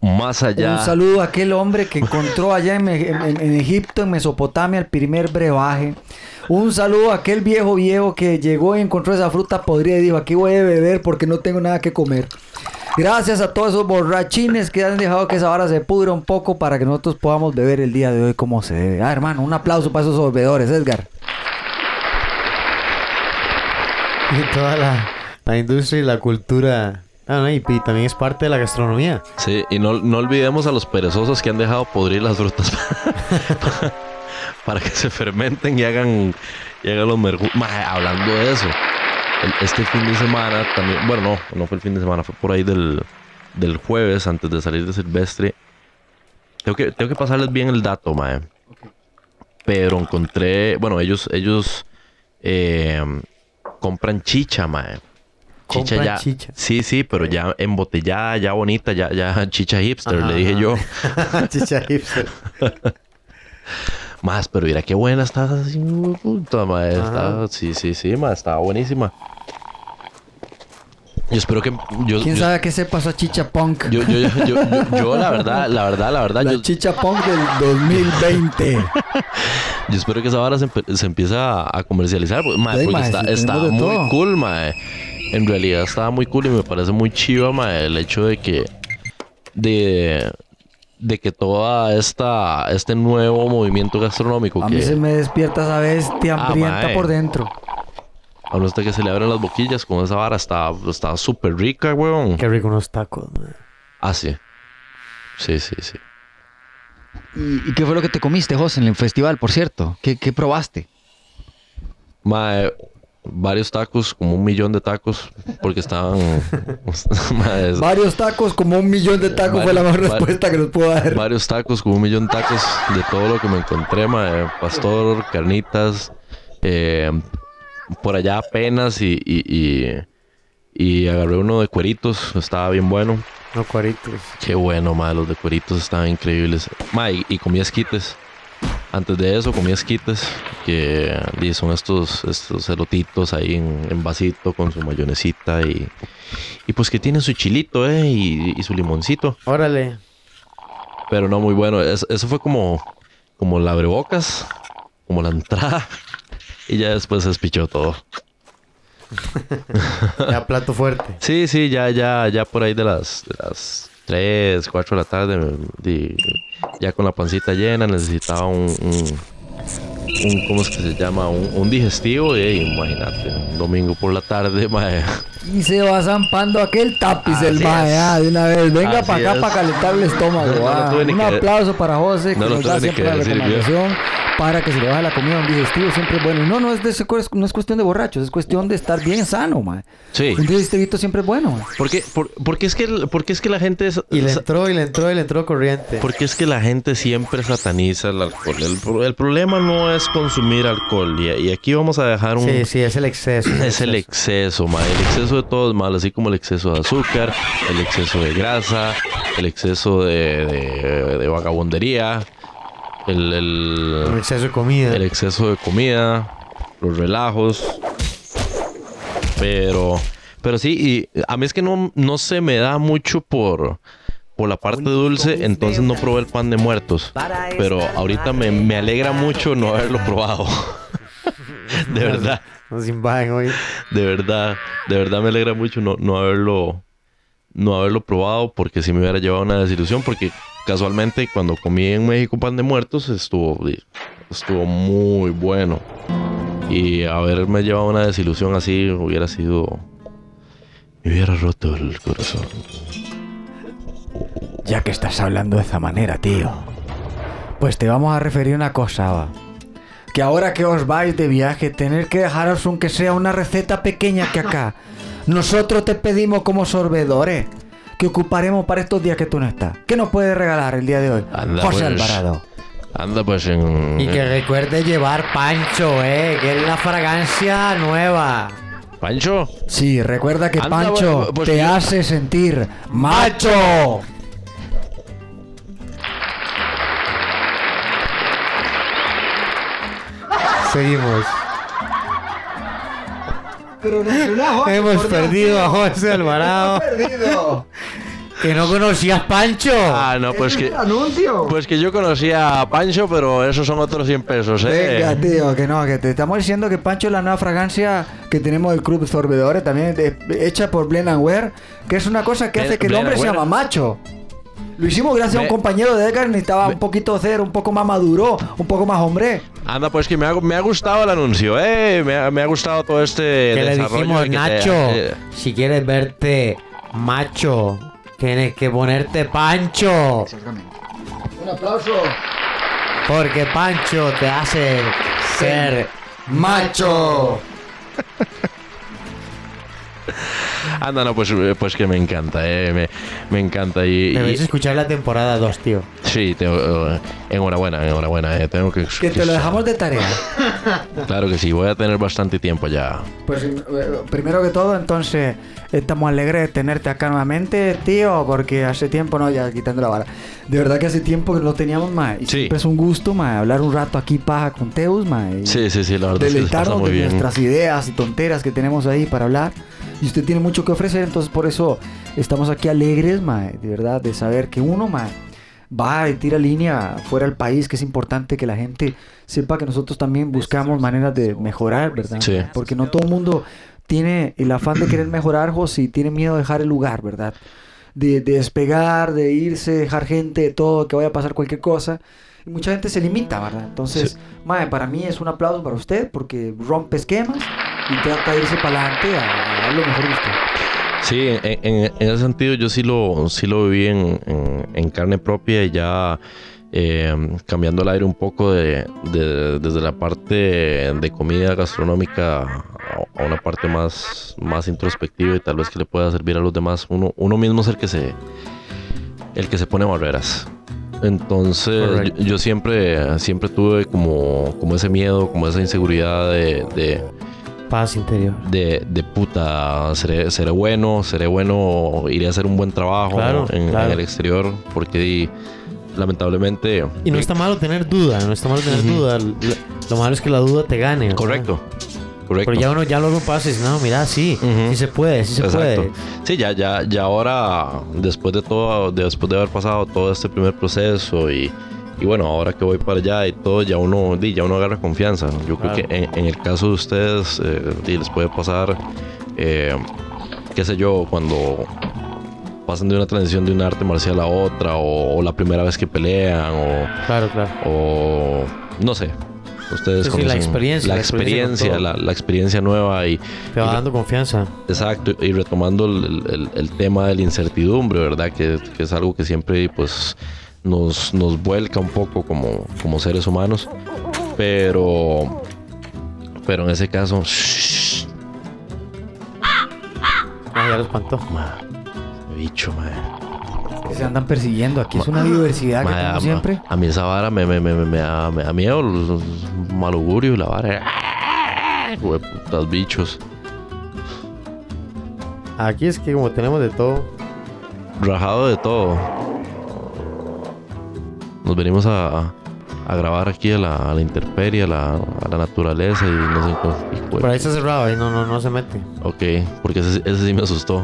Más allá... Un saludo a aquel hombre que encontró allá en, en- en- en Egipto, en Mesopotamia, el primer brebaje. Un saludo a aquel viejo viejo que llegó y encontró esa fruta podrida y dijo, aquí voy a beber porque no tengo nada que comer. Gracias a todos esos borrachines que han dejado que esa vara se pudra un poco para que nosotros podamos beber el día de hoy como se debe. Ah, hermano, un aplauso para esos sorbedores, Edgar. Y toda la, la industria y la cultura. Ah, no, y, también es parte de la gastronomía. Sí, y no, no olvidemos a los perezosos que han dejado podrir las frutas para que se fermenten y hagan, y hagan los mergullos. Hablando de eso, este fin de semana también, bueno, no, no fue el fin de semana, fue por ahí del, del jueves antes de salir de Silvestre. Tengo que, tengo que pasarles bien el dato, mae. Pero encontré, bueno, ellos, ellos eh, compran chicha, mae. Chicha Compran ya. chicha. Sí, sí, pero ya embotellada, ya bonita, ya, ya chicha hipster, le dije yo. Chicha hipster. Más, pero mira qué buena está así, puta, ma, está- sí, sí, sí, ma, estaba buenísima. Yo espero que yo, ¿Quién yo, sabe qué se pasó a Chicha Punk? yo, la verdad, la verdad, la verdad, La yo, Chicha Punk del 2020. yo espero que esa vara se, empiece a, a comercializar, porque, ma, Sí, porque ma, está, está de muy todo. cool, ma. En realidad estaba muy cool y me parece muy chiva, ma, el hecho de que de de que toda esta este nuevo movimiento gastronómico A que mí se me despierta esa bestia Ah, hambrienta mae. por dentro. a uno hasta que se le abren las boquillas con esa vara está está súper rica, weón. Qué rico unos tacos, man. Ah, sí. Sí, sí, sí. ¿Y, y qué fue lo que te comiste, José, en el festival, por cierto? ¿Qué, qué probaste? Mae, varios tacos, como un millón de tacos, porque estaban. Varios tacos, como un millón de tacos fue la mejor respuesta que nos puedo dar. varios tacos, como un millón de tacos de todo lo que me encontré, mae, pastor, carnitas, eh, por allá apenas y, y, y, y agarré uno de cueritos, estaba bien bueno. No, cuaritos. Qué bueno, mae, los de cueritos estaban increíbles. Y, y comí esquites. Antes de eso comí esquites, que son estos, estos elotitos ahí en, en vasito con su mayonesita y, y pues que tienen su chilito, eh, y, y su limoncito. Órale. Pero no muy bueno. Es- eso fue como, como la abrebocas, como la entrada. Y ya después se despichó todo. Ya plato fuerte. Sí, sí, ya, ya, ya por ahí de las, de las 3, 4 de la tarde, di- ya con la pancita llena, necesitaba un, un, un- ¿cómo es que se llama? Un, un digestivo. Y imagínate, un domingo por la tarde, mae. Y se va zampando aquel tapiz Así el mae, ah, de una vez. Venga para acá para calentar el estómago. No, no ah. Un aplauso para José, que nos da siempre la recomendación para que se le baje la comida un digestivo. Siempre es bueno. No, no es, de ese- no es cuestión de borrachos, es cuestión de estar bien sano, mae. Sí. Un digestivito siempre es bueno, mae. ¿Por qué, por, porque es que, el- porque es que la gente es, Y le entró, y le entró, y le entró corriente. Porque es que la gente siempre sataniza el alcohol. El, el problema no es consumir alcohol. Y, y aquí vamos a dejar un... Sí, sí, es el exceso. Es el exceso, ma. El exceso de todo es malo, así como el exceso de azúcar, el exceso de grasa, el exceso de, de- de vagabundería, el, el- El exceso de comida. el exceso de comida, los relajos. Pero, pero sí, y a mí es que no, no se me da mucho por, por la parte dulce, entonces no probé el pan de muertos. Pero ahorita me, me alegra mucho no haberlo probado. de verdad. Nos invaden hoy. De verdad, de verdad me alegra mucho no, no haberlo no haberlo probado porque si me hubiera llevado una desilusión porque casualmente cuando comí en México pan de muertos estuvo estuvo muy bueno y haberme llevado una desilusión así hubiera sido me hubiera roto el corazón. Ya que estás hablando de esa manera, tío. Pues te vamos a referir una cosa, va. Que ahora que os vais de viaje, tener que dejaros aunque sea una receta pequeña que acá. Nosotros te pedimos como sorbedores que ocuparemos para estos días que tú no estás. ¿Qué nos puedes regalar el día de hoy? Anda, José pues. Alvarado. Anda pues en Y que recuerde llevar Pancho, eh, que es la fragancia nueva. Pancho, Sí, recuerda que Anda, Pancho pues, pues te yo- hace sentir macho. Seguimos. Hemos perdido a José Alvarado. Que no conocías Pancho. Ah, no, pues que anuncio? pues que yo conocía a Pancho, pero esos son otros 100 pesos, eh. Venga, tío, que no, que te estamos diciendo que Pancho es la nueva fragancia que tenemos del Club Sorbedores, también de- hecha por Blend and Wear, que es una cosa que hace que el hombre se llama macho. Lo hicimos gracias a un compañero de Edgar, necesitaba un poquito ser un poco más maduro, un poco más hombre. Anda, pues que me ha, me ha gustado el anuncio, ¿eh? Me ha, me ha gustado todo este que le dijimos, que Nacho, eh, si quieres verte macho, tienes que ponerte Pancho. Un aplauso. Porque Pancho te hace ser Macho. anda, no, pues, eh, pues que me encanta, ¿eh? Me, me encanta. Y, Debéis y- escuchar la temporada 2, tío. sí, tengo, eh, enhorabuena, enhorabuena, ¿eh? Tengo que... Que te lo dejamos de tarea. Claro que sí, voy a tener bastante tiempo ya. Pues eh, primero que todo, entonces, estamos alegres de tenerte acá nuevamente, tío, porque hace tiempo, no, ya quitando la vara. De verdad que hace tiempo que no teníamos más. Y Sí. siempre es un gusto, más, hablar un rato aquí paja con Teus, más. Sí, sí, sí, la verdad es que Deleitarnos de bien. nuestras ideas y tonteras que tenemos ahí para hablar. Y usted tiene mucho que ofrecer, entonces por eso estamos aquí alegres, mae, de verdad, de saber que uno, mae, va y tira línea fuera del país, que es importante que la gente sepa que nosotros también buscamos maneras de mejorar, ¿verdad? Sí. Porque no todo el mundo tiene el afán de querer mejorar, José, y tiene miedo de dejar el lugar, ¿verdad? De, de despegar, de irse, dejar gente, todo, que vaya a pasar cualquier cosa. Y mucha gente se limita, ¿verdad? Entonces, Sí. mae, para mí es un aplauso para usted porque rompe esquemas y trata de irse para adelante a, lo mejor de usted. Sí, en, en- en ese sentido yo sí lo, sí lo viví en, en- carne propia y ya eh, cambiando el aire un poco de, de- desde la parte de comida gastronómica a, a una parte más, más introspectiva y tal vez que le pueda servir a los demás. Uno, uno mismo es el que se, el que se pone barreras. Entonces, yo, siempre, siempre tuve como, como ese miedo, como esa inseguridad de, de, Paz interior. de, de puta, seré, seré bueno, seré bueno, iré a hacer un buen trabajo Claro, en, claro. en el exterior, porque lamentablemente... Y no está malo tener duda, no está malo tener Ujú. duda. Lo, lo malo es que la duda te gane. ¿verdad? Correcto, correcto. Pero ya uno ya luego dice, no, mira, sí, Ujú. sí se puede, sí se Exacto. puede. Sí, ya, ya, ya ahora, después de todo, después de haber pasado todo este primer proceso y, y bueno, ahora que voy para allá y todo, ya uno, ya uno agarra confianza. Yo Claro. creo que en, en el caso de ustedes, eh, les puede pasar, eh, qué sé yo, cuando pasan de una transición de un arte marcial a otra, o, o la primera vez que pelean, o, Claro, claro. o no sé. Ustedes Sí, sí, la experiencia, la la experiencia la, la experiencia nueva y, Te va y- dando confianza. Exacto, y retomando el, el- el tema de la incertidumbre, ¿verdad? Que, que es algo que siempre pues, nos, nos vuelca un poco como, como seres humanos. Pero, pero en ese caso, shh, Ah, ya lo espantó. ma, bicho, ma. Que se andan persiguiendo. Aquí es una biodiversidad que Ma, como ma, siempre. A mí esa vara me, me, me, me, da, me da miedo, los, los malugurios, la vara. Hueputas bichos. Aquí es que como tenemos de todo. Rajado de todo. Nos venimos a, a grabar aquí a la, a la intemperie, a la, a la naturaleza y no sé qué. Por ahí está cerrado, ahí no, no, no se mete. Ok, porque ese, ese sí me asustó.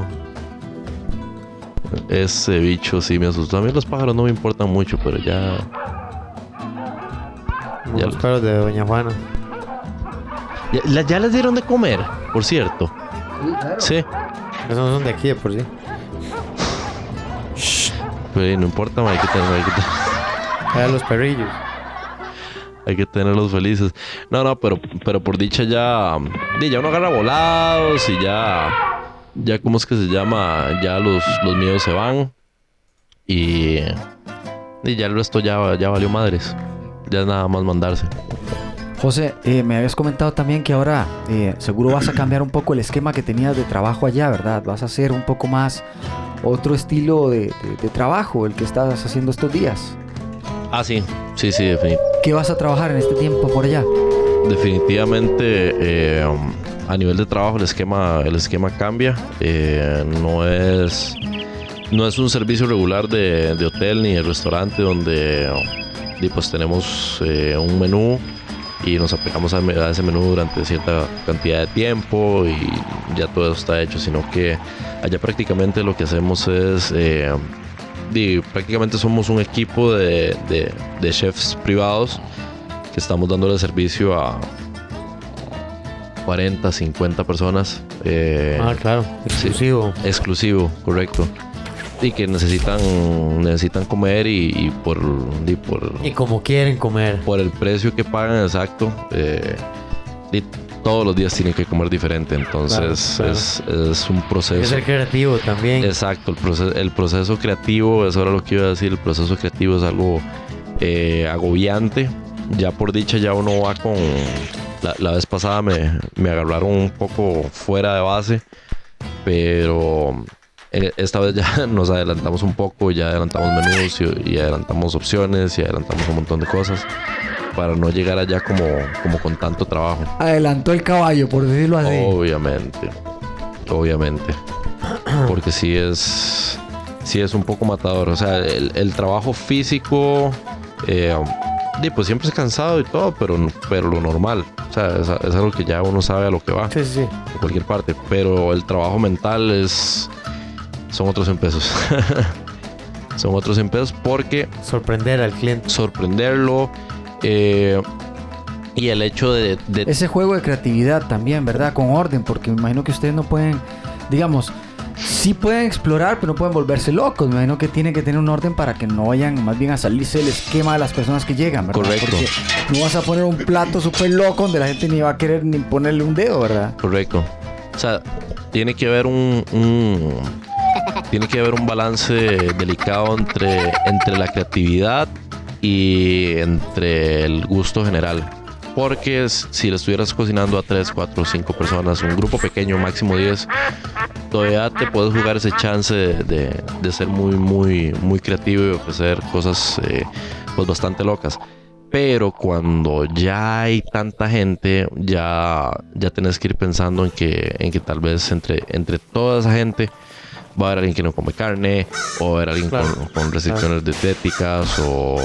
Ese bicho sí me asustó. A mí los pájaros no me importan mucho, pero ya. Como Ya los lo- perros de Doña Juana. Ya, la- ya les dieron de comer, por cierto. Sí. Esos no son de aquí de por sí. Pero no importa, hay que a los perrillos. Hay que tenerlos felices. No, no, pero, pero por dicha ya. di, Ya uno agarra volados y ya. Ya, ¿cómo es que se llama? Ya los, los miedos se van. Y. Y ya el resto ya, ya valió madres. Ya es nada más mandarse. José, eh, me habías comentado también que ahora eh, seguro vas a cambiar un poco el esquema que tenías de trabajo allá, ¿verdad? Vas a hacer un poco más otro estilo de, de- de trabajo, el que estás haciendo estos días. Ah, sí. Sí, sí, defini- ¿Qué vas a trabajar en este tiempo por allá? definitivamente. eh, a nivel de trabajo, el esquema, el esquema cambia. Eh, no es. No es un servicio regular de, de hotel ni de restaurante donde y pues tenemos eh, un menú y nos aplicamos a, ese menú durante cierta cantidad de tiempo y ya todo eso está hecho, sino que allá prácticamente lo que hacemos es, eh, prácticamente somos un equipo de, de- de chefs privados que estamos dándole servicio a 40, 50 personas. eh, Ah, claro. Exclusivo. exclusivo, correcto. Y que necesitan necesitan comer y, y por, y por Y como quieren comer. por el precio que pagan exacto eh, y todos los días tienen que comer diferente entonces Claro, claro. Es, es un proceso ser creativo también. exacto el proceso, el proceso creativo eso era lo que iba a decir el proceso creativo es algo eh, agobiante ya por dicha ya uno va con la, la vez pasada me, me agarraron un poco fuera de base pero eh, esta vez ya nos adelantamos un poco, ya adelantamos menús y adelantamos opciones y adelantamos un montón de cosas para no llegar allá como, como con tanto trabajo. Adelantó el caballo, por decirlo así. Obviamente, obviamente. Porque sí es, sí es un poco matador. O sea, el, el trabajo físico, eh, pues siempre es cansado y todo, pero, pero lo normal. O sea, es, es algo que ya uno sabe a lo que va Sí, sí, en cualquier parte. Pero el trabajo mental es. Son otros 100 pesos. son otros 100 pesos porque Sorprender al cliente. sorprenderlo. Eh, y el hecho de. de- Ese juego de creatividad también, ¿verdad? Con orden, porque me imagino que ustedes no pueden, digamos, sí pueden explorar, pero no pueden volverse locos. Me imagino que tienen que tener un orden para que no vayan más bien a salirse del esquema de las personas que llegan, ¿verdad? Correcto. Porque no vas a poner un plato súper loco donde la gente ni va a querer ni ponerle un dedo, ¿verdad? correcto. O sea, tiene que haber un. un- tiene que haber un balance delicado entre, entre la creatividad y entre el gusto general. Porque si le estuvieras cocinando a 3, 4, 5 personas, un grupo pequeño, máximo 10, todavía te puedes jugar ese chance de, de- de ser muy, muy, muy creativo y ofrecer cosas eh, pues bastante locas. Pero cuando ya hay tanta gente, ya, ya tenés que ir pensando en que, en que tal vez entre, entre toda esa gente va a haber alguien que no come carne, o va a haber alguien Claro. con, con restricciones dietéticas, o,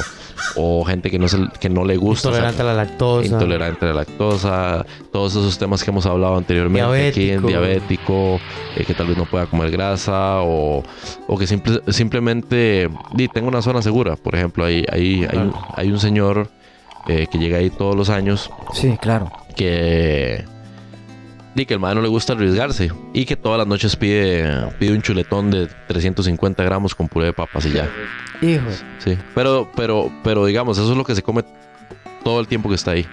o gente que no, se- que no le gusta. Intolerante a la lactosa. Intolerante a la lactosa, todos esos temas que hemos hablado anteriormente, Diabético. aquí, diabético, eh, que tal vez no pueda comer grasa, o, o que simple- simplemente di, tengo una zona segura. Por ejemplo, hay, hay, hay, un, hay un señor eh, que llega ahí todos los años Sí, claro. que di que el madre no le gusta arriesgarse y que todas las noches pide, pide un chuletón de 350 gramos con puré de papas y ya. Hijo. Sí, pero, pero, pero digamos, eso es lo que se come todo el tiempo que está ahí.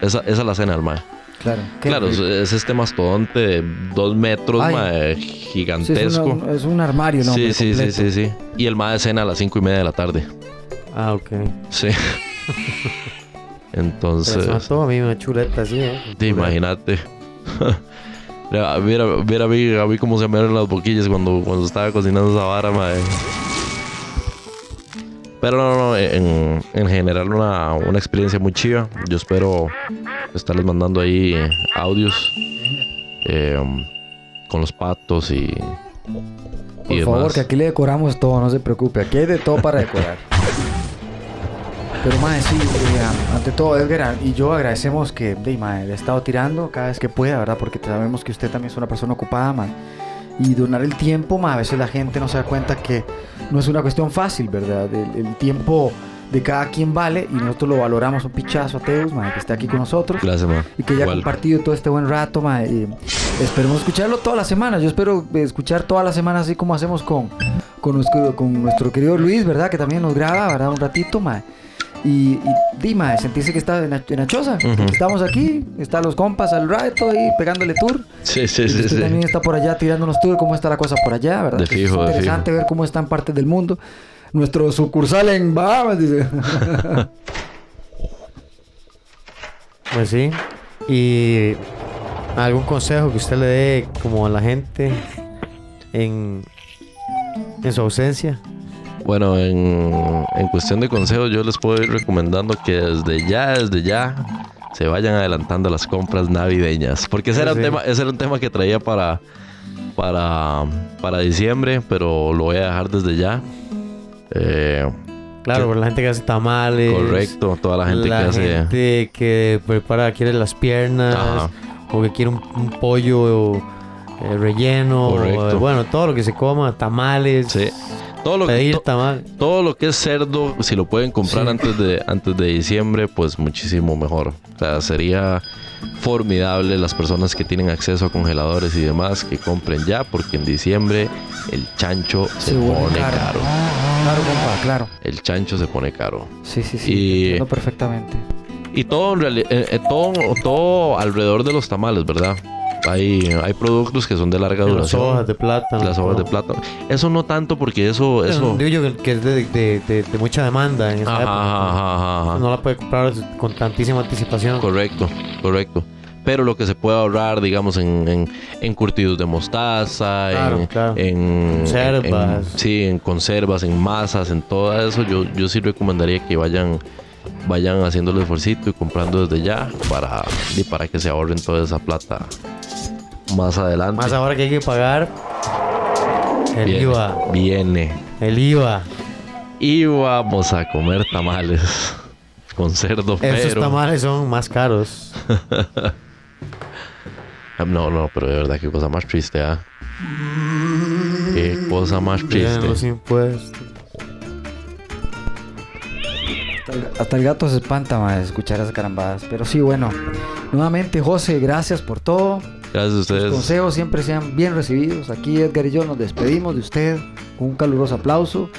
Esa, esa es la cena del mae. Claro. Claro, es, este mastodonte de dos metros, Ay. mae, Sí, es, gigantesco. una- es un armario, ¿no? Sí, sí, sí, sí, sí. Y el mae cena a las cinco y media de la tarde. Ah, ok. Sí. Pero Entonces, se mató a mí una chuleta así, ¿eh? te mira, mira a mí, a mí cómo se me las boquillas cuando, cuando estaba cocinando esa vara, mae. Pero no, no, en, en general una, una experiencia muy chiva. Yo espero estarles mandando ahí audios eh, con los patos y, Por y favor, demás. que aquí le decoramos todo, no se preocupe. Aquí hay de todo para decorar. Pero, mae, sí, eh, ante todo, Edgar y yo agradecemos que, mae, le he estado tirando cada vez que pueda, ¿verdad? Porque sabemos que usted también es una persona ocupada, mae. Y donar el tiempo, mae, a veces la gente no se da cuenta que no es una cuestión fácil, ¿verdad? El, el tiempo de cada quien vale y nosotros lo valoramos un pichazo a Teus, mae, que está aquí con nosotros Gracias, man. y que haya Igual. compartido todo este buen rato, mae, y esperemos escucharlo todas las semanas. Yo espero eh, escuchar todas las semanas así como hacemos con, con, nuestro, con nuestro querido Luis, ¿verdad? Que también nos graba, ¿verdad? Un ratito, mae. Y, y di, mae, sentirse que está en la, en la choza, que Ujú. estamos aquí, están los compas al rato ahí pegándole tour. Sí, sí, Y sí, usted sí. también está por allá tirándonos tour, cómo está la cosa por allá, ¿verdad? De fijo, es interesante ver cómo están partes del mundo. Nuestro sucursal en Bahamas, dice. Pues sí. Y algún consejo que usted le dé como a la gente en, en su ausencia. Bueno, en, en cuestión de consejos, yo les puedo ir recomendando que desde ya, desde ya, se vayan adelantando las compras navideñas. Porque ese, era, un Sí. tema, ese era un tema que traía para, para, para diciembre, pero lo voy a dejar desde ya. Eh, Claro, Que- por la gente que hace tamales. correcto, toda la gente la que hace... gente que prepara, quiere las piernas. Ajá. O que quiere un, un pollo eh, relleno. Correcto. o, bueno, todo lo que se coma. Tamales. Sí. Todo lo, que, Pedir to- tamal. todo lo que es cerdo, si lo pueden comprar Sí. antes, de, antes de diciembre, pues muchísimo mejor. O sea, sería formidable las personas que tienen acceso a congeladores y demás que compren ya, porque en diciembre el chancho se, pone caro. Claro, compa, claro. El chancho se pone caro. Sí, sí, sí. Y- perfectamente. Y todo, en eh, eh, todo, todo alrededor de los tamales, ¿verdad? Hay, hay productos que son de larga Las duración. hojas de plátano. las hojas de plátano. Eso no tanto porque eso... eso Digo yo que, es de, de- de- de mucha demanda en esa Ajá, época. ajá, ajá, ajá. No la puede comprar con tantísima anticipación. Correcto, correcto. Pero lo que se puede ahorrar, digamos, en, en, en curtidos de mostaza, Claro, en, claro. en- Conservas. en- sí, en conservas, en masas, en todo eso, yo, yo sí recomendaría que vayan vayan haciendo el esfuerzo y comprando desde ya para, y para que se ahorren toda esa plata más adelante. Más ahora que hay que pagar el Viene, IVA. Viene. El IVA. Y vamos a comer tamales con cerdo, Esos pero... tamales son más caros. No, no, pero de verdad, qué cosa más triste, ¿ah? Qué cosa más Vienen los triste. impuestos. Hasta el- Hasta el gato se espanta más escuchar esas carambadas. Pero sí, bueno. Nuevamente, José, gracias por todo. Gracias a Los ustedes. consejos siempre sean bien recibidos. Aquí Edgar y yo nos despedimos de usted con un caluroso aplauso.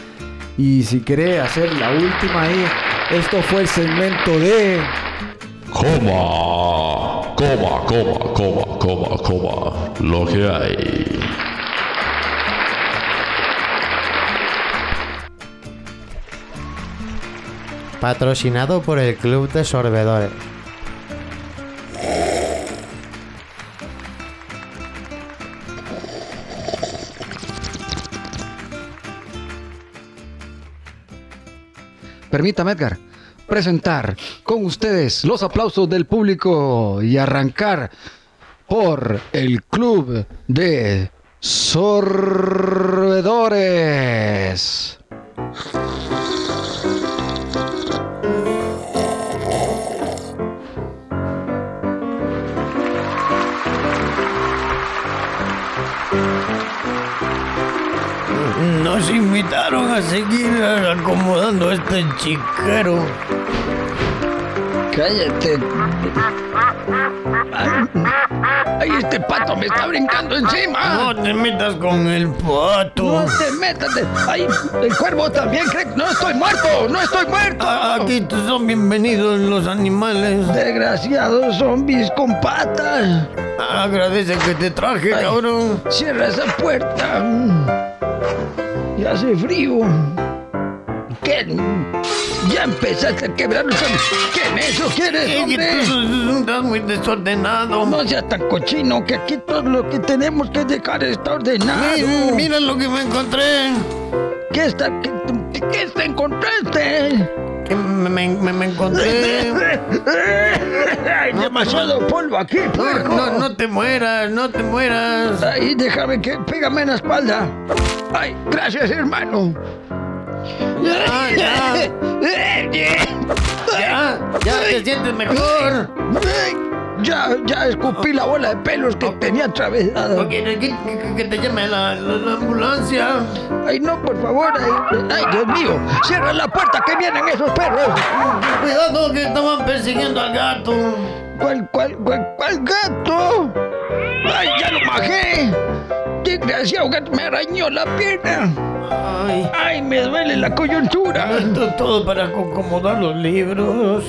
Y si quiere hacer la última ahí, esto fue el segmento de... Coma, coma, coma, coma, coma, coma. Lo que hay. Patrocinado por el Club de Sorbedores. Permítame, Edgar, presentar con ustedes los aplausos del público y arrancar por el Club de Sorbedores. Nos invitaron a seguir acomodando este chiquero. Cállate. Ay, este pato me está brincando encima. No te metas con el pato. No te metas. de- Ay, el cuervo también cree que no estoy muerto. No estoy muerto. Aquí son bienvenidos los animales. Desgraciados zombies con patas. Agradece que te traje, Ay. cabrón. Cierra esa puerta. Y hace frío. ¿Qué? Ya empezaste a quebrar los ¿Qué eso quieres, hombre? estás muy desordenado. No seas tan cochino que aquí todo lo que tenemos que dejar está ordenado. Mira, mira lo que me encontré. ¿Qué está? ¿Qué, qué te encontraste? Me, me- me- me encontré. Hay demasiado polvo aquí, No, puerco. no, no te mueras, no te mueras. Ay, déjame que pégame en la espalda. Ay, gracias, hermano. Ya, ya. Ya, ya te sientes mejor. Ya, ya escupí la bola de pelos que tenía atravesada. Que, que- que te llame la, la- la ambulancia. Ay, no, por favor. Ay, ay, Dios mío. Cierra la puerta que vienen esos perros. Cuidado que estaban persiguiendo al gato. ¿Cuál, cuál, cuál, cuál gato? Ay, ya lo majé. Desgraciado me arañó la pierna. Ay, Ay, me duele la coyuntura. esto es todo para acomodar los libros.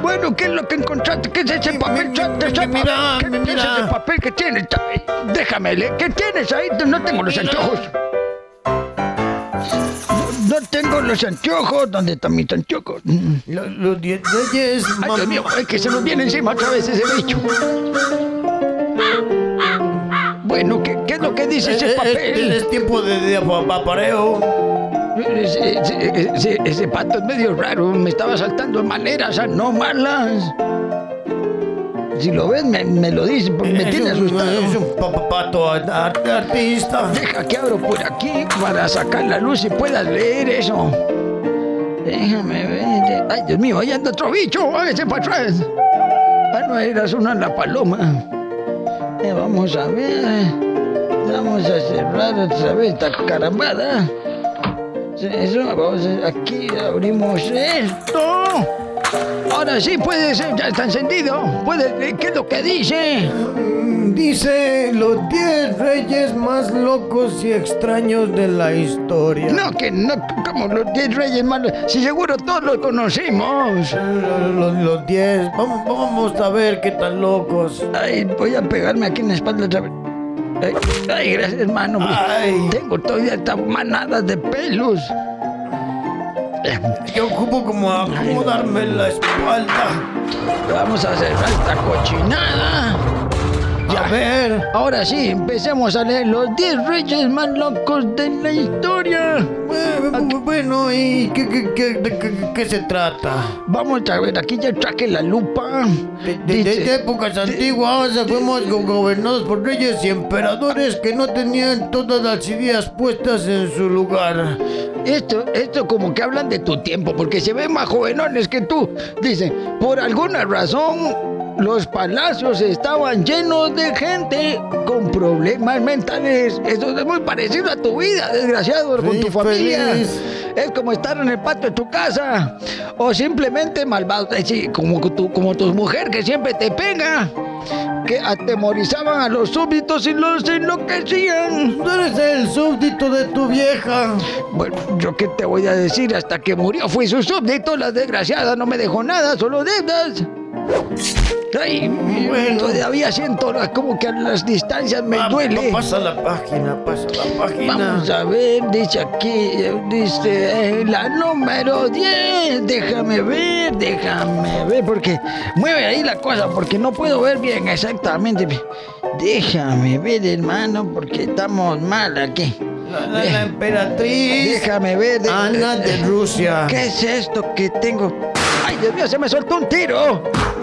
Bueno, ¿qué es lo que encontraste? ¿Qué es ese papel? mira, ¿Qué mira. es ese papel que tienes? Ay, Déjame leer. ¿Qué tienes ahí? No tengo los anteojos. No tengo los anteojos. ¿Dónde están mis anteojos? Lo- Los diez reyes. Ay, Dios mío, es que se nos viene encima otra vez ese bicho. Bueno, ¿qué, qué es lo que dice ese Es, papel? es tiempo de. Ese, ese- ese- ese pato es medio raro, me estaba saltando maneras anómalas. Si lo ves, me, me lo dice, porque me tiene asustado. Es un pa- pa- pato art- artista. Deja que abro por aquí para sacar la luz y puedas leer eso. Déjame ver. Ay, Dios mío, ahí anda otro bicho, hágase para atrás. Ah, no, era una la paloma. Eh, vamos a ver. Vamos a cerrar otra vez esta carambada. Sí, Eso, vamos aquí abrimos esto. Ahora sí puede ser, ya está encendido. Puede, ¿qué es lo que dice? Dice los 10 reyes más locos y extraños de la historia. No, que no, como los 10 reyes malos. Si seguro todos los conocimos. Los- Los, los 10. Vamos, vamos a ver qué tan locos. Ay, voy a pegarme aquí en la espalda otra vez. Ay, ay, gracias, hermano. Ay. Tengo todavía estas manadas de pelos. Yo ocupo como acomodarme la espalda. Vamos a cerrar esta cochinada. A ver. Ahora sí, empecemos a leer los 10 reyes más locos de la historia. Bu- Bueno, ¿y qué, qué, qué- qué- qué se trata? Vamos a ver, aquí ya traje la lupa. De, de- épocas antiguas fuimos go- gobernados por reyes y emperadores que no tenían todas las ideas puestas en su lugar. Esto, esto como que hablan de tu tiempo, porque se ven más jovenones que tú. Dice, por alguna razón, los palacios estaban llenos de gente con problemas mentales. Eso es muy parecido a tu vida, desgraciado, con tu familia. feliz. Es como estar en el patio de tu casa. O simplemente malvado, como tu, como tu mujer que siempre te pega. Que atemorizaban a los súbditos y los enloquecían. Tú eres el súbdito de tu vieja. Bueno, yo qué te voy a decir, hasta que murió fui su súbdito, la desgraciada no me dejó nada, solo deudas. Ay, Bueno. todavía siento como que a las distancias me Ah, duele. Pasa la página, pasa la página. Vamos a ver, dice aquí, dice eh, la número 10. Déjame ver, déjame ver, porque mueve ahí la cosa, porque no puedo ver bien exactamente. Déjame ver, hermano, porque estamos mal aquí. La, la- la emperatriz Déjame ver. de- Ana de Rusia. ¿Qué es esto que tengo? ¡Ay, Dios mío, se me soltó un tiro!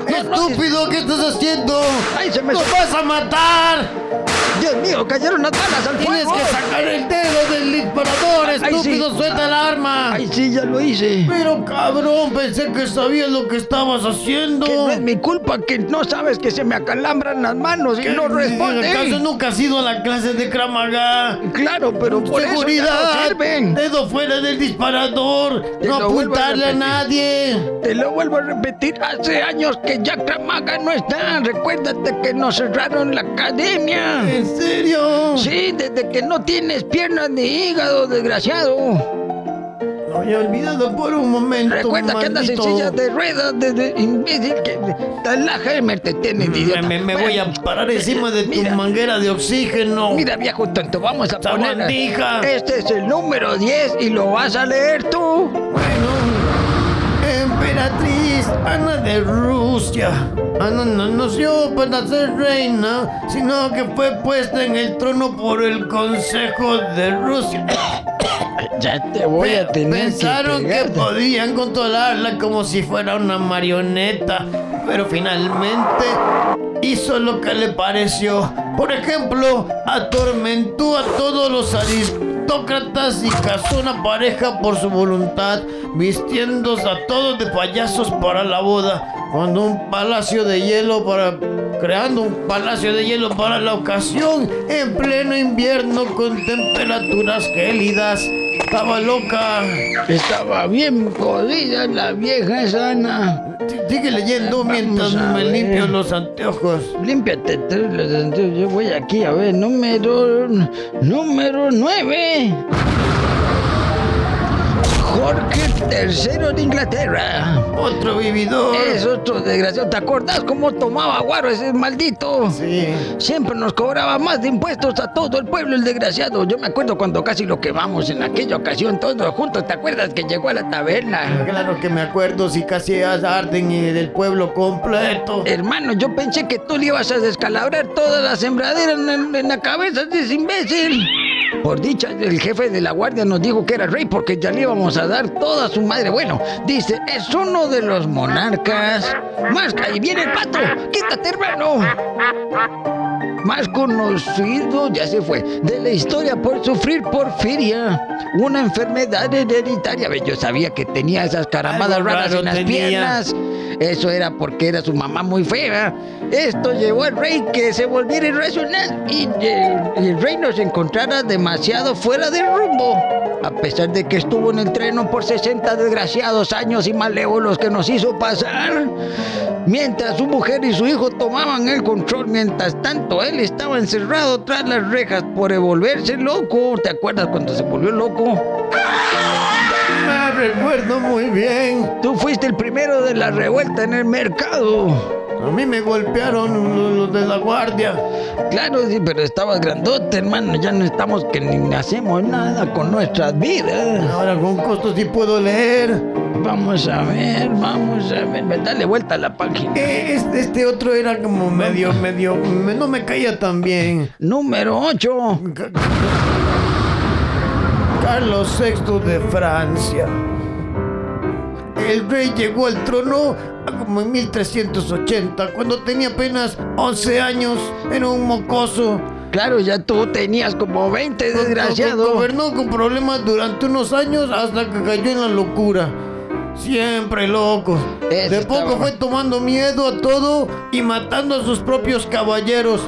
No, ¡Estúpido! ¿Qué estás haciendo? ¡Ay, se me ¡Nos vas a matar! ¡Dios mío, cayeron las balas al Tienes fuego! que sacar el dedo del disparador, estúpido, sí. suelta el arma. ¡Ay, sí, ya lo hice! Pero cabrón, pensé que sabías lo que estabas haciendo. Que no es mi culpa que no sabes que se me acalambran las manos y ¿Qué- no ¿Acaso responde. nunca has ido a la clase de Kramaga? Claro, pero por eso ya Seguridad, no sirven. dedo fuera del disparador, Te no a apuntarle a, nadie. Te lo vuelvo a repetir, hace años que ya Kramaga no está. Recuérdate que nos cerraron la academia. ¿En serio? Sí, desde que no tienes piernas ni hígado, desgraciado. Lo había olvidado por un momento. Recuerda que andas en silla de ruedas, de, de- imbécil, que la Heimer te tiene. Me, me- me voy a parar encima de tu manguera de oxígeno. Mira, viejo tonto, vamos a poner. Este es el número 10 y lo vas a leer tú. Emperatriz Ana de Rusia. Ana no nació para ser reina, sino que fue puesta en el trono por el Consejo de Rusia. Ya te voy a tener Pensaron que podían controlarla como si fuera una marioneta, pero finalmente hizo lo que le pareció. Por ejemplo, atormentó a todos los aristócratas y casó una pareja por su voluntad, vistiéndose a todos de payasos para la boda, cuando un palacio de hielo para creando un palacio de hielo para la ocasión en pleno invierno con temperaturas gélidas. Estaba loca. Estaba bien jodida la vieja sana. Sí, Sigue leyendo mientras me limpio los anteojos. Límpiate los anteojos. Yo voy aquí a ver, número. Número 9. Jorge III de Inglaterra. Otro vividor. Es otro desgraciado. ¿Te acordás cómo tomaba guaro ese maldito? Sí. Siempre nos cobraba más de impuestos a todo el pueblo, el desgraciado. Yo me acuerdo cuando casi lo quemamos en aquella ocasión, todos juntos. ¿Te acuerdas que llegó a la taberna? Claro que me acuerdo si casi arden y del pueblo completo. Hermano, yo pensé que tú le ibas a descalabrar toda la sembradera en, en- en la cabeza de ese imbécil. Por dicha, el jefe de la guardia nos dijo que era rey porque ya le íbamos a dar toda su madre. Bueno, dice, es uno de los monarcas. Más, ahí viene el pato. Quítate, hermano. Más conocido, ya se fue, de la historia por sufrir porfiria, una enfermedad hereditaria. Yo sabía que tenía esas caramadas raras en las tenía. piernas. Eso era porque era su mamá muy fea. Esto llevó al rey que se volviera irracional y, el rey nos encontrara demasiado fuera de rumbo. A pesar de que estuvo en el treno por 60 desgraciados años y malévolos que nos hizo pasar. Mientras su mujer y su hijo tomaban el control, mientras tanto él estaba encerrado tras las rejas por volverse loco. ¿Te acuerdas cuando se volvió loco? Me recuerdo muy bien. Tú fuiste el primero de la revuelta en el mercado. A mí me golpearon los, de la guardia. Claro, sí, pero estabas grandote, hermano. Ya no estamos que ni hacemos nada con nuestras vidas. Ahora con costo sí puedo leer. Vamos a ver, vamos a ver. Ve, Dale vuelta a la página. Este, este otro era como medio, medio, me- no me caía tan bien. Número 8. Ca- Carlos VI de Francia. El rey llegó al trono como en 1380, cuando tenía apenas 11 años, era un mocoso. Claro, ya tú tenías como 20, desgraciado. Gobernó con problemas durante unos años hasta que cayó en la locura. Siempre loco. De poco estaba- fue tomando miedo a todo y matando a sus propios caballeros.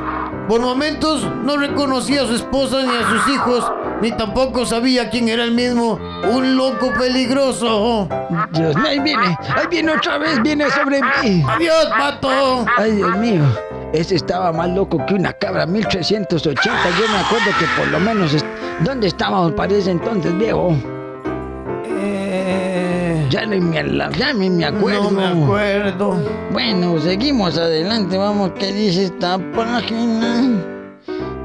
Por momentos no reconocía a su esposa ni a sus hijos, ni tampoco sabía quién era el mismo. Un loco peligroso. Dios mío, ahí viene, ahí viene otra vez, viene sobre mí. Adiós, pato. Ay, Dios mío. Ese estaba más loco que una cabra, 1380. Yo me acuerdo que por lo menos... ¿Dónde estábamos para ese entonces, viejo? Ya, ni me, ya ni me acuerdo. No me acuerdo. Bueno, seguimos adelante. Vamos, ¿qué dice esta página?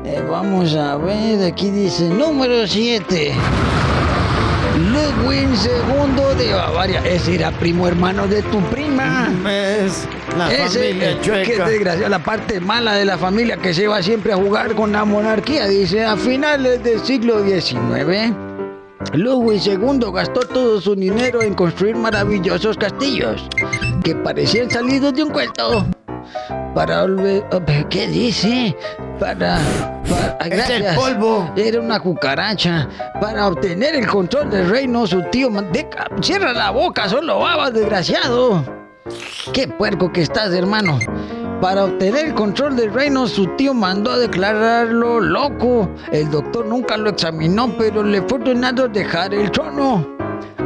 Eh, vamos a ver, aquí dice número 7. Ludwig II de Bavaria. Ese era primo hermano de tu prima. Es la Ese, familia Qué chueca. desgracia, la parte mala de la familia que se va siempre a jugar con la monarquía. Dice, a finales del siglo XIX, Ludwig II gastó todo su dinero en construir maravillosos castillos que parecían salidos de un cuento. Para oh, ¿Qué dice? Para... para ah, Es el gracias. polvo. Era una cucaracha. Para obtener el control del reino, su tío... cierra la boca, solo babas, desgraciado. Qué puerco que estás, hermano. Para obtener el control del reino, su tío mandó a declararlo loco. El doctor nunca lo examinó, pero le fue ordenado dejar el trono.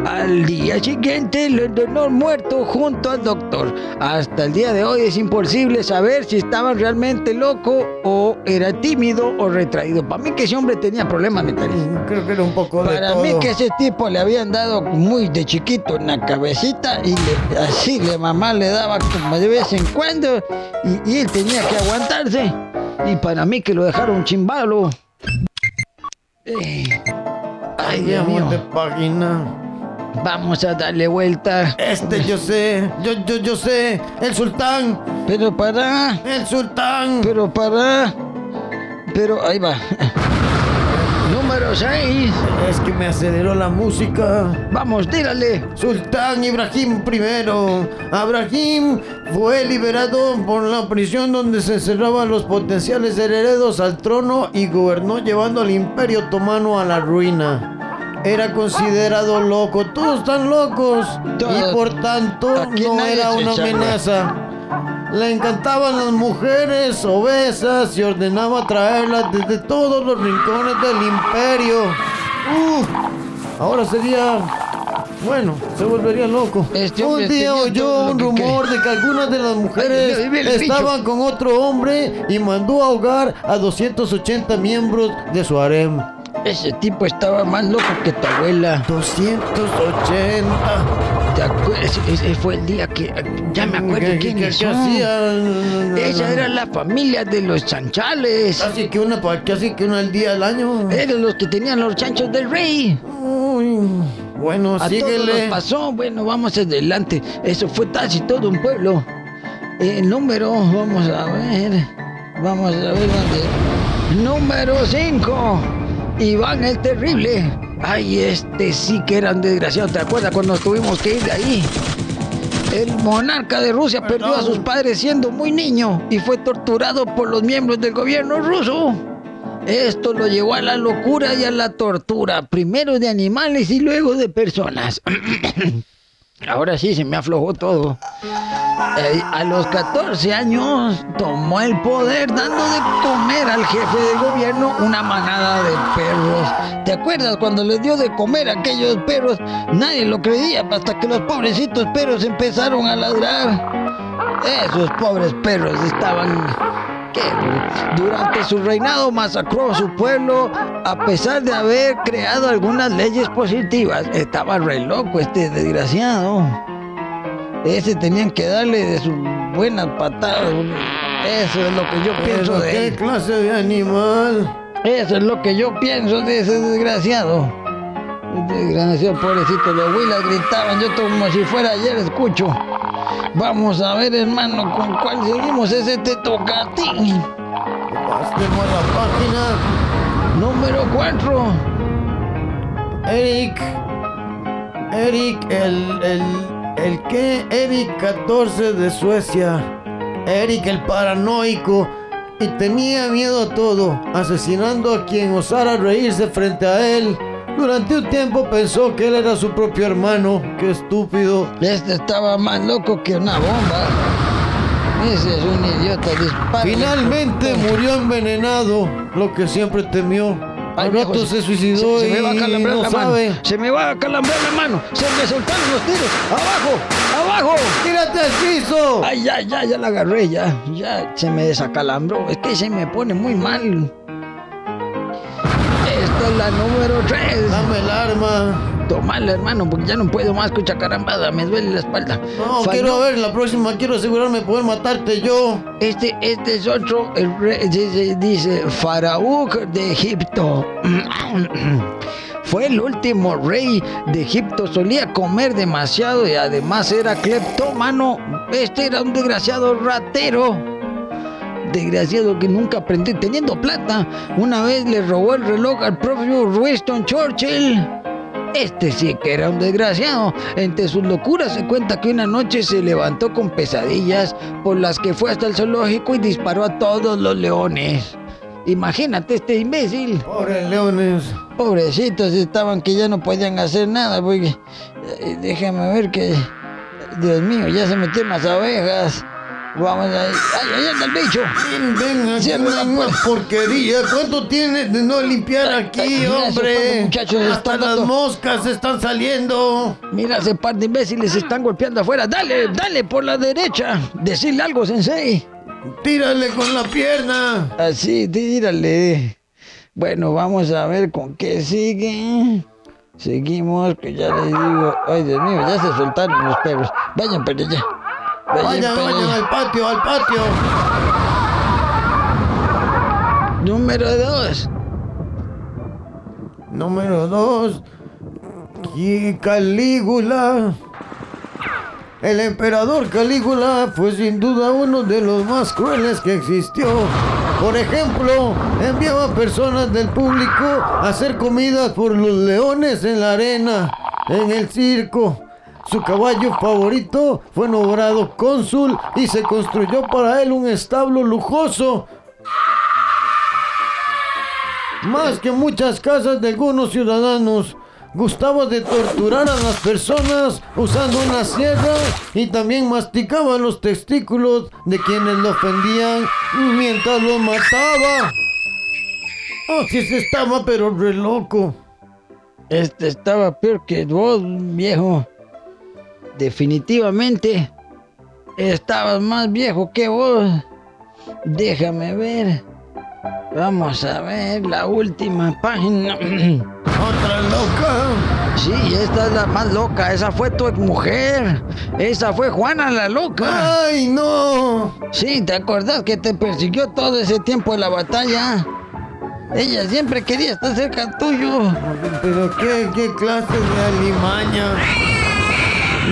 Al día siguiente lo ordenó muerto junto al doctor. Hasta el día de hoy es imposible saber si estaba realmente loco o era tímido o retraído. Para mí que ese hombre tenía problemas mentales. Creo que era un poco de Para todo. mí que ese tipo le habían dado muy de chiquito en la cabecita y le- así la mamá le daba como de vez en cuando y, y él tenía que aguantarse. Y para mí que lo dejaron chimbalo. Eh, Ay, Dios Cambiamos de mío. página. Vamos a darle vuelta. Este yo sé, yo, yo, yo sé, el sultán, Pero para, el sultán. pero para. Pero ahí va. Número 6. Es que me aceleró la música. Vamos, tírale. Sultán Ibrahim I. Abrahim fue liberado por la prisión donde se encerraban los potenciales herederos al trono y gobernó llevando al imperio otomano a la ruina. Era considerado loco, todos están locos Todos. y por tanto no era una amenaza. Le encantaban las mujeres obesas y ordenaba traerlas desde todos los rincones del imperio. Ahora sería bueno, se volvería loco. Este un día oyó un que rumor de que algunas de las mujeres Ay, bicho. estaban con otro hombre y mandó a ahogar a 280 miembros de su harem. Ese tipo estaba más loco que tu abuela. 280. ¿Te acuerdas? Ese fue el día que. Ya me acuerdo ¿Qué- quiénes qué son. hacían? Esa era la familia de los chanchales. Casi que una, pa- casi que una al día al año. Eran los que tenían los chanchos del rey. Uy, bueno, A todos nos síguele. pasó. Bueno, vamos adelante. Eso fue casi todo un pueblo. El número, vamos a ver. Vamos a ver dónde. Número 5. Iván el Terrible. Ay, este sí que era un desgraciado. ¿Te acuerdas cuando tuvimos que ir de ahí? El monarca de Rusia perdió a sus padres siendo muy niño y fue torturado por los miembros del gobierno ruso. Esto lo llevó a la locura y a la tortura, primero de animales y luego de personas. Ahora sí se me aflojó todo. Eh, a los 14 años tomó el poder dando de comer al jefe del gobierno una manada de perros. ¿Te acuerdas cuando les dio de comer a aquellos perros? Nadie lo creía hasta que los pobrecitos perros empezaron a ladrar. Esos pobres perros estaban... ¿Qué? Durante su reinado masacró a su pueblo a pesar de haber creado algunas leyes positivas. Estaba re loco este desgraciado. Ese tenían que darle de sus buenas patadas. Eso es lo que yo pienso de ¿Qué él. clase de animal? Eso es lo que yo pienso de ese desgraciado. Desgraciado, pobrecito, los huilas gritaban, yo como si fuera ayer escucho. Vamos a ver, hermano, con cuál seguimos. Ese te toca a ti. Pasemos a la página. Número 4. Eric. Eric, el, el, el que? Eric 14 de Suecia. Eric el paranoico. Y tenía miedo a todo, asesinando a quien osara reírse frente a él. Durante un tiempo pensó que él era su propio hermano. Qué estúpido. Este estaba más loco que una bomba. Ese es un idiota. dispara. Finalmente murió envenenado, lo que siempre temió. Al rato se suicidó se me va a y calambrar no la mano. sabe. Se me va a calambrar la mano. Se me soltaron los tiros. ¡Abajo! ¡Abajo! ¡Tírate al piso! Ay, ya, ya, ya la agarré, ya. Ya se me desacalambró. Es que se me pone muy mal. Esta es la número 3. Dame el arma. Tomala, hermano, porque ya no puedo más con carambada, me duele la espalda. No, quiero ver la próxima, quiero asegurarme de poder matarte yo. Este, este es otro, el rey, dice Faraón de Egipto. Fue el último rey de Egipto, solía comer demasiado y además era cleptómano. Este era un desgraciado ratero. Desgraciado que nunca aprendió teniendo plata. Una vez le robó el reloj al propio Winston Churchill. Este sí que era un desgraciado. Entre sus locuras se cuenta que una noche se levantó con pesadillas por las que fue hasta el zoológico y disparó a todos los leones. Imagínate este imbécil. Pobres leones. Pobrecitos estaban que ya no podían hacer nada porque eh, déjame ver que Dios mío, ya se metieron las abejas. Vamos ahí. ¡Ay, ahí anda el bicho! Ven, ven, una puerta. porquería. ¿Cuánto tienes de no limpiar aquí, ay, hombre? muchachos Hasta están las moscas están saliendo. Mira, ese par de imbéciles están golpeando afuera. Dale, dale por la derecha. Decirle algo, sensei. Tírale con la pierna. Así, tírale. Bueno, vamos a ver con qué sigue. Seguimos, que ya les digo. Ay, Dios mío, ya se soltaron los perros. Vayan para allá. Vayan, Vayan, al patio, al patio. Número dos. Número dos. Y Calígula. El emperador Calígula fue sin duda uno de los más crueles que existió. Por ejemplo, enviaba personas del público a hacer comidas por los leones en la arena, en el circo. Su caballo favorito fue nombrado cónsul y se construyó para él un establo lujoso más que muchas casas de algunos ciudadanos. Gustaba de torturar a las personas usando una sierra y también masticaba los testículos de quienes lo ofendían mientras los mataba. Oh, sí se estaba pero re loco. Este estaba peor que vos, viejo. Definitivamente. Estabas más viejo que vos. Déjame ver. Vamos a ver la última página. Otra loca. Sí, esta es la más loca. Esa fue tu mujer. Esa fue Juana la loca. ¡Ay, no! Sí, ¿te acordás que te persiguió todo ese tiempo en la batalla? Ella siempre quería estar cerca tuyo. Pero qué, qué clase de alimaña.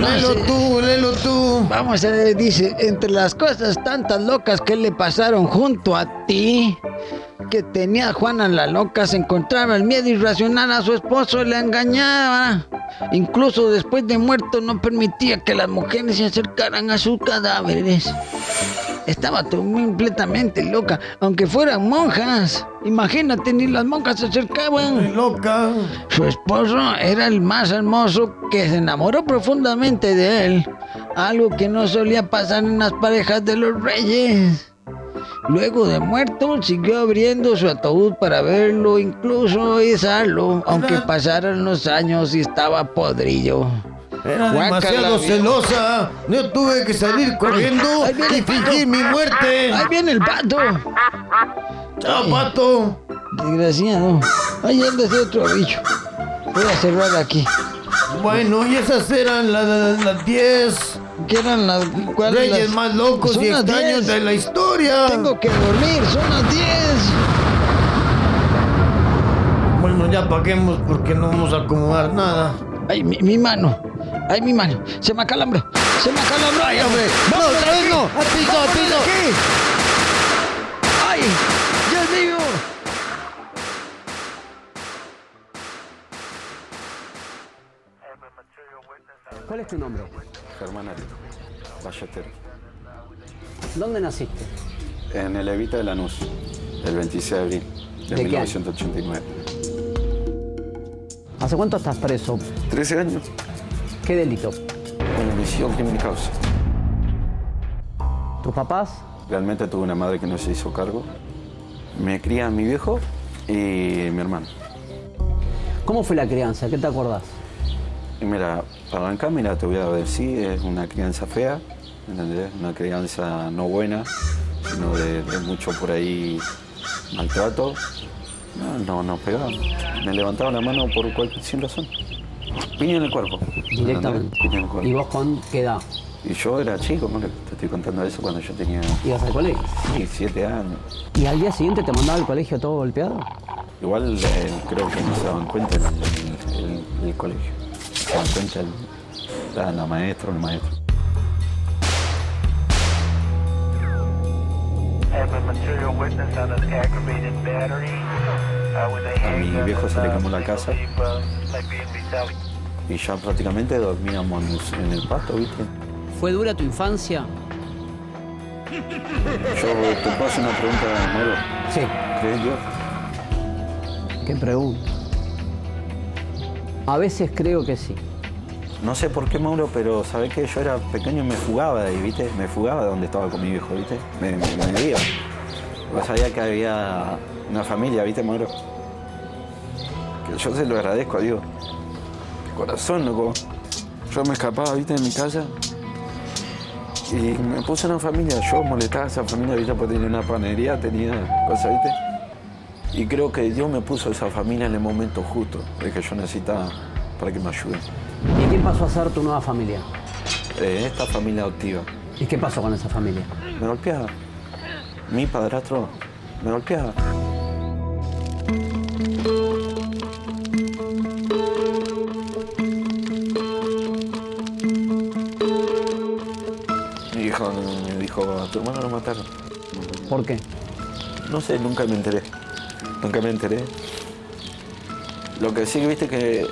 No Léelo sé. tú, léelo tú. Vamos a ver, dice, entre las cosas tantas locas que le pasaron junto a ti, que tenía Juana la loca, se encontraba el miedo irracional a su esposo, le engañaba. Incluso después de muerto no permitía que las mujeres se acercaran a sus cadáveres. Estaba completamente loca, aunque fueran monjas. Imagínate, ni las monjas se acercaban. Loca. Su esposo era el más hermoso que se enamoró profundamente de él, algo que no solía pasar en las parejas de los reyes. Luego de muerto, siguió abriendo su ataúd para verlo, incluso izarlo, aunque pasaron los años y estaba podrillo. Era Guácala, demasiado celosa. Yo tuve que salir corriendo y fingir mi muerte. ¡Ahí viene el pato! Chao, pato. Desgraciado. Ahí anda ese otro bicho. Voy a cerrar aquí. Bueno, y esas eran las las- las 10 ¿Qué eran las cuáles reyes las- más locos Son y extraños 10. de la historia. Tengo que dormir, son las 10. Bueno, ya paguemos porque no vamos a acomodar nada. Ay, mi, mi mano. Ay, mi mano. Se me acalambró. Se me acalambró. Ay, hombre. No, ¡Vámonos otra vez no. Al piso, al ¡Vámonos de piso. aquí! ¡Ay! ¡Dios mío! ¿Cuál es tu nombre? Germán Ari, Valletero. ¿Dónde naciste? En el Evita de Lanús, el 26 de abril de, ¿De qué año? 1989. ¿Hace cuánto estás preso? 13 años, ¿Qué delito? omisión crimen causa. ¿Tus papás? Realmente tuve una madre que no se hizo cargo. Me cría mi viejo y mi hermano. ¿Cómo fue la crianza? ¿Qué te acordás? Y mira, para arrancar, mira, te voy a decir, es una crianza fea, ¿entendés? Una crianza no buena, sino de, de mucho por ahí maltrato. No, no, no pegaba. Me levantaba la mano por cualquier sin razón. Piña en el cuerpo. Directamente. Piña en el cuerpo. ¿Y vos con qué edad? Y yo era chico, ¿no? Te estoy contando eso cuando yo tenía. ¿Ibas al colegio? Sí, siete años. ¿Y al día siguiente te mandaba al colegio todo golpeado? Igual eh, creo que no se daban cuenta en el, el- el colegio. Se daban cuenta el, la, la maestra o el maestro. A mi viejo se le quemó la casa y ya prácticamente dormíamos en el pasto, ¿viste? ¿Fue dura tu infancia? Yo te hacer una pregunta, Moro. Sí. ¿Crees Dios? ¿Qué pregunta? A veces creo que sí. No sé por qué, Mauro, pero sabés que yo era pequeño y me fugaba de ahí, ¿viste? Me fugaba de donde estaba con mi viejo, ¿viste? Me, me, me iba. Yo sabía que había una familia, ¿viste, Mauro? Que yo se lo agradezco a Dios. De corazón, loco. Yo me escapaba, ¿viste? De mi casa. Y me puse una familia. Yo molestaba a esa familia, ¿viste? Porque tenía una panadería, tenía cosas, ¿viste? Y creo que Dios me puso esa familia en el momento justo, de que yo necesitaba para que me ayuden. ¿Y quién pasó a ser tu nueva familia? Eh, esta familia adoptiva. ¿Y qué pasó con esa familia? Me golpeaba. Mi padrastro me golpeaba. Mi hijo me dijo, a tu hermano lo mataron. ¿Por qué? No sé, nunca me enteré. Nunca me enteré. Lo que sí, viste que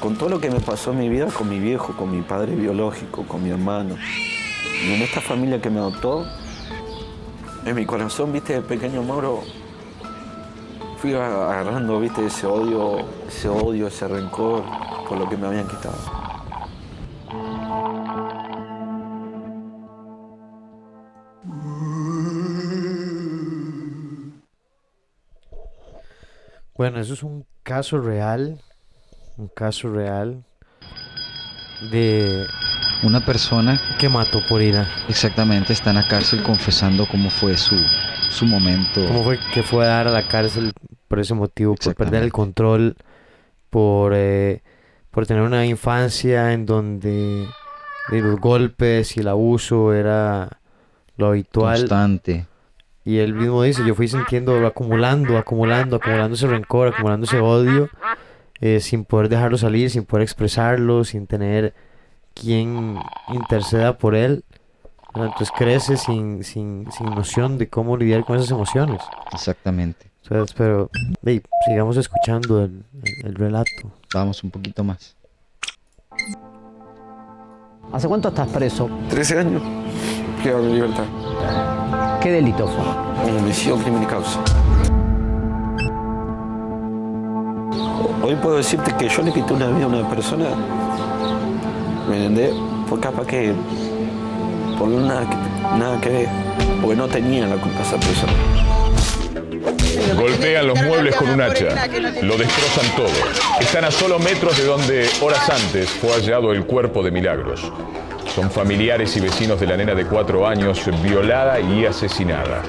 con todo lo que me pasó en mi vida, con mi viejo, con mi padre biológico, con mi hermano, y en esta familia que me adoptó, en mi corazón, viste, de pequeño Mauro, fui agarrando, viste, ese odio, ese odio, ese rencor por lo que me habían quitado. Bueno, eso es un caso real. Un caso real de Una persona que mató por ira. exactamente está en la cárcel confesando cómo fue su, su momento. ¿Cómo fue que fue a dar a la cárcel por ese motivo? Por perder el control, por, eh, por tener una infancia en donde los golpes y el abuso era lo habitual. Constante. Y él mismo dice, yo fui sintiendo, acumulando, acumulando, acumulando ese rencor, acumulando ese odio, eh, sin poder dejarlo salir, sin poder expresarlo, sin tener quien interceda por él. Entonces crece sin, sin, sin noción de cómo lidiar con esas emociones. Exactamente. Entonces, pero hey, sigamos escuchando el, el- el relato. Vamos un poquito más. ¿Hace cuánto estás preso? 13 años. Quedado en libertad. ¿Qué delito fue? Homicidio, crimen y causa. Hoy puedo decirte que yo le quité una vida a una persona, ¿me entendés? Por capaz que, por nada que, nada que ver, porque no tenía la culpa esa persona. Golpean los muebles con un hacha, lo destrozan todo. Están a solo metros de donde horas antes fue hallado el cuerpo de Milagros. Son familiares y vecinos de la nena de cuatro años violada y asesinada.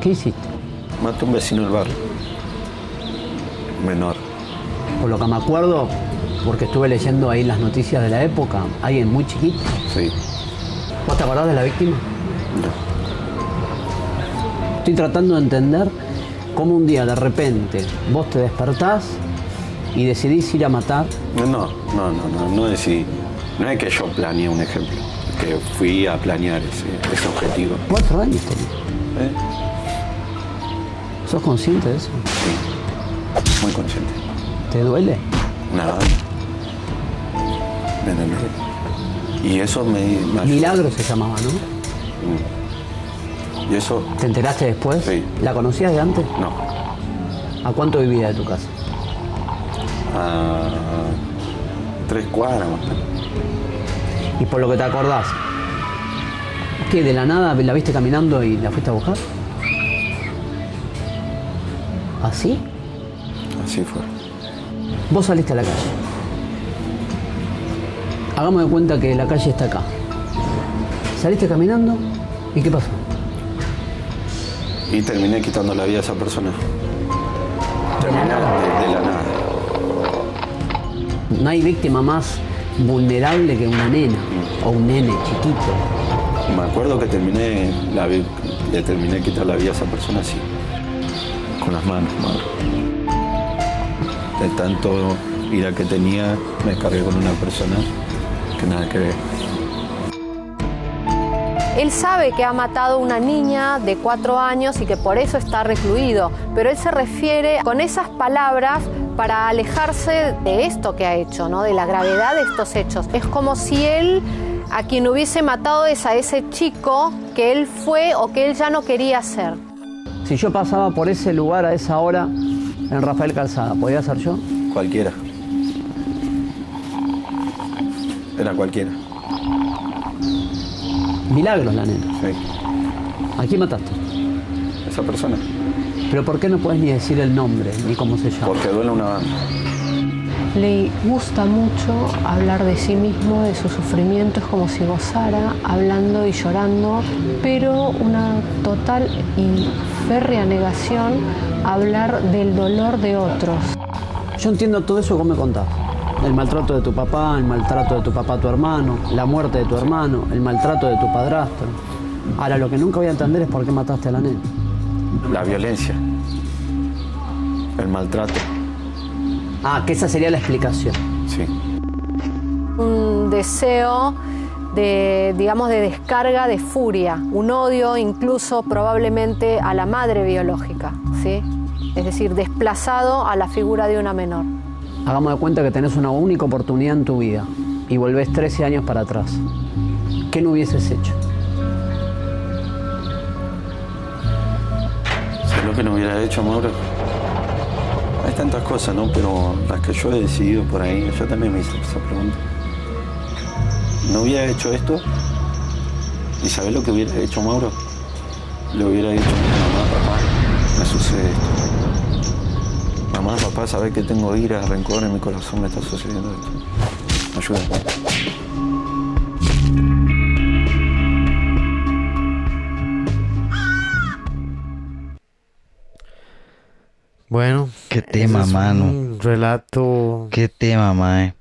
¿Qué hiciste? Maté a un vecino del barrio. Menor. Por lo que me acuerdo, porque estuve leyendo ahí las noticias de la época, alguien muy chiquito. Sí. ¿Vos te acordás de la víctima? No. Estoy tratando de entender cómo un día de repente vos te despertás y decidís ir a matar. No, no, no, no, no decidí. No es que yo planeé un ejemplo, que fui a planear ese, ese objetivo. Cuatro años tenés. ¿Eh? ¿Sos consciente de eso? Muy consciente. ¿Te duele? Nada. Y eso me. Milagro se llamaba, ¿no? Y eso, ¿Te enteraste después? Sí. ¿La conocías de antes? no. ¿A cuánto vivía de tu casa? A tres cuadras más. Y por lo que te acordás, ¿qué? ¿De la nada la viste caminando y la fuiste a buscar? ¿Así? Así fue. Vos saliste a la calle. Hagamos de cuenta que la calle está acá. Saliste caminando y ¿qué pasó? Y terminé quitando la vida a esa persona. Nada. De, de la nada. No hay víctima más vulnerable que una nena o un nene chiquito. Me acuerdo que terminé la, le terminé de quitar la vida a esa persona así, con las manos, Mauro. De tanto ira que tenía, me cargué con una persona que nada que ver. Él sabe que ha matado a una niña de cuatro años y que por eso está recluido, pero él se refiere con esas palabras para alejarse de esto que ha hecho, ¿no? de la gravedad de estos hechos. Es como si él, a quien hubiese matado es a ese chico que él fue o que él ya no quería ser. Si yo pasaba por ese lugar a esa hora en Rafael Calzada, ¿podía ser yo? Cualquiera. Era cualquiera. Milagros la nena. Sí. ¿A quién mataste? Esa persona. Pero ¿por qué no puedes ni decir el nombre ni cómo se llama? Porque duele una banda. Le gusta mucho hablar de sí mismo, de su sufrimiento, es como si gozara hablando y llorando, pero una total y férrea negación a hablar del dolor de otros. Yo entiendo todo eso que vos me contás. El maltrato de tu papá, el maltrato de tu papá a tu hermano, la muerte de tu hermano, el maltrato de tu padrastro. Ahora, lo que nunca voy a entender es por qué mataste a la nena. La violencia. El maltrato. Ah, que esa sería la explicación. Sí. Un deseo de, digamos, de descarga de furia, un odio incluso probablemente a la madre biológica, ¿sí? Es decir, desplazado a la figura de una menor. Hagamos de cuenta que tenés una única oportunidad en tu vida y volvés 13 años para atrás. ¿Qué no hubieses hecho? ¿Sabes lo que no hubiera hecho, Mauro? Hay tantas cosas, ¿no? Pero las que yo he decidido por ahí, yo también me hice esa pregunta. No hubiera hecho esto. ¿Y sabes lo que hubiera hecho, Mauro? Le hubiera dicho mamá, papá, me sucede esto. Mamá, papá, sabes que tengo ira, rencor en mi corazón, me está sucediendo esto. Ayúdame. Bueno. Qué tema, es mano. Un relato. Qué tema, mae.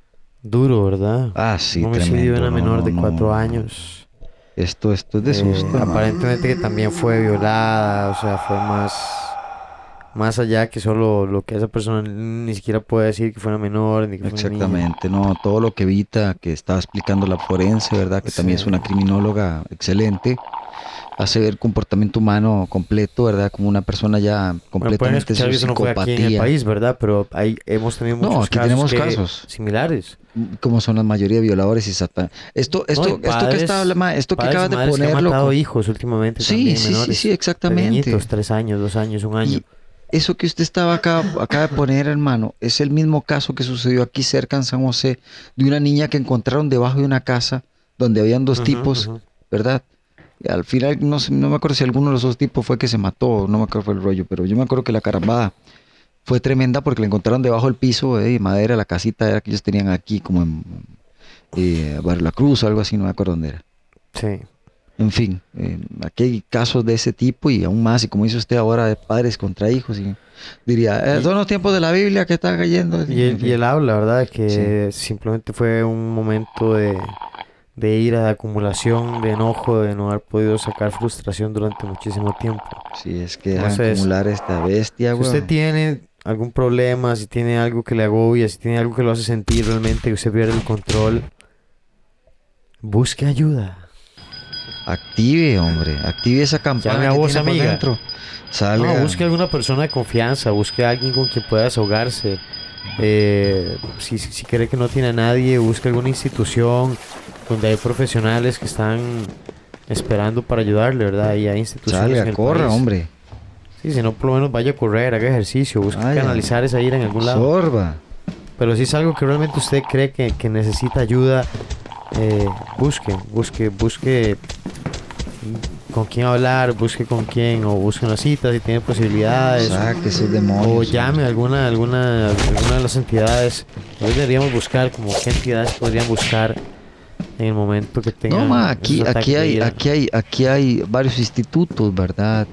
Duro, ¿verdad? Ah, sí, Un homicidio tremendo. de una no, menor no, de no. cuatro años. Esto, esto es de Eh, susto. mae. aparentemente que también fue violada, o sea, fue más más allá que solo lo que esa persona ni siquiera puede decir que fue una menor, ni que una. Exactamente, no, todo lo que evita que estaba explicando la forense, ¿verdad? Que también es una criminóloga excelente. Hace ver comportamiento humano completo, ¿verdad? Como una persona ya Bueno, completamente eso no fue aquí en el país, ¿verdad? Pero ahí hemos tenido No, muchos aquí casos tenemos casos. similares. Como son la mayoría de violadores y satán. Esto, esto, No, esto que está, esto que acabas de madres que han ponerlo. matado con- hijos últimamente Sí, también, sí, sí, menores, sí, exactamente. tres años, dos años, un año. Eso que usted estaba acá, acaba de poner, hermano, es el mismo caso que sucedió aquí cerca en San José, de una niña que encontraron debajo de una casa donde habían dos tipos. ¿verdad? Al final, no, sé- no me acuerdo si alguno de los dos tipos fue que se mató, no me acuerdo fue el rollo, pero yo me acuerdo que la carambada fue tremenda porque la encontraron debajo del piso eh, de madera, la casita era que ellos tenían aquí como en eh, Barrio La Cruz o algo así, no me acuerdo dónde era. Sí. En fin, eh, aquí hay casos de ese tipo y aún más, y como dice usted ahora, de padres contra hijos, y diría, eh, son los tiempos de la Biblia que están cayendo. Y él, y él habla, ¿verdad? Que simplemente fue un momento de, de ira, de acumulación, de enojo, de no haber podido sacar frustración durante muchísimo tiempo. Sí, es que Entonces, acumular esta bestia, Si usted tiene algún problema, si tiene algo que le agobia, si tiene algo que lo hace sentir realmente que usted pierde el control, busque ayuda. Active, hombre, active esa campana Llame a que voz tiene por amiga. dentro. Salga. No, busque alguna persona de confianza, busque a alguien con quien pueda desahogarse. Eh, si, si, si cree que no tiene a nadie, busque alguna institución donde hay profesionales que están esperando para ayudarle, ¿verdad? Y hay instituciones. Salga, en el corra, país. hombre. Sí, si no, por lo menos vaya a correr, haga ejercicio, busque Vaya. canalizar esa ira en algún lado. Sorba. Pero si es algo que realmente usted cree que, que necesita ayuda, eh, busque, busque, busque con quién hablar, busque con quién, o busque una cita si tiene posibilidades. Saque esos demonios, O llame a alguna, alguna, alguna de las entidades. Hoy deberíamos buscar como qué entidades podrían buscar en el momento que tengan. No, ma, aquí, aquí, hay, aquí, hay, aquí hay varios institutos, ¿verdad?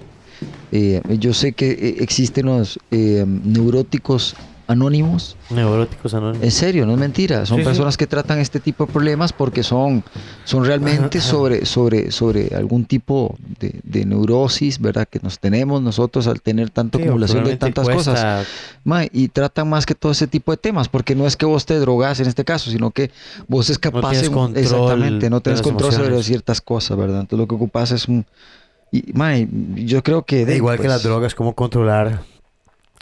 Eh, yo sé que eh, existen los eh, neuróticos anónimos. Neuróticos anónimos. En serio, no es mentira. Son Sí, sí. personas que tratan este tipo de problemas porque son, son realmente sobre, sobre, sobre algún tipo de, de neurosis, ¿verdad? Que nos tenemos nosotros al tener tanta Sí, acumulación de tantas cuesta- cosas. Ma, y tratan más que todo ese tipo de temas, porque no es que vos te drogas en este caso, sino que vos es capaz tienes de- control exactamente, no tenés control sobre emociones. ciertas cosas, ¿verdad? Entonces lo que ocupas es un y, ma, yo creo que de- Igual que pues, las drogas, cómo controlar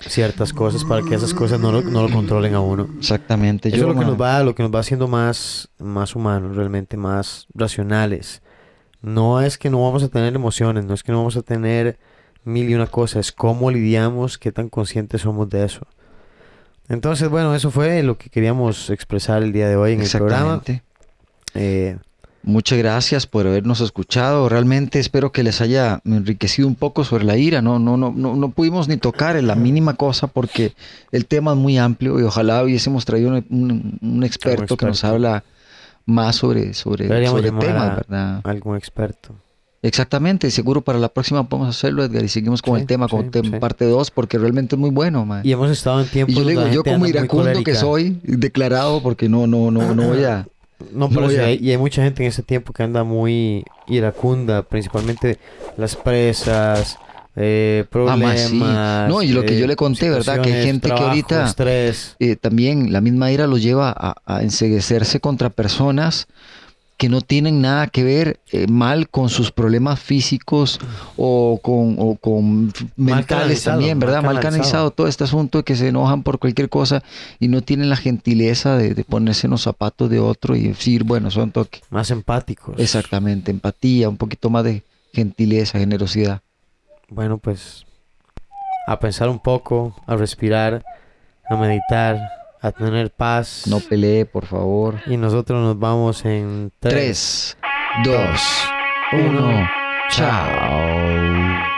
ciertas cosas para que esas cosas no lo, no lo controlen a uno. Exactamente. Eso yo, es lo que nos va, lo que nos va haciendo más, más humanos, realmente más racionales. No es que no vamos a tener emociones, no es que no vamos a tener mil y una cosas, es cómo lidiamos, qué tan conscientes somos de eso. Entonces, bueno, eso fue lo que queríamos expresar el día de hoy en el programa. Eh, Muchas gracias por habernos escuchado. Realmente espero que les haya enriquecido un poco sobre la ira. No, no, no, no, no pudimos ni tocar en la mínima cosa porque el tema es muy amplio y ojalá hubiésemos traído un, un- un experto, que nos habla más sobre, sobre, sobre llamar temas, a ¿verdad? algún experto. Exactamente, seguro para la próxima podemos hacerlo, Edgar, y seguimos con Sí, el tema, con sí, tem- sí. parte 2, porque realmente es muy bueno, man. Y hemos estado en tiempos Y yo digo, yo como iracundo que soy, declarado, porque no, no, no, no voy a... No, pero sí hay, y hay mucha gente en ese tiempo que anda muy iracunda, principalmente las presas, eh, Ah, problemas. sí. No, y lo que eh, yo le conté, ¿verdad? Que hay gente que ahorita eh, también la misma ira los lleva a, a enseguecerse contra personas que no tienen nada que ver eh, mal con sus problemas físicos o con, o con mentales también, ¿verdad? Mal canalizado. canalizado todo este asunto de que se enojan por cualquier cosa y no tienen la gentileza de, de ponerse en los zapatos de otro y decir, bueno, son toque. Más empáticos. Exactamente, empatía, un poquito más de gentileza, generosidad. Bueno, pues a pensar un poco, a respirar, a meditar, a tener paz. No pelee, por favor. Y nosotros nos vamos en 3, 2, 1, chao.